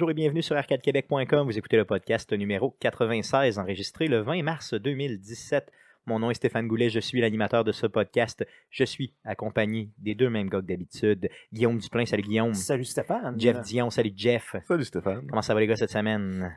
Bonjour et bienvenue sur arcadequebec.com. Vous écoutez le podcast numéro 96, enregistré le 20 mars 2017. Mon nom est Stéphane Goulet, je suis l'animateur de ce podcast. Je suis accompagné des deux mêmes gars que d'habitude. Guillaume Duplain, salut Guillaume. Salut Stéphane. Jeff Dion, salut Jeff. Salut Stéphane. Comment ça va les gars cette semaine?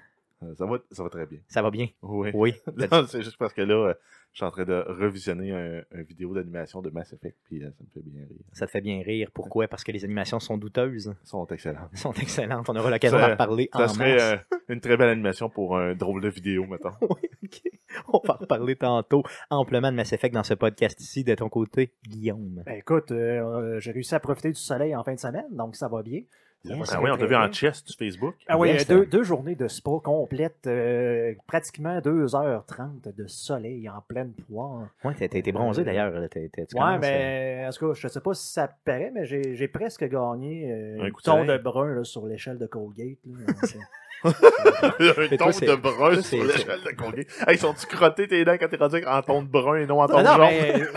Euh, Ça va, ça va très bien. Ça va bien? Oui. Oui. C'est juste parce que là, euh, je suis en train de revisionner un, un vidéo d'animation de Mass Effect, puis euh, ça me fait bien rire. Ça te fait bien rire. Pourquoi? Parce que les animations sont douteuses. Sont excellents. Elles sont excellentes. On aura l'occasion d'en reparler Ça en serait masse. euh, une très belle animation pour un drôle de vidéo, mettons. Oui, ok. On va en reparler tantôt amplement de Mass Effect dans ce podcast ici. De ton côté, Guillaume. Ben, écoute, euh, j'ai réussi à profiter du soleil en fin de semaine, donc ça va bien. Yes. va Ah oui, on t'a vu en bien. chest sur Facebook. Ah oui, Yes. euh, deux, deux journées de spa complètes, euh, pratiquement 2h30 de soleil en pleine poire. Ouais, t'as été bronzé d'ailleurs. là. T'as- t'as- tu Ouais, commences, euh, mais en tout cas, je sais pas si ça paraît, mais j'ai j'ai presque gagné euh, Un ton de brun là, sur l'échelle de Colgate. là. Un ton de brun sur l'échelle de Colgate. Hey, sont-tu crottés tes dents quand t'es rendu en ton de brun et non en ton de jaune?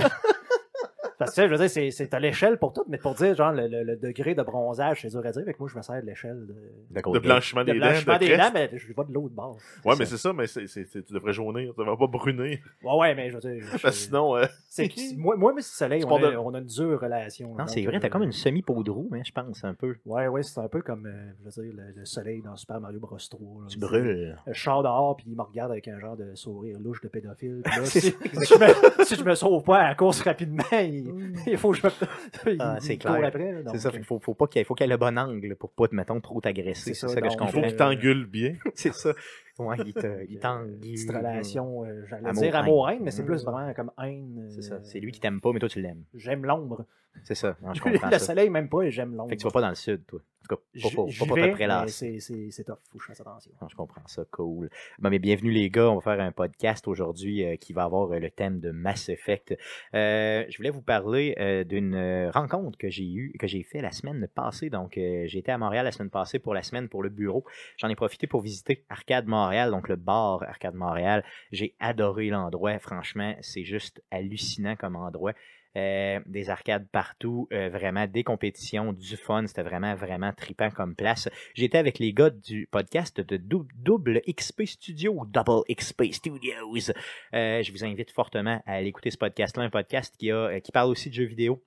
Mais... Parce que, je veux dire, c'est- c'est à l'échelle pour tout, mais pour dire, genre, le, le- le degré de bronzage, c'est dur à dire. Avec moi, je me sers de l'échelle de, de De blanchiment de des dents, blanchiment de des dents, mais je vais de l'autre bord. Ouais, mais c'est ça, mais c'est, c'est- c'est- tu devrais jaunir, tu devrais pas brunir. Ouais, ouais, mais je veux dire. je- Parce que sinon, euh, c'est que- moi, moi, mais ce soleil, on a, de- on a une dure relation. Non, c'est vrai, euh, t'as comme une semi-peau de roue, hein, je pense, un peu. Ouais, ouais, c'est un peu comme, euh, je veux dire, le, le soleil dans Super Mario Bros. 3. là. Tu brûles. Je sors dehors, puis il me regarde avec un genre de sourire louche de pédophile. Là, C'est si, si je me, si je me sauve pas à la course rapidement, il, il faut que je me. Ah, c'est clair. après, C'est ça, il faut, faut pas qu'il y ait, faut qu'il y ait le bon angle pour pas, mettons, trop t'agresser. C'est ça, ça, que je donc, il faut comprends. qu'il t'engueule bien. C'est ça. Ouais, il il t'engueule. petite relation, euh, j'allais Amour, dire haine. amour-haine, mais c'est Mm. plus vraiment comme haine. euh, C'est ça. C'est lui qui t'aime pas, mais toi, tu l'aimes. J'aime l'ombre. C'est ça. Non, je Le comprends ça. soleil, même pas, et j'aime l'ombre. Fait que tu vas pas dans le sud, toi. En tout cas, pas, J'y- pas, pas, c'est- C'est c'est tough, faut que je fasse attention. Non, je comprends ça, cool. Bon, mais bienvenue les gars, on va faire un podcast aujourd'hui euh, qui va avoir euh, le thème de Mass Effect. Euh, je voulais vous parler d'une rencontre que j'ai eue, que j'ai fait la semaine passée. Donc, j'ai été à Montréal la semaine passée pour la semaine pour le bureau. J'en ai profité pour visiter Arcade Montréal, donc le bar Arcade Montréal. J'ai adoré l'endroit, franchement, c'est juste hallucinant comme endroit. Euh, des arcades partout, euh, vraiment des compétitions, du fun, c'était vraiment, vraiment tripant comme place. J'étais avec les gars du podcast de Dou- Double XP Studio ou Double XP Studios. Euh, je vous invite fortement à aller écouter ce podcast-là, un podcast qui, a, qui parle aussi de jeux vidéo.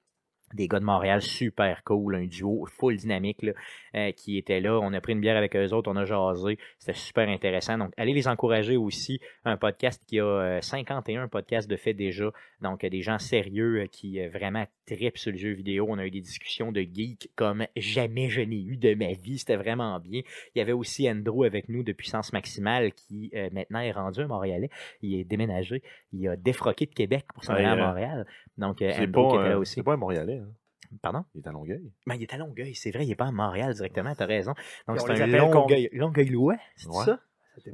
Des gars de Montréal, super cool, un duo full dynamique là, euh, qui était là. On a pris une bière avec eux autres, on a jasé. C'était super intéressant. Donc, allez les encourager aussi. Un podcast qui a euh, 51 podcasts de fait déjà. Donc, euh, des gens sérieux euh, qui euh, vraiment tripent sur le jeu vidéo. On a eu des discussions de geeks comme jamais je n'ai eu de ma vie. C'était vraiment bien. Il y avait aussi Andrew avec nous de Puissance Maximale qui euh, maintenant est rendu un Montréalais. Il est déménagé. Il a défroqué de Québec pour s'en Ouais, aller à euh, Montréal. Donc, euh, Andrew qui pas, était là aussi. c'est pas un Montréalais. Pardon? Il est à Longueuil. Ben, il est à Longueuil, c'est vrai, il n'est pas à Montréal directement, t'as raison. Donc, c'est un Longueuil, Longueuil-Louis, c'est Ouais. ça?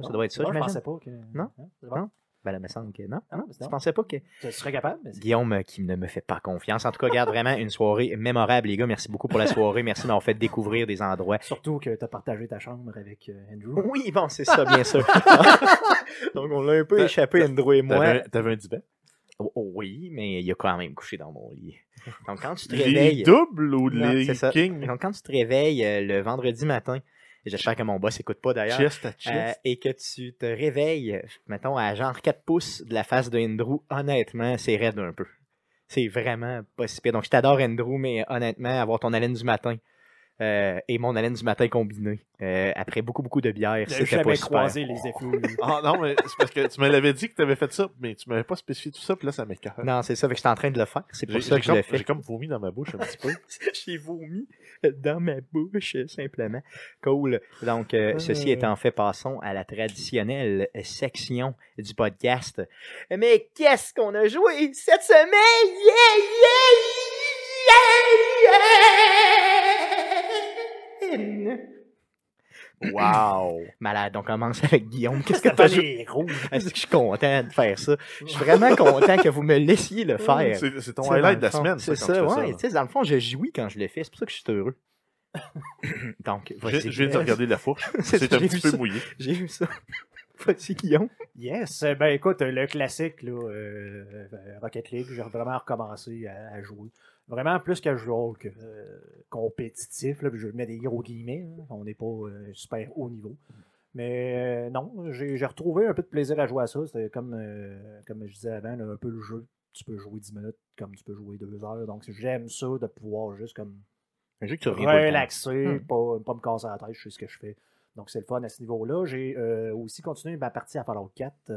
Ça doit être ça, Moi, Je pensais pas que. Non? Non? Ben là, me semble que non. Ah non, Tu non. pensais pas que Tu serais capable? mais Guillaume euh, qui ne me fait pas confiance. En tout cas, garde vraiment une soirée mémorable, les gars. Merci beaucoup pour la soirée. Merci de m'avoir fait découvrir des endroits. Surtout que tu as partagé ta chambre avec euh, Andrew. Oui, bon, c'est ça, bien sûr. Donc, on l'a un peu échappé, Andrew et moi. T'avais, un- t'avais un oh oui, mais il a quand même couché dans mon lit. Donc, quand tu te Les réveilles. doubles ou Non, les c'est ça. kings? Donc, quand tu te réveilles euh, le vendredi matin, j'espère que mon boss écoute pas d'ailleurs, Chest à euh, et que tu te réveilles, mettons, à genre 4 pouces de la face de Andrew, honnêtement, c'est raide un peu. C'est vraiment pas si pire. Donc, je t'adore, Andrew, mais honnêtement, avoir ton haleine du matin euh, et mon haleine du matin combiné, euh, après beaucoup, beaucoup de bière, J'ai c'était jamais pas super. croisé les effluves. Ah non, mais c'est parce que tu me l'avais dit que t'avais fait ça, mais tu m'avais pas spécifié tout ça, puis là, ça m'écœure. Non, c'est ça, fait que j'étais en train de le faire. C'est pour ça j'ai que je comme, le fais. j'ai comme vomi dans ma bouche un petit peu. J'ai vomi dans ma bouche, simplement. Cool. Donc, euh, ceci étant fait, passons à la traditionnelle section du podcast. Mais qu'est-ce qu'on a joué cette semaine? Yeah, yeah, yeah! Wow! Malade, on commence avec Guillaume. Qu'est-ce que t'as les rouges. Est-ce que je suis content de faire ça? Je suis vraiment content que vous me laissiez le faire. C'est, c'est ton highlight de la semaine, C'est ça, ouais. Tu sais, dans le fond, je jouis quand je le fais. C'est pour ça que je suis heureux. Donc, Je, vas-y. je viens de regarder la fourche. C'est C'est ça, un petit peu ça. mouillé. J'ai vu ça. Vas-y, Guillaume. Yes, euh, ben écoute, le classique, là, euh, euh, Rocket League, j'ai vraiment recommencé à, à jouer. Vraiment plus casual que euh, compétitif. Là, puis je mets des gros guillemets. On n'est pas euh, super haut niveau. Mais euh, non, j'ai retrouvé un peu de plaisir à jouer à ça. C'était comme, euh, comme je disais avant, là, un peu le jeu. Tu peux jouer 10 minutes comme tu peux jouer 2 heures. Donc j'aime ça de pouvoir juste comme Un jeu que tu reviens pas le temps. relaxer, Hmm. pas, pas me casser la tête, je sais ce que je fais. Donc c'est le fun à ce niveau-là. J'ai euh, aussi continué ma partie à Fallout 4.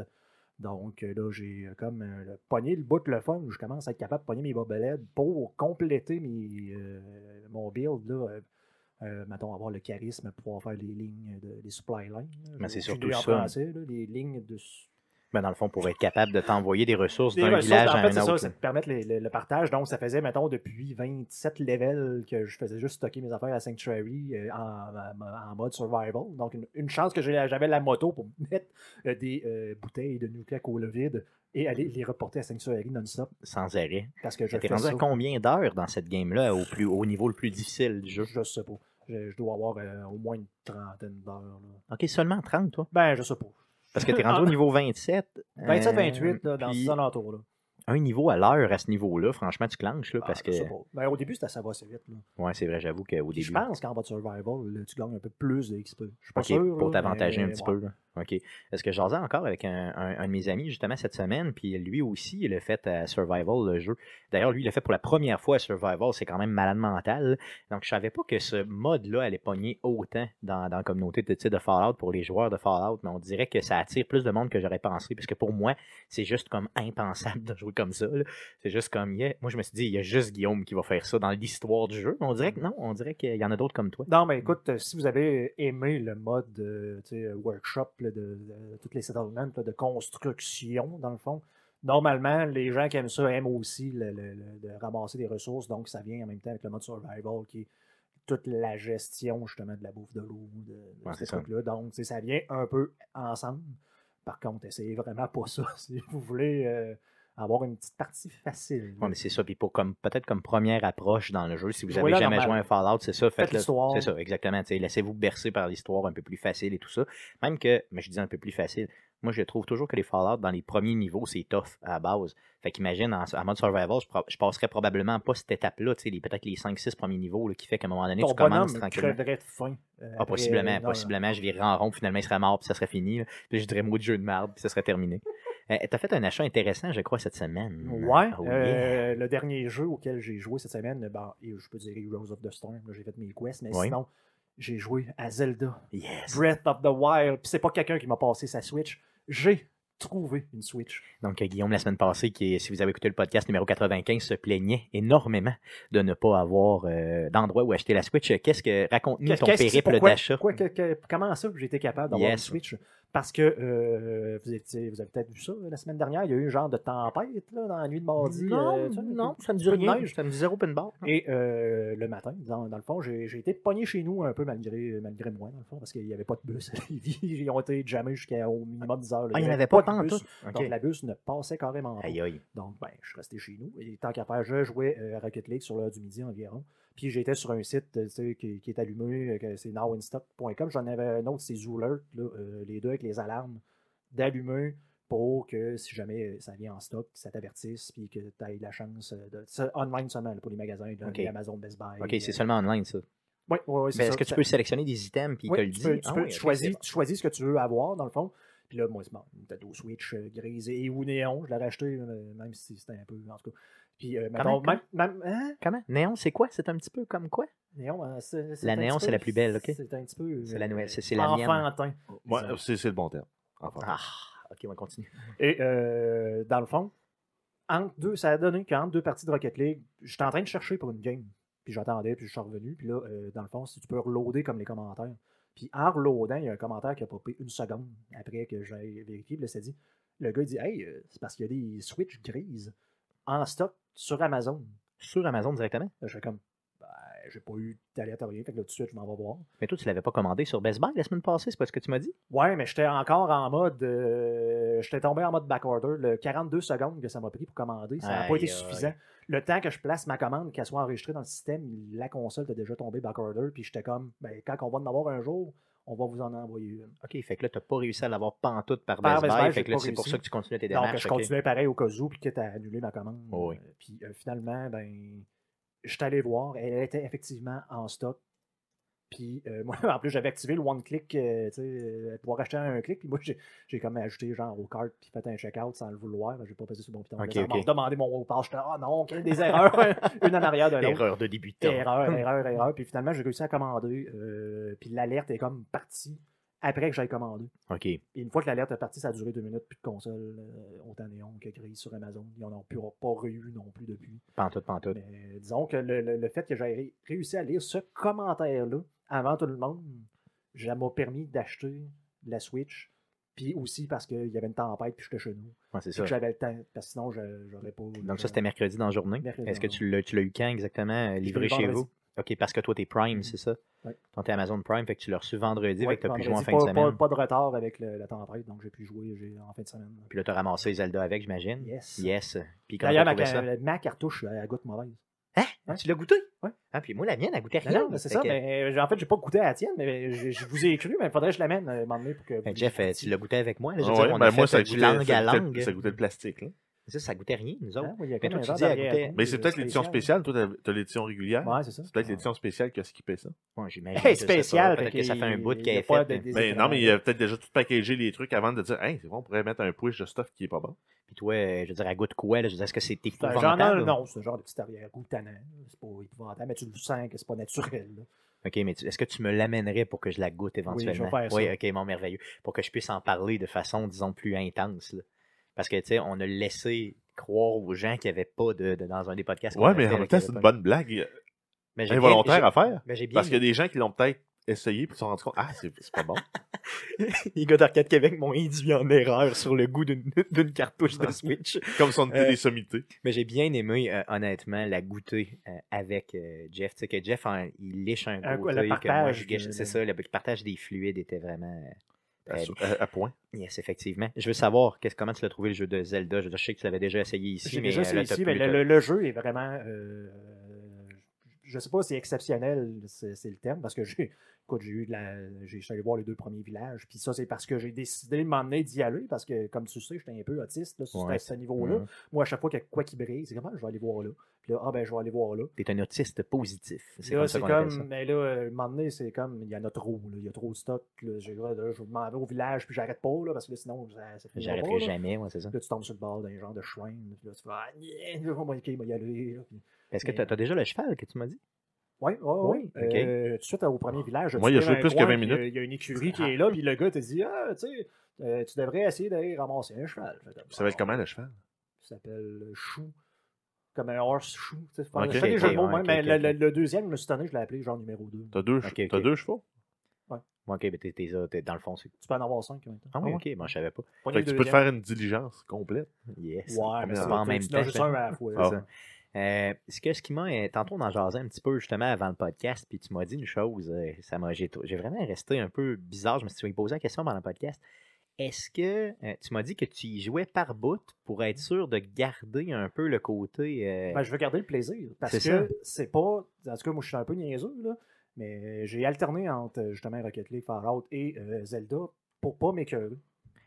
Donc euh, là, j'ai euh, comme euh, pogné le bout de le fun où je commence à être capable de pogner mes bobelettes pour compléter mes, euh, mon build. Là, euh, mettons, avoir le charisme pour pouvoir faire les lignes, de, les supply lines. là. Mais c'est surtout ça. français, là, les lignes de Ben, dans le fond, pour être capable de t'envoyer des ressources d'un village en à fait, un c'est ça, autre. ça te permet le, le- le partage. Donc, ça faisait, mettons, depuis 27 levels que je faisais juste stocker mes affaires à Sanctuary euh, en, en- en mode survival. Donc, une, une chance que j'avais la moto pour mettre euh, des euh, bouteilles de nucléaire au vide et aller les reporter à Sanctuary non-stop Sans arrêt. parce que je T'es rendu ça. à combien d'heures dans cette game-là, au, plus, au niveau le plus difficile du jeu? Je sais pas. Je, je dois avoir euh, au moins une trentaine d'heures. Ok, seulement 30, toi? Ben, je sais pas. Parce que t'es rendu au niveau 27. euh, 27-28, là, dans puis ces alentours. Là. un niveau à l'heure à ce niveau-là, franchement, tu clenches, là, parce Ah, sais que... Ben, au début, ça va assez vite. Ouais, c'est vrai, j'avoue qu'au début... je pense qu'en mode survival, là, tu gagnes un peu plus de XP. Je suis pas OK, sûr. pour t'avantager un petit ouais. peu. là. OK. Est-ce que j'asais encore avec un, de mes amis justement cette semaine, puis lui aussi, il a fait à Survival le jeu. D'ailleurs, lui, il l'a fait pour la première fois à Survival, c'est quand même malade mental. Donc, je savais pas que ce mode-là allait pogner autant dans, dans la communauté de, de Fallout pour les joueurs de Fallout, mais on dirait que ça attire plus de monde que j'aurais pensé, parce que pour moi, c'est juste comme impensable de jouer comme ça. C'est juste comme, moi je me suis dit, il y a juste Guillaume qui va faire ça dans l'histoire du jeu. On dirait que non, on dirait qu'il y en a d'autres comme toi. Non, mais écoute, euh, si vous avez aimé le mode euh, sais, workshop là, de, de toutes les settlements là, de construction, dans le fond, normalement, les gens qui aiment ça aiment aussi le, le- le- de ramasser des ressources. Donc, ça vient en même temps avec le mode survival qui est toute la gestion justement de la bouffe de l'eau, de, de Ouais, ces trucs-là. Donc, ça vient un peu ensemble. Par contre, essayez vraiment pas ça si vous voulez euh, avoir une petite partie facile. Ouais, mais c'est ça. Puis pour comme peut-être comme première approche dans le jeu, si vous avez Jouez-le jamais normal. joué à un Fallout, c'est ça, Faites faites-le. l'histoire. C'est ça, exactement. Laissez-vous bercer par l'histoire un peu plus facile et tout ça. Même que, mais je dis un peu plus facile. Moi, je trouve toujours que les Fallout dans les premiers niveaux, c'est tough à la base. Fait qu'imagine, en, en mode survival, je, passerais probablement pas cette étape-là, tu sais, les- peut-être les 5-6 premiers niveaux, là, qui fait qu'à un moment donné, Ton tu commences tranquillement. de faim. euh, Ah, possiblement, euh, non, possiblement. Je virerais en rond, finalement, il serait mort, puis ça serait fini. là. Puis je dirais mot de jeu de merde, puis ça serait terminé. Euh, T'as fait un achat intéressant, je crois, cette semaine. Ouais, Oh, yeah. euh, le dernier jeu auquel j'ai joué cette semaine, ben, je peux dire Heroes of the Storm, j'ai fait mes quests, mais sinon, j'ai joué à Zelda, Yes. Breath of the Wild, puis c'est pas quelqu'un qui m'a passé sa Switch, j'ai trouvé une Switch. Donc, euh, Guillaume, la semaine passée, qui, si vous avez écouté le podcast numéro 95, se plaignait énormément de ne pas avoir euh, d'endroit où acheter la Switch. Qu'est-ce que. Raconte-nous ton périple d'achat? comment ça j'ai été capable d'avoir Yes. une Switch? Parce que euh, vous, étiez- vous avez peut-être vu ça la semaine dernière, il y a eu un genre de tempête là, dans la nuit de mardi. Non, euh, tu sais, non, ça me dit rien. neige. Ça me dit zéro pin bar. Et euh, le matin, dans, dans le fond, j'ai été pogné chez nous un peu malgré, malgré moi, dans le fond, parce qu'il n'y avait pas de bus à Lévis. Ils ont été jamais jusqu'au minimum 10 heures. là. Ah, il n'y en avait pas tant de bus. Donc la bus ne passait carrément pas. Aïe, aïe. Donc, ben, je suis resté chez nous. Et tant qu'à faire, je jouais euh, à Rocket League sur l'heure du midi environ. Puis j'étais sur un site euh, qui, qui est allumé, euh, c'est nowinstock.com. J'en avais un autre, c'est Zoolert, là, euh, les deux avec les alarmes d'allumer pour que si jamais ça vient en stock, ça t'avertisse puis que tu aies la chance de. C'est online seulement là, pour les magasins, là, Amazon, Best Buy. Ok, c'est seulement online, ça. Oui, oui, Mais est-ce que tu peux sélectionner des items puis oui, te le tu peux, tu, Ah peux- oui, tu ok, choisis, tu choisis ce que tu veux avoir, dans le fond. Puis là, moi, c'est bon, une Switch euh, grise et ou néon. Je l'ai racheté, euh, même si c'était un peu, en tout cas. Puis, euh, mettons, Comment- même, même- hein? Comment? Néon, c'est quoi? C'est un petit peu comme quoi? Néon, euh, c'est- c'est La néon, c'est la plus belle, ok? C'est un petit peu. euh, C'est la nouvelle, c'est- c'est la mienne. Enfantin. Ouais, c'est c'est le bon terme. Enfin. Ah, ok, on va continuer. Et euh, dans le fond, entre deux, ça a donné qu'entre deux parties de Rocket League, j'étais en train de chercher pour une game. Puis j'attendais, puis je suis revenu. Puis là, euh, dans le fond, si tu peux reloader comme les commentaires. Puis en reloadant, il y a un commentaire qui a popé une seconde après que j'ai vérifié. Puis là, ça dit le gars il dit Hey, euh, c'est parce qu'il y a des Switch grises en stock sur Amazon. Sur Amazon directement? Je fais comme Ben, j'ai pas eu rien. Fait que là, tout de suite, je m'en vais voir. Mais toi, tu l'avais pas commandé sur Best Buy la semaine passée, c'est pas ce que tu m'as dit? Ouais, mais j'étais encore en mode. euh, j'étais tombé en mode backorder. Le 42 secondes que ça m'a pris pour commander, ça n'a pas été suffisant. Le temps que je place ma commande, qu'elle soit enregistrée dans le système, la console était déjà tombée backorder. Puis j'étais comme, ben, quand on va en avoir un jour, on va vous en envoyer une. Ok, fait que là, t'as pas réussi à l'avoir pantoute par Best Best Buy, fait que là, c'est pour ça que tu continues tes Donc, démarches. je ok. continuais pareil au cas où, puis quitte à annuler ma commande. Oh oui. Puis euh, finalement, ben, je suis allé voir, elle était effectivement en stock. Puis euh, moi, en plus, j'avais activé le one-click, euh, tu sais, euh, pouvoir acheter un clic. Puis moi, j'ai, comme ajouté genre au cart, puis fait un checkout sans le vouloir. J'ai pas passé sur mon piton. Ok, ça m'a ok. demandé mon mot de passe. J'étais, ah non, quelle des erreurs, une en arrière de l'autre. Erreur de débutant. Erreur, erreur, erreur. Puis finalement, j'ai réussi à commander. euh, puis l'alerte est comme partie après que j'aille commandé. OK. Et une fois que l'alerte est partie, ça a duré deux minutes, plus de console, autant néon que gris sur Amazon. Ils n'en ont plus, pas eu non plus depuis. Pantoute, pantoute. Mais disons que le, le- le fait que j'ai ré- réussi à lire ce commentaire-là avant tout le monde, ça m'a permis d'acheter la Switch. Puis aussi parce qu'il y avait une tempête puis j'étais chez nous. Ouais, c'est ça. j'avais le temps. Parce que sinon, je- j'aurais pas. Donc ça, c'était mercredi dans la journée. Est-ce que tu l'as, eu quand exactement, euh, livré chez vendredi. vous? OK, parce que toi, t'es Prime, Mhm. c'est ça? Ouais. Toi, t'es Amazon Prime, fait que tu l'as reçu vendredi, Ouais, fait que t'as pu jouer en fin de semaine. Pas, pas de retard avec le- la tempête, donc j'ai pu jouer en fin de semaine. Puis là, t'as ramassé Zelda avec, j'imagine? Yes. Yes. Puis comment D'ailleurs, ma, ça? ma cartouche, elle goûte mauvaise. Hein? Ouais. Tu l'as goûté? Ouais. Ah, puis moi, la mienne, elle goûtait Non, rien. non, mais c'est ça. que- Mais, euh, en fait, j'ai pas goûté à la tienne, mais je, je vous ai cru, mais il faudrait que je l'amène euh, un moment donné pour que. Fait vous Jeff, euh, tu l'as goûté avec moi? Là, je ouais, dire, on ben a moi, fait ça du goûtait, langue ça à langue. ça goûtait le plastique. Là. Ça, ça goûtait rien, nous autres. Hein, oui, il y a Mais toi, tu dis, goûtait- Mais c'est peut-être l'édition spécial. spéciale. Toi, t'as l'édition régulière. Ouais, c'est ça. C'est peut-être l'édition spéciale qui a skippé ça. Ouais, j'imagine. Hey, je sais pas. spécial. Peut-être que ça fait un bout qu'elle est faite. de- Mais non, mais il a peut-être déjà tout packagé les trucs avant de dire, hey, c'est bon, on pourrait mettre un push de stuff qui est pas bon. Puis toi, euh, je veux dire, elle goûte quoi? Là? Je veux dire, est-ce que c'est épouvantable? non, c'est un genre de petit arrière-goût tannant. C'est pas épouvantable, mais tu le sens que c'est pas naturel. là. OK, mais est-ce que tu me l'amènerais pour que je la goûte éventuellement? je vais faire ça. Oui, OK, mon merveilleux. Pour que je puisse en parler de façon, disons, plus intense. là. Parce que, tu sais, on a laissé croire aux gens qu'il n'y avait pas de, de- dans un des podcasts. Ouais, mais fait, en même temps, c'est une bonne blague Mais j'ai bien- involontaire à faire. mais j'ai bien Parce qu'il y a des gens qui l'ont peut-être essayé puis se sont rendus compte, ah, c'est pas bon. Les gars d'Arcade Québec m'ont induit en erreur sur le goût d'une cartouche de Switch. Comme si on était Euh, des sommités. Mais j'ai bien aimé, euh, honnêtement, la goûter euh, avec euh, Jeff. Tu sais, que Jeff, il liche un Un- côté. le partage C'est ça, le partage des fluides était vraiment... euh, À, très à- à point. Yes, effectivement. Je veux savoir comment tu l'as trouvé le jeu de Zelda? Je, sais que tu l'avais déjà essayé ici, J'ai déjà euh, essayé ici, mais le, t'as- le- le jeu est vraiment. euh, je sais pas si exceptionnel, c'est c'est le terme, parce que j'ai. Écoute, j'ai eu de la. j'ai- allé voir les deux premiers villages. Puis ça, c'est parce que j'ai décidé de m'emmener d'y aller, parce que, comme tu sais, j'étais un peu autiste là, sur Ouais, ce niveau-là. Moi, à chaque fois qu'il y a quoi qui brille, c'est comme, ah, je vais aller voir là. Puis là, ah, ben, je vais aller voir là. T'es un autiste positif. C'est comme ça comme, mais là, euh, un moment donné, c'est comme, il y en a trop, là. il y a trop de stock. Là, là, je m'en vais au village, puis j'arrête pas, là, parce que là, sinon, ça, ça J'arrêterai jamais, ouais, c'est ça. Là, tu tombes sur le bord d'un genre de chouin. Puis là, tu fais, ah, yeah, moi, ok, il va y aller. là. Puis- Est-ce que t'as as déjà le cheval que tu m'as dit? Oui, oui, oui. Euh, tout de suite au premier village. Moi, il a joué un plus que coin, 20 puis, minutes. euh, Il y a une écurie qui est là, puis le gars te dit Ah, tu sais, euh, tu devrais essayer d'aller ramasser un cheval. Ça s'appelle comment le cheval? Ça s'appelle Chou. Comme un horse chou. tu sais, c'est pas- Ok, je fais des ok, jeux de mots, ouais, même, ok, mais ok, le, ok. le- le deuxième, je me suis tanné, je l'ai appelé genre numéro 2. T'as deux, deux chevaux? Ouais, ok, mais t'es, t'es- t'es- dans le fond, c'est. Tu peux en avoir 5 maintenant. Ah oui, ok, bon, je savais pas. Fait que tu peux te faire une diligence complète. Yes. Ouais, mais c'est en pas même Tu en as temps, juste un à la fois. Ah. Euh, ce, que, ce qui m'a. euh, Tantôt, on en jasait un petit peu justement avant le podcast, puis tu m'as dit une chose. euh, ça m'a, j'ai, j'ai vraiment resté un peu bizarre. Je me suis posé la question pendant le podcast. Est-ce que euh, tu m'as dit que tu y jouais par bout pour être sûr de garder un peu le côté. euh, Ben, je veux garder le plaisir. Parce que c'est pas. En tout cas, moi, je suis un peu niaiseux, là. Mais j'ai alterné entre justement Rocket League, Fallout et euh, Zelda pour pas m'écœurer.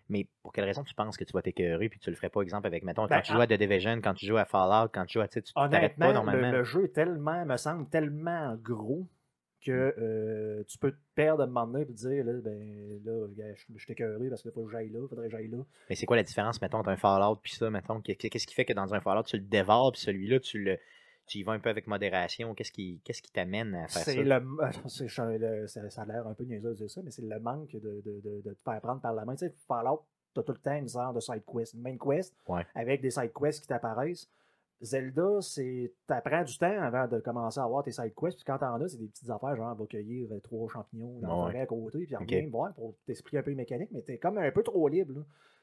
Mais pour quelle raison tu penses que tu vas t'écœurer puis tu le ferais pas, exemple, avec, mettons, Ben, quand tu joues à The Division, quand tu joues à Fallout, quand tu joues à. Tu t'arrêtes Honnêtement, pas normalement? le, le jeu est tellement, me semble tellement gros que euh, tu peux te perdre à un moment donné et te dire là, ben là, je, je t'ai écœuré parce qu'il faut que j'aille là, faudrait que j'aille là. Mais c'est quoi la différence, mettons, entre un Fallout puis ça, mettons, qu'est- qu'est-ce qui fait que dans un Fallout, tu le dévores puis celui-là, tu le. Tu y vas un peu avec modération? Qu'est-ce qui qu'est-ce qui t'amène à faire ça? Le- ça, ça a l'air un peu niaiseux de dire ça, mais c'est le manque de, de, de, de te faire prendre par la main. Tu sais, Fallout, t'as tout le temps une sorte de side quest, une main quest, Ouais. avec des side quests qui t'apparaissent. Zelda, c'est t'apprends du temps avant de commencer à avoir tes side quests, puis quand t'en as, c'est des petites affaires, genre va cueillir euh, trois champignons dans la forêt à côté, puis Ok. reviens me voir pour t'expliquer un peu les mécaniques, mais t'es comme un peu trop libre. Là.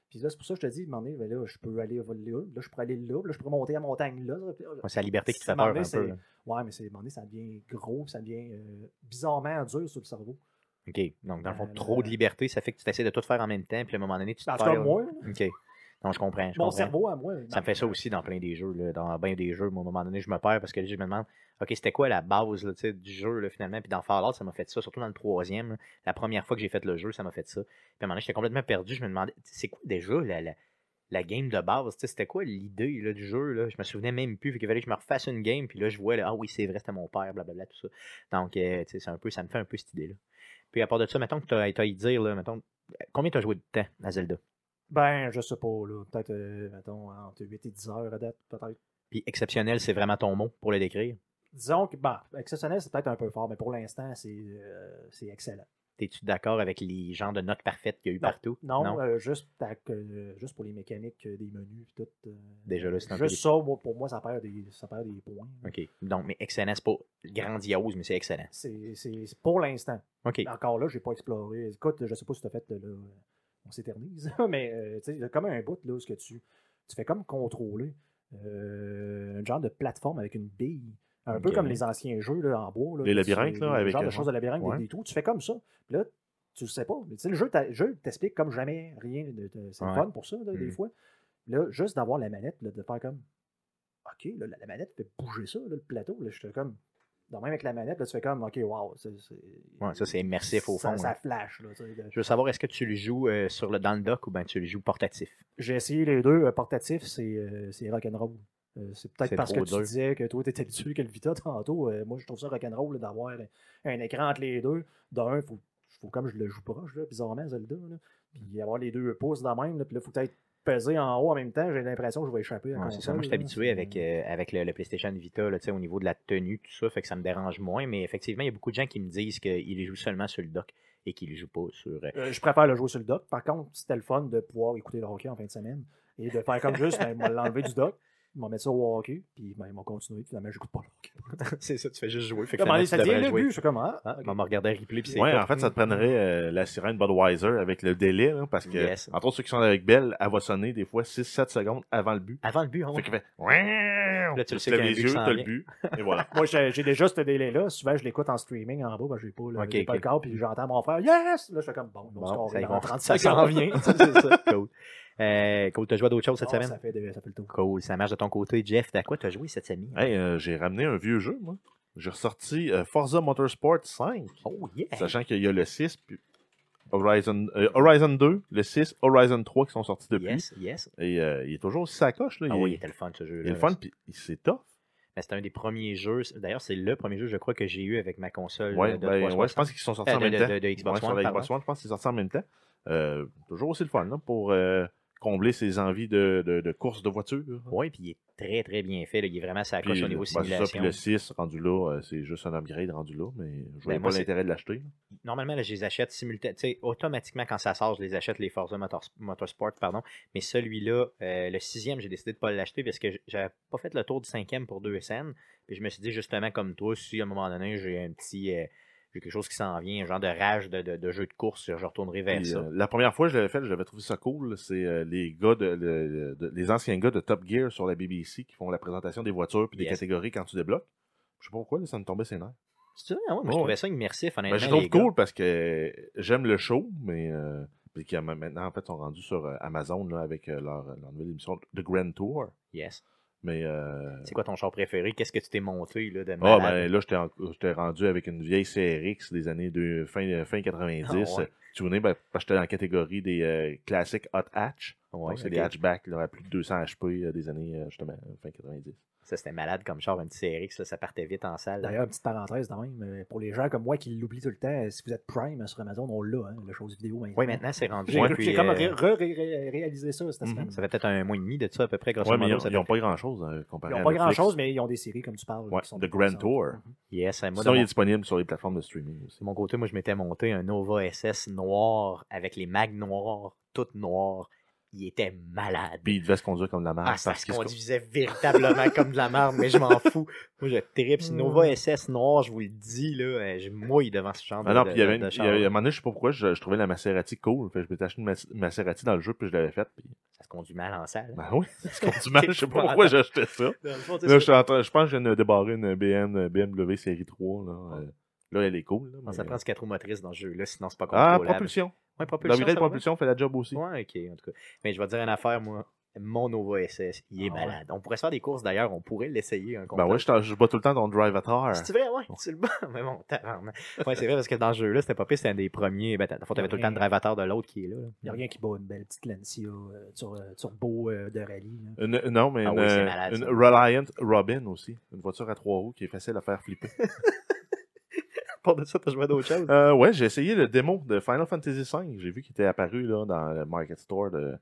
Puis là, c'est pour ça que je te dis, donné, ben là, je peux aller là, là, je pourrais aller là, là, je pourrais monter à la montagne là. c'est la liberté qui te fait peur un peu. là. Ouais, mais c'est, à un moment donné, ça devient gros, ça devient euh, bizarrement dur sur le cerveau. OK. Donc, dans le fond, Euh, trop de liberté, ça fait que tu essaies de tout faire en même temps, puis à un moment donné, tu te En cas, perds. moi, OK. Non, je comprends. Je mon comprends. cerveau à moi. Ça me fait ça aussi dans plein des jeux. Là. Dans bien des jeux, moi, à un moment donné, je me perds parce que là, je me demande, OK, c'était quoi la base là, du jeu là, finalement? Puis dans Fallout, ça m'a fait ça, surtout dans le troisième. La première fois que j'ai fait le jeu, ça m'a fait ça. Puis à un moment donné, j'étais complètement perdu. Je me demandais, c'est quoi déjà la, la, la game de base? C'était quoi l'idée du jeu? Là? Je me souvenais même plus. Fait qu'il fallait que je me refasse une game. Puis là, je vois, ah oui, c'est vrai, c'était mon père, blablabla, tout ça. Donc, euh, tu sais, c'est un peu, ça me fait un peu cette idée-là. Puis à part de ça, mettons que tu as, à y dire, là, mettons, combien tu as joué de temps à Zelda? Ben, je sais pas, là. Peut-être, euh, mettons, entre 8 et 10 heures à date, peut-être. Puis exceptionnel, c'est vraiment ton mot pour le décrire? Disons que, ben, exceptionnel, c'est peut-être un peu fort, mais pour l'instant, c'est euh, excellent. Es-tu d'accord avec les genres de notes parfaites qu'il y a eu Non. partout? Non, euh, juste, à- juste pour les mécaniques euh, des menus, pis tout. euh, Déjà là, c'est un peu Juste ça, moi, pour moi, ça perd des, ça perd des points. OK. Donc, mais excellent, c'est pas grandiose, mais c'est excellent. C'est pour l'instant. OK. Encore là, j'ai pas exploré. Écoute, je sais pas si tu as fait, on s'éternise, mais euh, il y a comme un bout, là, où ce que tu, tu fais comme contrôler euh, un genre de plateforme avec une bille. Un peu comme les anciens jeux là, en bois. Là, Les labyrinthes, là, avec, genres de euh, choses de labyrinthe, ouais. des, des trous. Tu fais comme ça. Puis là, tu le sais pas. Mais tu sais, le jeu, le jeu t'explique comme jamais rien. C'est Ouais. fun pour ça, là, des Mhm. fois. Là, juste d'avoir la manette, là, de faire comme OK, là, la, la manette fait bouger ça, là, le plateau. Là, je fais comme. Donc, même avec la manette, là, tu fais comme OK, wow. Ouais, ça, c'est immersif au fond, Ça, là. flash. Là, de- Je veux savoir, est-ce que tu le joues euh, sur le, dans le dock ou bien tu le joues portatif? J'ai essayé les deux. euh, portatifs, c'est euh, c'est rock'n'roll. Euh, c'est peut-être parce que tu disais que toi, tu étais habitué que le Vita tantôt. Moi, je trouve ça rock'n'roll d'avoir un écran entre les deux. D'un, il faut, faut comme je le joue proche, là, bizarrement, Zelda. Là. Puis avoir les deux pouces dans le même. Là, puis là, faut peut-être peser en haut en même temps. J'ai l'impression que je vais échapper à Ouais, c'est console. ça. Moi, je suis habitué avec, euh, avec le, le PlayStation Vita là, tu sais, au niveau de la tenue, tout ça, fait que ça me dérange moins. Mais effectivement, il y a beaucoup de gens qui me disent qu'ils jouent seulement sur le dock et qu'ils les jouent pas sur. euh, Euh, je préfère le jouer sur le dock. Par contre, c'était le fun de pouvoir écouter le hockey en fin de semaine et de faire comme juste, ben, l'enlever du dock, m'en mettre ça au hockey, puis ben, ils m'ont continué. Finalement, j'écoute pas le hockey. c'est ça, tu fais juste jouer. Fait finalement, ça devrais le but, je suis comme ah, Ah, ok. on va regarder un replay puis c'est Ouais, tout. en fait, ça te prendrait euh, la sirène Budweiser avec le délai, parce que, Yes. entre autres, ceux qui sont avec Belle, elle va sonner des fois 6-7 secondes avant le but. Avant le but, on Fait qu'il fait. Là, tu le sais les yeux, t'as le but, et voilà. Moi, j'ai j'ai déjà ce délai-là. Souvent, je l'écoute en streaming en bas. Ben, j'ai pas, le, Ok, j'ai pas le corps, puis j'entends mon frère Yes! Là, je fais comme bon, on Bon, se ça, dans va. 30 ça s'en secondes. vient. c'est ça. Cool. Euh, cool, t'as joué à d'autres choses cette Ah, semaine? ça, fait, de- ça fait le tour. Cool, ça marche de ton côté. Jeff, à quoi t'as joué cette semaine? Hey, euh, j'ai ramené un vieux jeu, moi. J'ai ressorti euh, Forza Motorsport 5, Oh yeah! sachant qu'il y a le 6, puis Horizon, euh, Horizon 2, le 6, Horizon 3 qui sont sortis depuis. Yes, yes. Et euh, il est toujours aussi sacoche, là. Ah il, oui, il est, était le fun ce jeu-là. il est le fun, puis c'est tough. Mais C'était un des premiers jeux. D'ailleurs, c'est le premier jeu, je crois, que j'ai eu avec ma console Ouais, de ben, 360. ouais, je pense qu'ils sont sortis Euh, en de- même de- temps. de- de Xbox Ouais, sur One, la Xbox. One, je pense qu'ils sont sortis en même temps. Euh, toujours aussi le fun, là, pour euh, combler ses envies de, de, de course de voiture. Oui, puis il est très, très bien fait. là. Il est vraiment sa coche au niveau ben, ça, simulation. le 6, rendu là, euh, c'est juste un upgrade rendu là, mais je voyais Ben, pas l'intérêt de l'acheter. Normalement, là, je les achète simultanément. Automatiquement, quand ça sort, je les achète, les Forza Motor- Motorsport, pardon. Mais celui-là, euh, le sixième, j'ai décidé de pas l'acheter parce que j'avais pas fait le tour du cinquième pour deux scènes. Puis je me suis dit, justement, comme toi, si à un moment donné, j'ai un petit. euh, j'ai quelque chose qui s'en vient, un genre de rage de, de, de jeu de course, je retournerai vers ça. euh, la première fois que je l'avais fait, j'avais trouvé ça cool. C'est euh, les gars de, le- de- les anciens gars de Top Gear sur la BBC qui font la présentation des voitures puis des Yes. catégories quand tu débloques. Je sais pas pourquoi, là, ça me tombait ses nerfs. C'est vrai? Ouais, moi, je Ouais. trouvais ça immersif, honnêtement. Ben, je trouve cool parce que j'aime le show, mais euh, puis qui maintenant en fait sont rendus sur euh, Amazon là, avec leur, leur nouvelle émission The Grand Tour. Yes. Mais euh, C'est quoi ton char préféré? Qu'est-ce que tu t'es monté là, de ah, ben, là, j'étais en- j'étais rendu avec une vieille CRX des années de, fin, fin 90. Ah, ouais. euh, tunée, ben, parce que j'étais dans la catégorie des euh, classiques Hot Hatch. Ouais, c'est ok. des hatchbacks là, à plus de 200 HP euh, des années euh, justement fin 90. Ça, c'était malade comme char, un petit CRX, là, ça partait vite en salle. D'ailleurs, petite parenthèse quand même, euh, pour les gens comme moi qui l'oublient tout le temps, si vous êtes Prime sur Amazon, on l'a, hein, la chose vidéo. Oui, maintenant, c'est rendu. J'ai comme euh, ré- re- ré- ré- réalisé ça cette Mhm. semaine. Ça fait peut-être un mois et demi de ça, à peu près, grosso Ouais, modo. ils ont fait- pas grand chose euh, comparé Ils n'ont pas Netflix. grand chose, mais ils ont des séries comme tu parles. Ouais, qui sont The Grand. Tour. Mhm. Yes, moi, Sinon, de il est disponible sur les plateformes de streaming aussi. de mon côté, moi, je m'étais monté un Nova SS noir avec les mags noirs, toutes noires. Il était malade. Puis il devait se conduire comme de la merde. Ah, ça parce se qu'il se- conduisait véritablement comme de la merde, mais je m'en fous. Moi, je tripe. Ce Nova SS noir, je vous le dis, là, euh, je mouille devant ce genre de Ah non, de- puis il y avait, une- il y avait- à un moment donné, je sais pas pourquoi, je, je trouvais la Maserati cool. Fait je m'étais acheté une Mas- Maserati dans le jeu, puis je l'avais faite. Puis... Ça se conduit mal en salle. Ben oui, c'est conduit mal. Je sais pas pourquoi j'ai acheté ça. Le Là, je, ça- suis en train- je pense que je viens de débarrer une BM, BMW série 3. Là, Euh, là elle est cool. Là, mais- ça prend ce quatre roues motrices dans ce jeu-là, sinon c'est pas Ah, contrôlable. propulsion. Ouais, propulsion. L'upgrade ça va? propulsion fait la job aussi. Ouais, ok, en tout cas. Mais je vais te dire une affaire, moi. mon Nova SS. Il est Ah ouais? malade. On pourrait se faire des courses d'ailleurs, on pourrait l'essayer. Ben ouais, je, bats tout le temps ton Drive Avatar. C'est vrai, ouais, tu le bats. Mais bon. Ouais, c'est vrai, parce que dans ce jeu-là, c'était pas pire, c'était un des premiers. Ben, t'avais tout le temps le drivateur de l'autre qui est là. Il n'y a rien qui bat une belle petite Lancia euh, sur, euh, turbo euh, de rallye. là. Une- non, mais Ah une, oui, c'est malade, une. Reliant Robin aussi. Une voiture à trois roues qui est facile à faire flipper. Pour de ça, t'as joué à d'autres choses? Euh, ouais, j'ai essayé le démo de Final Fantasy V. J'ai vu qu'il était apparu là, dans le Market Store de,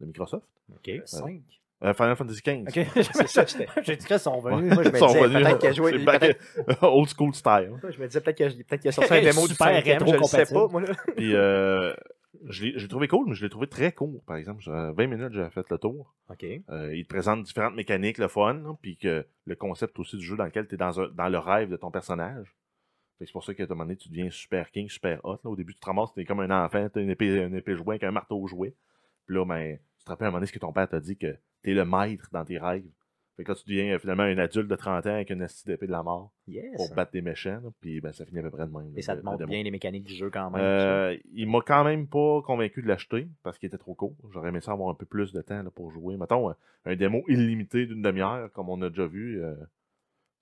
de Microsoft. Ok. Euh, Cinq? Euh, Final Fantasy XV. Ok, C'est ça, j'étais- J'ai dit qu'ils sont venus. Moi, je me disais, peut-être qu'il a joué. old school style. Je me disais peut-être qu'il a, peut-être qu'il a sorti un démo du Super 5 je le sais pas, moi là. Puis euh, je l'ai trouvé cool, mais je l'ai trouvé très court. Par exemple, J'ai- 20 minutes, j'ai fait le tour. Ok. Euh, il te présente différentes mécaniques, le fun, là, puis que le concept aussi du jeu dans lequel tu es dans, un- dans le rêve de ton personnage. C'est pour ça qu'à un moment donné, tu deviens super king, super hot. là. Au début, tu te ramasses, t'es comme un enfant, t'as une épée, une épée jouée avec un marteau joué. Puis là, ben, tu te rappelles à un moment donné ce que ton père t'a dit que t'es le maître dans tes rêves. Fait que là, tu deviens euh, finalement un adulte de 30 ans avec une astuce d'épée de la mort Yes. pour battre des méchants. là. Puis ben, ça finit à peu près de même. Et ça te montre bien les mécaniques du jeu quand même. Euh, il m'a quand même pas convaincu de l'acheter parce qu'il était trop court. J'aurais aimé ça avoir un peu plus de temps là, pour jouer. Mettons, un, un démo illimité d'une demi-heure, comme on a déjà vu, euh,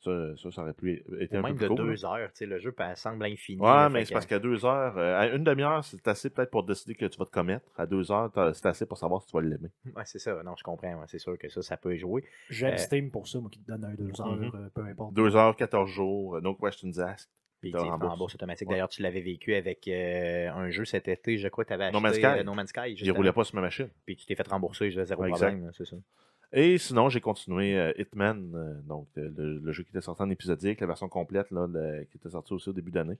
ça, ça, ça aurait pu être un même peu de plus court. deux heures. Tu sais, le jeu semble infini. Ouais, mais c'est parce qu'à deux heures, euh, à une demi-heure, c'est assez peut-être pour décider que tu vas te commettre. À deux heures, c'est assez pour savoir si tu vas l'aimer. Ouais, c'est ça. Non, je comprends. ouais, c'est sûr que ça, ça peut jouer. J'aime Euh, Steam pour ça, moi, qui te donne un deux heures, Mhm. euh, peu importe. Deux heures, 14 jours, euh, no questions asked. Puis tu sais, rembourse. rembourse automatique. Ouais. D'ailleurs, tu l'avais vécu avec euh, un jeu cet été, je crois que tu avais acheté No Man's Sky. euh, No Man's Sky. Justement. roulais pas sur ma machine. Puis tu t'es fait rembourser, j'ai zéro Ouais, exact. problème, c'est ça. Et sinon, j'ai continué euh, Hitman, euh, donc euh, le, le jeu qui était sorti en épisodique, la version complète là, qui était sortie aussi au début d'année.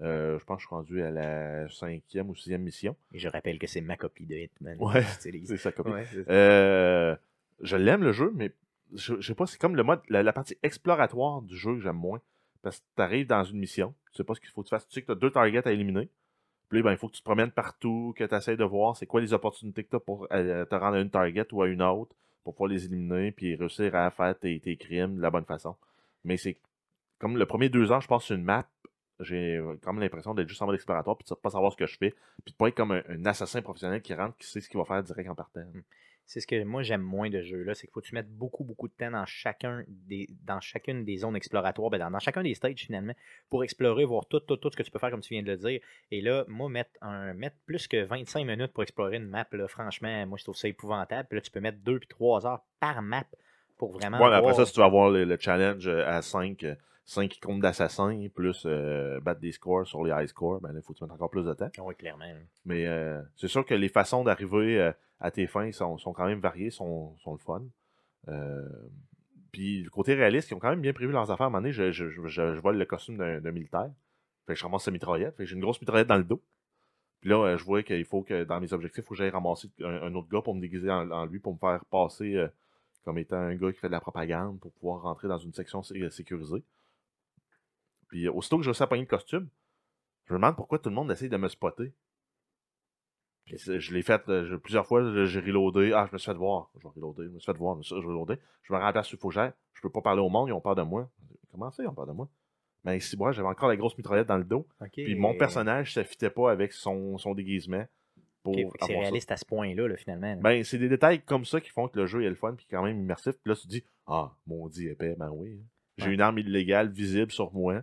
Euh, je pense que je suis rendu à la cinquième ou sixième mission. Et je rappelle que c'est ma copie de Hitman. Ouais. C'est sa copie. Ouais, c'est ça. Je l'aime le jeu, mais je, je sais pas, c'est comme le mode, la, la partie exploratoire du jeu que j'aime moins. Parce que tu arrives dans une mission, tu sais pas ce qu'il faut que tu fasses, tu sais que tu as deux targets à éliminer. Puis ben, il faut que tu te promènes partout, que tu essaies de voir c'est quoi les opportunités que tu as pour te rendre à une target ou à une autre, pour pouvoir les éliminer, puis réussir à faire tes, crimes de la bonne façon. Mais c'est comme le premier deux ans, je passe sur une map, j'ai même l'impression d'être juste en mode exploratoire, puis de pas savoir ce que je fais, puis de pas être comme un, un assassin professionnel qui rentre, qui sait ce qu'il va faire direct en partant. C'est ce que moi j'aime moins de ce jeu-là, c'est qu'il faut que tu mettes beaucoup, beaucoup de temps dans chacun des, dans chacune des zones exploratoires, ben dans, dans chacun des stages finalement, pour explorer, voir tout, tout, tout ce que tu peux faire comme tu viens de le dire. Et là, moi, mettre un mettre plus que 25 minutes pour explorer une map, là, franchement, moi je trouve ça épouvantable. Puis là, tu peux mettre 2 puis 3 heures par map pour vraiment. Ouais, mais après voir- ça, si tu vas avoir le, le challenge euh, à 5, 5 comptes d'assassins, plus euh, battre des scores sur les high scores, ben là, il faut que tu mettes encore plus de temps. Oui, clairement. Mais euh, c'est sûr que les façons d'arriver euh, à tes fins sont, sont quand même variées, sont, sont le fun. Puis le côté réaliste, ils ont quand même bien prévu leurs affaires. À un moment donné, je, je, je, je, vole le costume d'un militaire. Fait que je ramasse sa mitraillette. Fait que j'ai une grosse mitraillette dans le dos. Puis là, je vois qu'il faut que dans mes objectifs, il faut que j'aille ramasser un, un autre gars pour me déguiser en, en lui, pour me faire passer comme étant un gars qui fait de la propagande pour pouvoir rentrer dans une section sé- sécurisée. Puis euh, aussitôt que j'ai réussi à pogner le costume, je me demande pourquoi tout le monde essaye de me spotter. Puis je l'ai fait euh, je- plusieurs fois, je- j'ai reloadé. Ah, je me suis fait voir. Je vais reloader. Je me suis fait voir. Je me suis reloadé. Je me remplace sur Fougère. Je peux pas parler au monde, ils ont peur de moi. Comment ça, ils ont peur de moi? Mais si moi, j'avais encore la grosse mitraillette dans le dos. Ok. Puis mon personnage, ça fitait pas avec son, son déguisement. Pour Ok, fait que c'est ça. réaliste à ce point-là, là, finalement. là. Ben, c'est des détails comme ça qui font que le jeu est le fun puis quand même immersif. Puis là, tu te dis, ah, maudit épais, ben oui. J'ai Ouais. une arme illégale visible sur moi.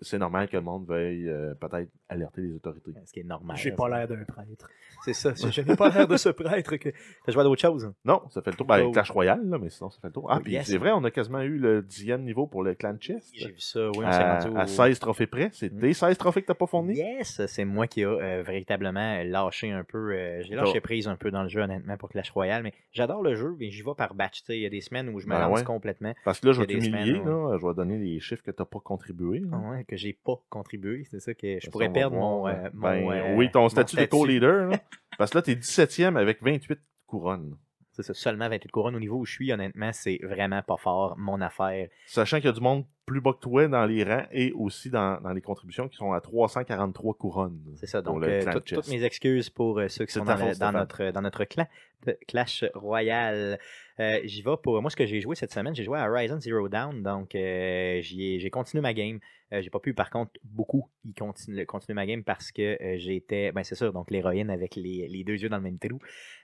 C'est normal que le monde veuille euh, peut-être alerter les autorités. ce qui est normal. J'ai là, pas l'air d'un prêtre. C'est ça. Je n'ai pas l'air de ce prêtre que. T'as joué à d'autres choses? Non, ça fait le tour. Ben, Oh. Clash Royale, là, mais sinon, ça fait le tour. Ah, Oh, puis yes. c'est vrai, on a quasiment eu le dixième niveau pour le clan chess. J'ai vu ça, oui, on à, au- à 16 trophées près. C'est Mm. tes 16 trophées que t'as pas fournis? Yes, c'est moi qui a euh, véritablement lâché un peu. euh, j'ai lâché prise un peu dans le jeu, honnêtement, pour Clash Royale. Mais j'adore le jeu, mais j'y vais par batch. tu sais, Il y a des semaines où je me Ben lance ouais. complètement. Parce que là, je vais des t'humilier, là. Je vais donner les chiffres que t'as pas contribué. Ouais, que j'ai pas contribué. C'est ça que je pourrais perdre mon. voir. euh, mon, Ben, euh, oui, ton mon statut de co-leader. Parce que là, t'es 17e avec 28 couronnes. C'est ça, seulement 28 couronnes. Au niveau où je suis, honnêtement, c'est vraiment pas fort, mon affaire. Sachant qu'il y a du monde plus bas que toi dans les rangs et aussi dans, dans les contributions qui sont à 343 couronnes. C'est ça. Donc, euh, tout- toutes mes excuses pour euh, ceux qui sont dans, le- notre, dans notre clan de Clash Royale. Euh, j'y vais pour moi ce que j'ai joué cette semaine. J'ai joué à Horizon Zero Dawn, donc j'ai continué ma game. Euh, j'ai pas pu par contre beaucoup y continuer, continuer ma game parce que euh, j'étais, ben c'est sûr, donc l'héroïne avec les, les deux yeux dans le même trou.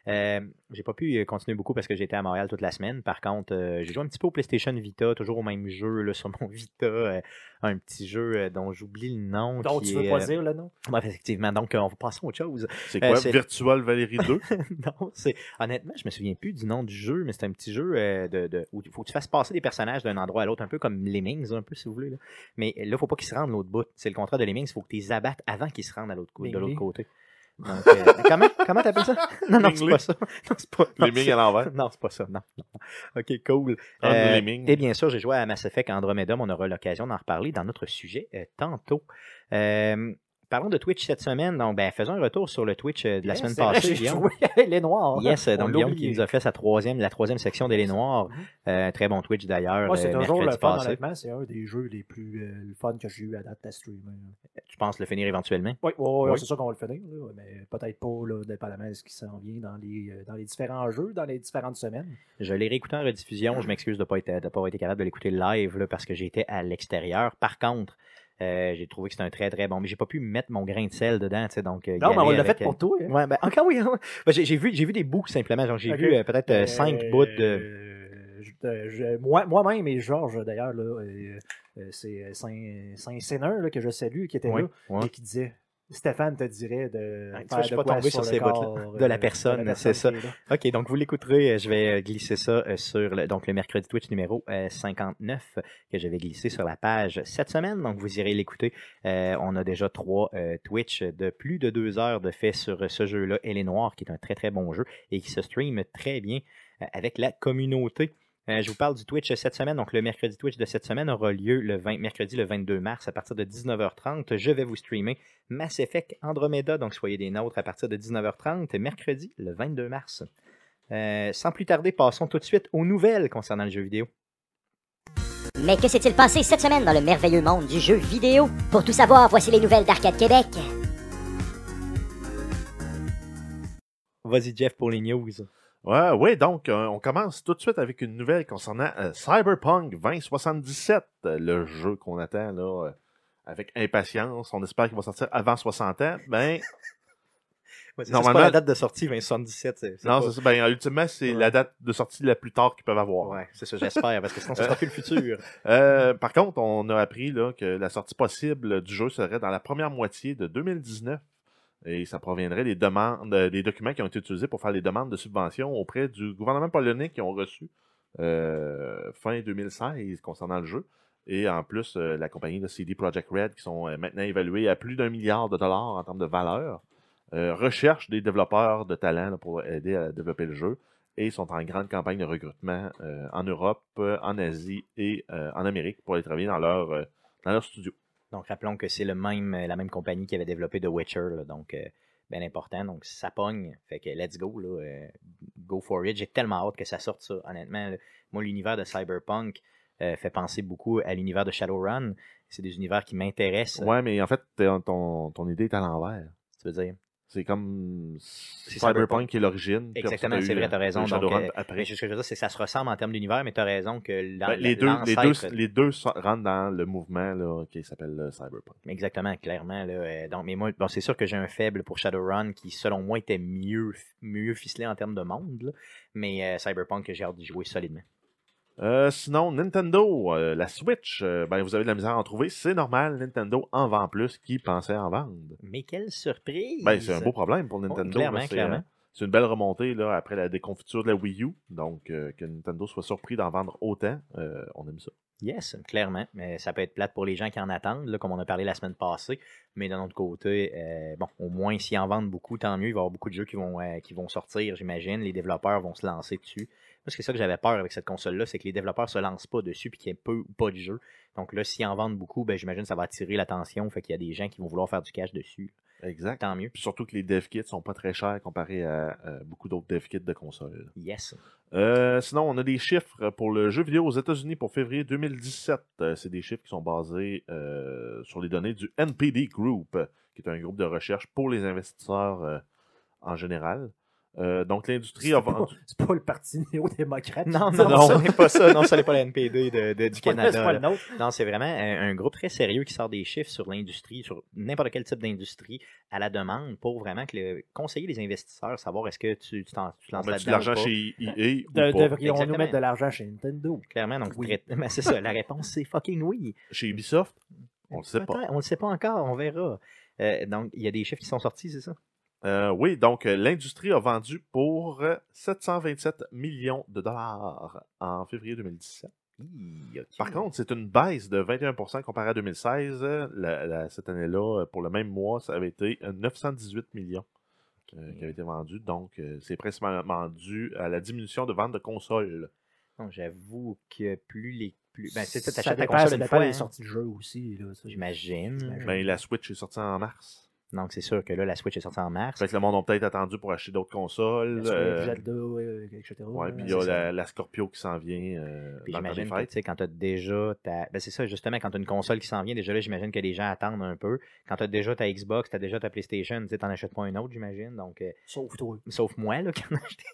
Euh, j'ai pas pu continuer beaucoup parce que j'étais à Montréal toute la semaine. Par contre, euh, j'ai joué un petit peu au PlayStation Vita, toujours au même jeu là, sur mon Vita, euh, un petit jeu dont j'oublie le nom. Donc, qui tu veux est, pas dire le nom? Bref, effectivement. Donc, on va passer à autre chose. C'est Euh, quoi, c'est- Virtual Valérie 2? non, c'est honnêtement, je me souviens plus du nom du jeu, mais c'est un petit jeu de, de- où il faut que tu fasses passer des personnages d'un endroit à l'autre, un peu comme Lemmings, un peu si vous voulez. là. Mais là, faut pas qu'ils se rendent de l'autre bout. C'est le contraire de Lemmings, il faut que tu les abattes avant qu'ils se rendent à l'autre de l'autre côté. Donc, euh, comment comment t'appelles ça? Non, non, c'est pas ça. Non, c'est pas. non, à l'envers. Non, c'est pas ça. Non, non. Ok, cool. Euh, et bien sûr, j'ai joué à Mass Effect Andromeda. On aura l'occasion d'en reparler dans notre sujet euh, tantôt. Parlons de Twitch cette semaine. Donc, ben, faisons un retour sur le Twitch euh, de la Yes, semaine vrai, passée. Guillaume. joué les Noirs. Yes, On donc l'a Guillaume qui nous a fait sa troisième, la troisième section des Les Noirs. Mhm. Euh, un très bon Twitch d'ailleurs. Moi, c'est euh, toujours le fun, passé. honnêtement. C'est un des jeux les plus euh, le fun que j'ai eu à date à streamer. Tu penses le finir éventuellement? Oui, ouais, ouais, Oui. c'est sûr qu'on va le finir, là, mais peut-être pas, là, dépendamment de ce qui s'en vient dans les, dans les différents jeux, dans les différentes semaines. Je l'ai réécouté en rediffusion. Je m'excuse de ne pas, être- de pas avoir été capable de l'écouter live là, parce que j'étais à l'extérieur. Par contre, euh, j'ai trouvé que c'était un très très bon. Mais j'ai pas pu mettre mon grain de sel dedans. tu sais, Donc, euh, Non, mais on l'a fait pour toi. hein. Ouais, ben, encore oui. Ben, j'ai, vu, j'ai vu des bouts simplement. Genre, j'ai vu euh, peut-être euh, Euh, cinq bouts de. euh, je- euh, moi- Moi-même et Georges, d'ailleurs, là, euh, euh, c'est euh, Saint- Saint-Séneur là, que je salue, qui était Ouais, là, ouais. et qui disait Stéphane te dirait de. Ouais, tu faire vois, je suis de pas tombé sur ces bouts-là de la euh, personne, personne c'est ça. OK, donc vous l'écouterez. euh, Je vais euh, glisser ça euh, sur le, donc le mercredi Twitch numéro euh, 59 que j'avais glissé sur la page cette semaine. Donc vous irez l'écouter. Euh, on a déjà trois euh, Twitch de plus de deux heures de fait sur euh, ce jeu-là, Elle est Noire, qui est un très très bon jeu et qui se stream très bien euh, avec la communauté. Euh, je vous parle du Twitch cette semaine. Donc, le mercredi Twitch de cette semaine aura lieu le 20, mercredi le 22 mars à partir de 19h30. Je vais vous streamer Mass Effect Andromeda. Donc, soyez des nôtres à partir de 19h30, mercredi le 22 mars. Euh, sans plus tarder, passons tout de suite aux nouvelles concernant le jeu vidéo. Mais que s'est-il passé cette semaine dans le merveilleux monde du jeu vidéo? Pour tout savoir, voici les nouvelles d'Arcade Québec. Vas-y, Jeff, pour les news. Ouais, ouais, donc euh, on commence tout de suite avec une nouvelle concernant euh, Cyberpunk 2077, euh, le jeu qu'on attend là euh, avec impatience. On espère qu'il va sortir avant 60 ans. Ben, Ouais, c'est Normalement- pas la date de sortie, 2077. c'est- c'est non, pas- c'est ça. Ben, ultimement, c'est Ouais. la date de sortie la plus tard qu'ils peuvent avoir. Ouais, c'est ça, j'espère, parce que sinon, ce sera plus le futur. Euh, par contre, on a appris là, que la sortie possible du jeu serait dans la première moitié de 2019. Et ça proviendrait des demandes, euh, des documents qui ont été utilisés pour faire les demandes de subvention auprès du gouvernement polonais qui ont reçu euh, fin 2016 concernant le jeu. Et en plus, euh, la compagnie de CD Projekt Red, qui sont maintenant évalués à plus d'un milliard de dollars en termes de valeur, recherchent des développeurs de talent pour aider à développer le jeu et sont en grande campagne de recrutement en Europe, en Asie et en Amérique pour aller travailler dans leur, dans leur studio. Donc, rappelons que c'est le même, la même compagnie qui avait développé The Witcher, là, donc euh, bien important. Donc, ça pogne. Fait que let's go, là, euh, go for it. J'ai tellement hâte que ça sorte, ça, honnêtement. là. Moi, l'univers de Cyberpunk euh, fait penser beaucoup à l'univers de Shadowrun. C'est des univers qui m'intéressent. Ouais, mais en fait, ton, ton idée est à l'envers. Tu veux dire? C'est comme Cyberpunk. Qui est l'origine. Exactement, t'as c'est vrai, euh, t'as raison. Donc, euh, après. Mais ce que je veux dire, c'est que ça se ressemble en termes d'univers, mais tu as raison que Ben, les, deux, les, l'ancêtre- deux, les deux so- rentrent dans le mouvement là, qui s'appelle euh, Cyberpunk. Exactement, clairement. Là, euh, donc, mais moi, bon, c'est sûr que j'ai un faible pour Shadowrun qui, selon moi, était mieux, mieux ficelé en termes de monde. là. mais euh, Cyberpunk, j'ai hâte d'y jouer solidement. Euh, sinon, Nintendo, euh, la Switch, euh, ben, vous avez de la misère à en trouver. C'est normal, Nintendo en vend plus qui pensait en vendre. Mais quelle surprise! Ben, c'est un beau problème pour Nintendo. Oh, clairement, là, c'est, clairement. C'est une belle remontée là, après la déconfiture de la Wii U. Donc, euh, que Nintendo soit surpris d'en vendre autant, euh, on aime ça. Yes, clairement. Mais ça peut être plate pour les gens qui en attendent, là, comme on a parlé la semaine passée. Mais d'un autre côté, euh, bon, au moins, s'ils en vendent beaucoup, tant mieux. Il va y avoir beaucoup de jeux qui vont, sortir, j'imagine. Les développeurs vont se lancer dessus. Moi, c'est ça que j'avais peur avec cette console-là, c'est que les développeurs se lancent pas dessus puis qu'il y ait peu ou pas de jeux. Donc là, s'ils en vendent beaucoup, ben, j'imagine que ça va attirer l'attention. Fait qu'il y a des gens qui vont vouloir faire du cash dessus. Exact. Tant mieux. Puis surtout que les dev kits sont pas très chers comparé à, à beaucoup d'autres dev kits de consoles. Yes. Euh, sinon, on a des chiffres pour le jeu vidéo aux États-Unis pour février 2017. Euh, c'est des chiffres qui sont basés euh, sur les données du NPD Group, qui est un groupe de recherche pour les investisseurs euh, en général. Euh, donc, l'industrie a C'est pas, vendu. c'est pas le parti néo-démocrate. Non, non, non, ça. ce n'est pas ça. Non, ce n'est pas la NPD de, de- du Canada. C'est pas le nôtre. Non, c'est vraiment un, un groupe très sérieux qui sort des chiffres sur l'industrie, sur n'importe quel type d'industrie, à la demande pour vraiment que le- conseiller les investisseurs, savoir est-ce que tu, tu, t'en- tu lances de l'argent ou pas. chez EA ou De- pas? Devrions-nous Exactement. mettre de l'argent chez Nintendo? Clairement, donc Oui. très- mais c'est ça. La réponse, c'est fucking oui. Chez Ubisoft? On le sait pas. On le sait pas encore, on verra. Euh, donc, il y a des chiffres qui sont sortis, c'est ça? Euh, oui, donc euh, l'industrie a vendu pour euh, 727 millions de dollars en février 2017. Hi, ok. Par contre, c'est une baisse de 21% comparé à 2016. Euh, la- la- cette année-là, euh, pour le même mois, ça avait été euh, 918 millions euh, qui avaient été vendus. Donc, euh, c'est principalement dû à la diminution de vente de consoles. J'avoue que plus les. Plus... Ben, c'est ça, t'achètes ta console ça une dépend fois. des hein. sorties de jeu aussi. là. J'imagine. Ben, la Switch est sortie en mars. Donc, c'est sûr que là, la Switch est sortie en mars. Fait que le monde a peut-être attendu pour acheter d'autres consoles. Euh, Zelda, euh, etc. ouais, puis il y a la, la Scorpio qui s'en vient euh, Puis j'imagine que, tu sais, quand tu as déjà ta. Ben, c'est ça, justement, quand tu as une console qui s'en vient, déjà là, j'imagine que les gens attendent un peu. Quand tu as déjà ta Xbox, tu as déjà ta PlayStation, tu sais, t'en achètes pas une autre, j'imagine. Donc, euh, Sauf toi. sauf moi, là, qui en ai acheté.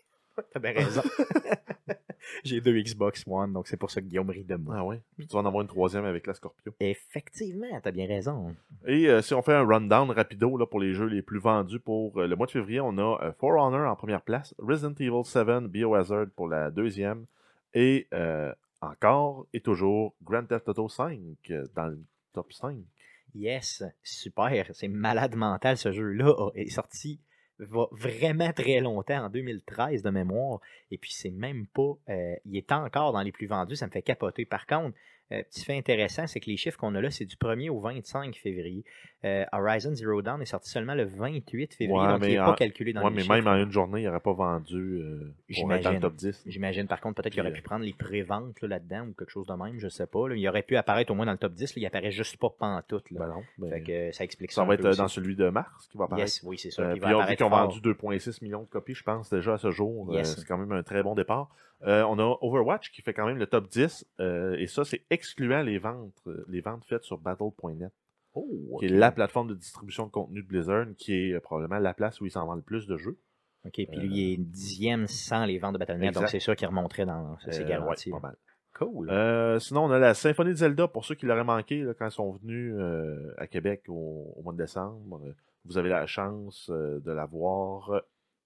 T'as bien raison. J'ai deux Xbox One, donc c'est pour ça que Guillaume rit de moi. Ah ouais? Puis tu vas en avoir une troisième avec la Scorpio. Effectivement, t'as bien raison. Et euh, si on fait un rundown rapido là, pour les jeux les plus vendus pour euh, le mois de février, on a euh, For Honor en première place, Resident Evil 7 Biohazard pour la deuxième, et euh, encore et toujours Grand Theft Auto 5 euh, dans le top 5. Yes, super. C'est malade mental ce jeu-là. est sorti va vraiment très longtemps, en 2013 de mémoire. Et puis c'est même pas. euh, il est encore dans les plus vendus, ça me fait capoter. Par contre, euh, petit fait intéressant, c'est que les chiffres qu'on a là, c'est du 1er au 25 février. Euh, Horizon Zero Dawn est sorti seulement le 28 février, Ouais, donc il n'est pas calculé dans Ouais, les mais chiffres. même en une journée, il n'aurait pas vendu euh, pour être dans le top 10. J'imagine, par contre, peut-être qu'il aurait euh, pu prendre les préventes là, là-dedans ou quelque chose de même, je sais pas. là. Il aurait pu apparaître au moins dans le top 10, là, il apparaît juste pas pantoute. Là. Ben non, ben, fait que ça explique ça. ça va être euh, aussi. dans celui de mars qui va apparaître. Yes, oui, c'est ça. Euh, Puis va qu'ils ont vendu 2,6 millions de copies, je pense, déjà à ce jour. Yes. c'est quand même un très bon départ. Euh, on a Overwatch qui fait quand même le top 10, euh, et ça, c'est excluant les ventes, les ventes faites sur Battle.net, Oh, qui est la plateforme de distribution de contenu de Blizzard, qui est euh, probablement la place où ils s'en vendent le plus de jeux. OK, puis lui, il est dixième sans les ventes de Battle.net, donc c'est sûr qu'il remonterait dans... Ça, c'est Euh, garanti. ouais, pas mal. cool. Euh, sinon, on a la Symphonie de Zelda, pour ceux qui l'auraient manqué là, quand ils sont venus euh, à Québec au, au mois de décembre. Euh, Vous avez la chance euh, de la voir euh,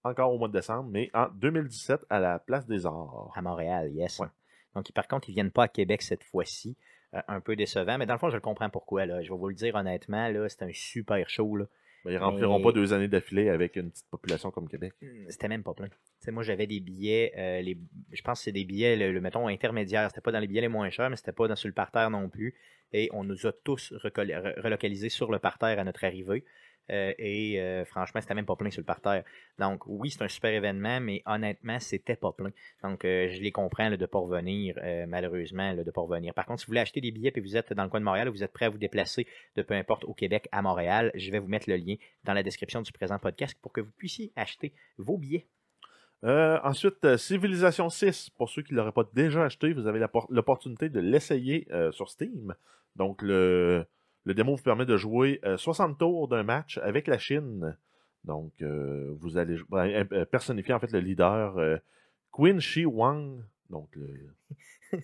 encore au mois de décembre, mais en 2017 à la Place des Arts. À Montréal, yes. Ouais. Donc, par contre, ils viennent pas à Québec cette fois-ci. Euh, un peu décevant, mais dans le fond, je le comprends pourquoi. Là. Je vais vous le dire honnêtement, là, c'est un super show. Là. Ils rempliront Mais- pas deux années d'affilée avec une petite population comme Québec. Hmm, C'était même pas plein. Moi, j'avais des billets, euh, les, je pense que c'est des billets, le, le, mettons, intermédiaires. C'était pas dans les billets les moins chers, mais c'était pas dans, sur le parterre non plus. Et on nous a tous relocalisés sur le parterre à notre arrivée. Euh, et euh, franchement, c'était même pas plein sur le parterre. Donc, oui, c'est un super événement, mais honnêtement, c'était pas plein. Donc, euh, je les comprends de ne pas revenir, malheureusement, de ne pas revenir. Par contre, si vous voulez acheter des billets et vous êtes dans le coin de Montréal, vous êtes prêt à vous déplacer de peu importe au Québec à Montréal, je vais vous mettre le lien dans la description du présent podcast pour que vous puissiez acheter vos billets. Ensuite, Civilization 6, pour ceux qui ne l'auraient pas déjà acheté, vous avez l'opportunité de l'essayer sur Steam. Donc, le, le démo vous permet de jouer euh, 60 tours d'un match avec la Chine. Donc, euh, vous allez ben, euh, personnifier en fait le leader euh, Qin Shi Huang, donc le,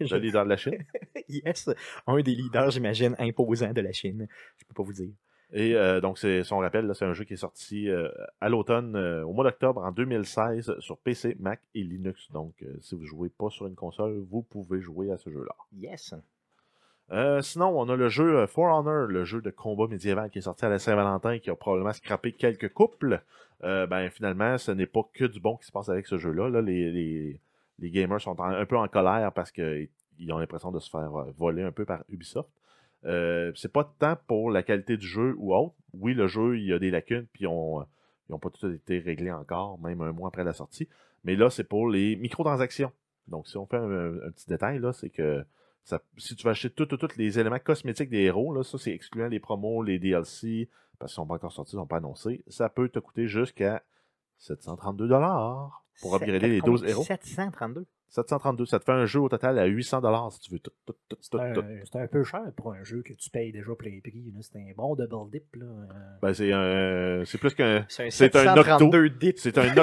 le leader de la Chine. yes, un des leaders, j'imagine, imposants de la Chine. Je peux pas vous dire. Et euh, donc, c'est son rappel, là, c'est un jeu qui est sorti euh, à l'automne, euh, au mois d'octobre en 2016 sur PC, Mac et Linux. Donc, euh, si vous jouez pas sur une console, vous pouvez jouer à ce jeu-là. Yes. Euh, sinon, on a le jeu euh, For Honor, le jeu de combat médiéval qui est sorti à la Saint-Valentin, qui a probablement scrappé quelques couples. Euh, ben, finalement, ce n'est pas que du bon qui se passe avec ce jeu-là. Là, les, gamers sont un peu en colère parce qu'ils ont l'impression de se faire voler un peu par Ubisoft. C'est pas tant pour la qualité du jeu ou autre. Oui, le jeu, il y a des lacunes, puis ils n'ont pas tout été réglés encore, même un mois après la sortie. Mais là, c'est pour les microtransactions. Donc, si on fait un, un petit détail, là, c'est que Ça, si tu vas acheter tous les éléments cosmétiques des héros, là, ça c'est excluant les promos, les DLC, parce qu'ils sont pas encore sortis, ils sont pas annoncés, ça peut te coûter jusqu'à 732 pour upgrader les 12 héros. 732. 732, ça te fait un jeu au total à 800 si tu veux tout, tout, tout, tout, C'est tout. un, c'est un peu cher pour un jeu que tu payes déjà plein prix. C'est un bon double dip. Là. Euh, Ben, c'est un, c'est plus qu'un, C'est un C'est un 732 dip. c'est un,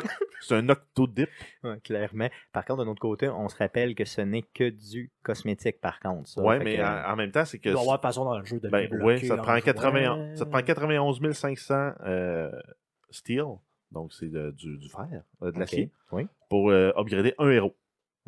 c'est un octo dip. Ouais, clairement. Par contre, d'un autre côté, on se rappelle que ce n'est que du cosmétique, par contre. Ça. Ouais, Fait mais que, en, en même temps, c'est que y avoir de façon dans le jeu de Ben oui, ça te en prend, jouant. 80, ça te prend 91 500 euh, steel, donc c'est de- du, du fer, euh, de l'acier, Oui. pour euh, upgrader un héros.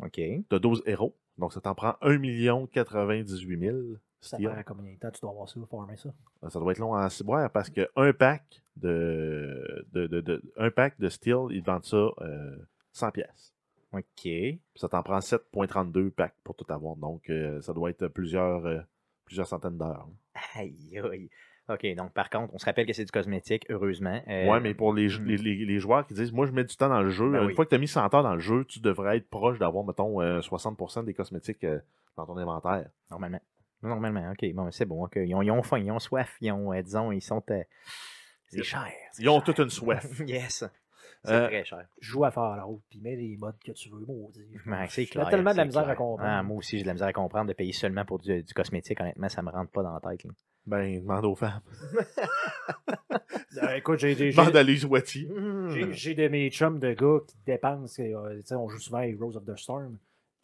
OK. Tu as 12 héros, donc ça t'en prend 1 98 000 Ça steel. prend combien de temps tu dois avoir ça, former ça? Euh, Ça doit être long à ciboire parce que un pack de, de, de, de- un pack de steel, ils te vendent ça euh, 100 pièces. OK. Ça t'en prend 7.32 packs pour tout avoir, donc euh, ça doit être plusieurs, euh, plusieurs centaines d'heures. Aïe, aïe. OK, donc par contre, on se rappelle que c'est du cosmétique, heureusement. Euh, Ouais, mais pour les, hmm. les, les- les joueurs qui disent, moi, je mets du temps dans le jeu, Ben une oui. fois que tu as mis 100 heures dans le jeu, tu devrais être proche d'avoir, mettons, euh, 60% des cosmétiques euh, dans ton inventaire. Normalement. Normalement, OK. Bon, c'est bon. ok. Ils, ont, ils ont faim, ils ont soif, ils ont, euh, disons, ils sont... euh, c'est cher. Ils ont cher. toute une soif. yes. C'est Euh, très cher. Joue à Fallout, puis mets les modes que tu veux, maudit. Ouais, c'est J'ai clair. tellement de la misère clair. à comprendre. Ah, moi aussi, j'ai de la misère à comprendre de payer seulement pour du, du cosmétique. Honnêtement, ça me rentre pas dans la tête. là. Ben, demande aux femmes. Euh, écoute, j'ai des. Demande à Lise Watty. J'ai j'ai de mes chums de gars qui dépensent, euh, tu sais, on joue souvent à Heroes of the Storm.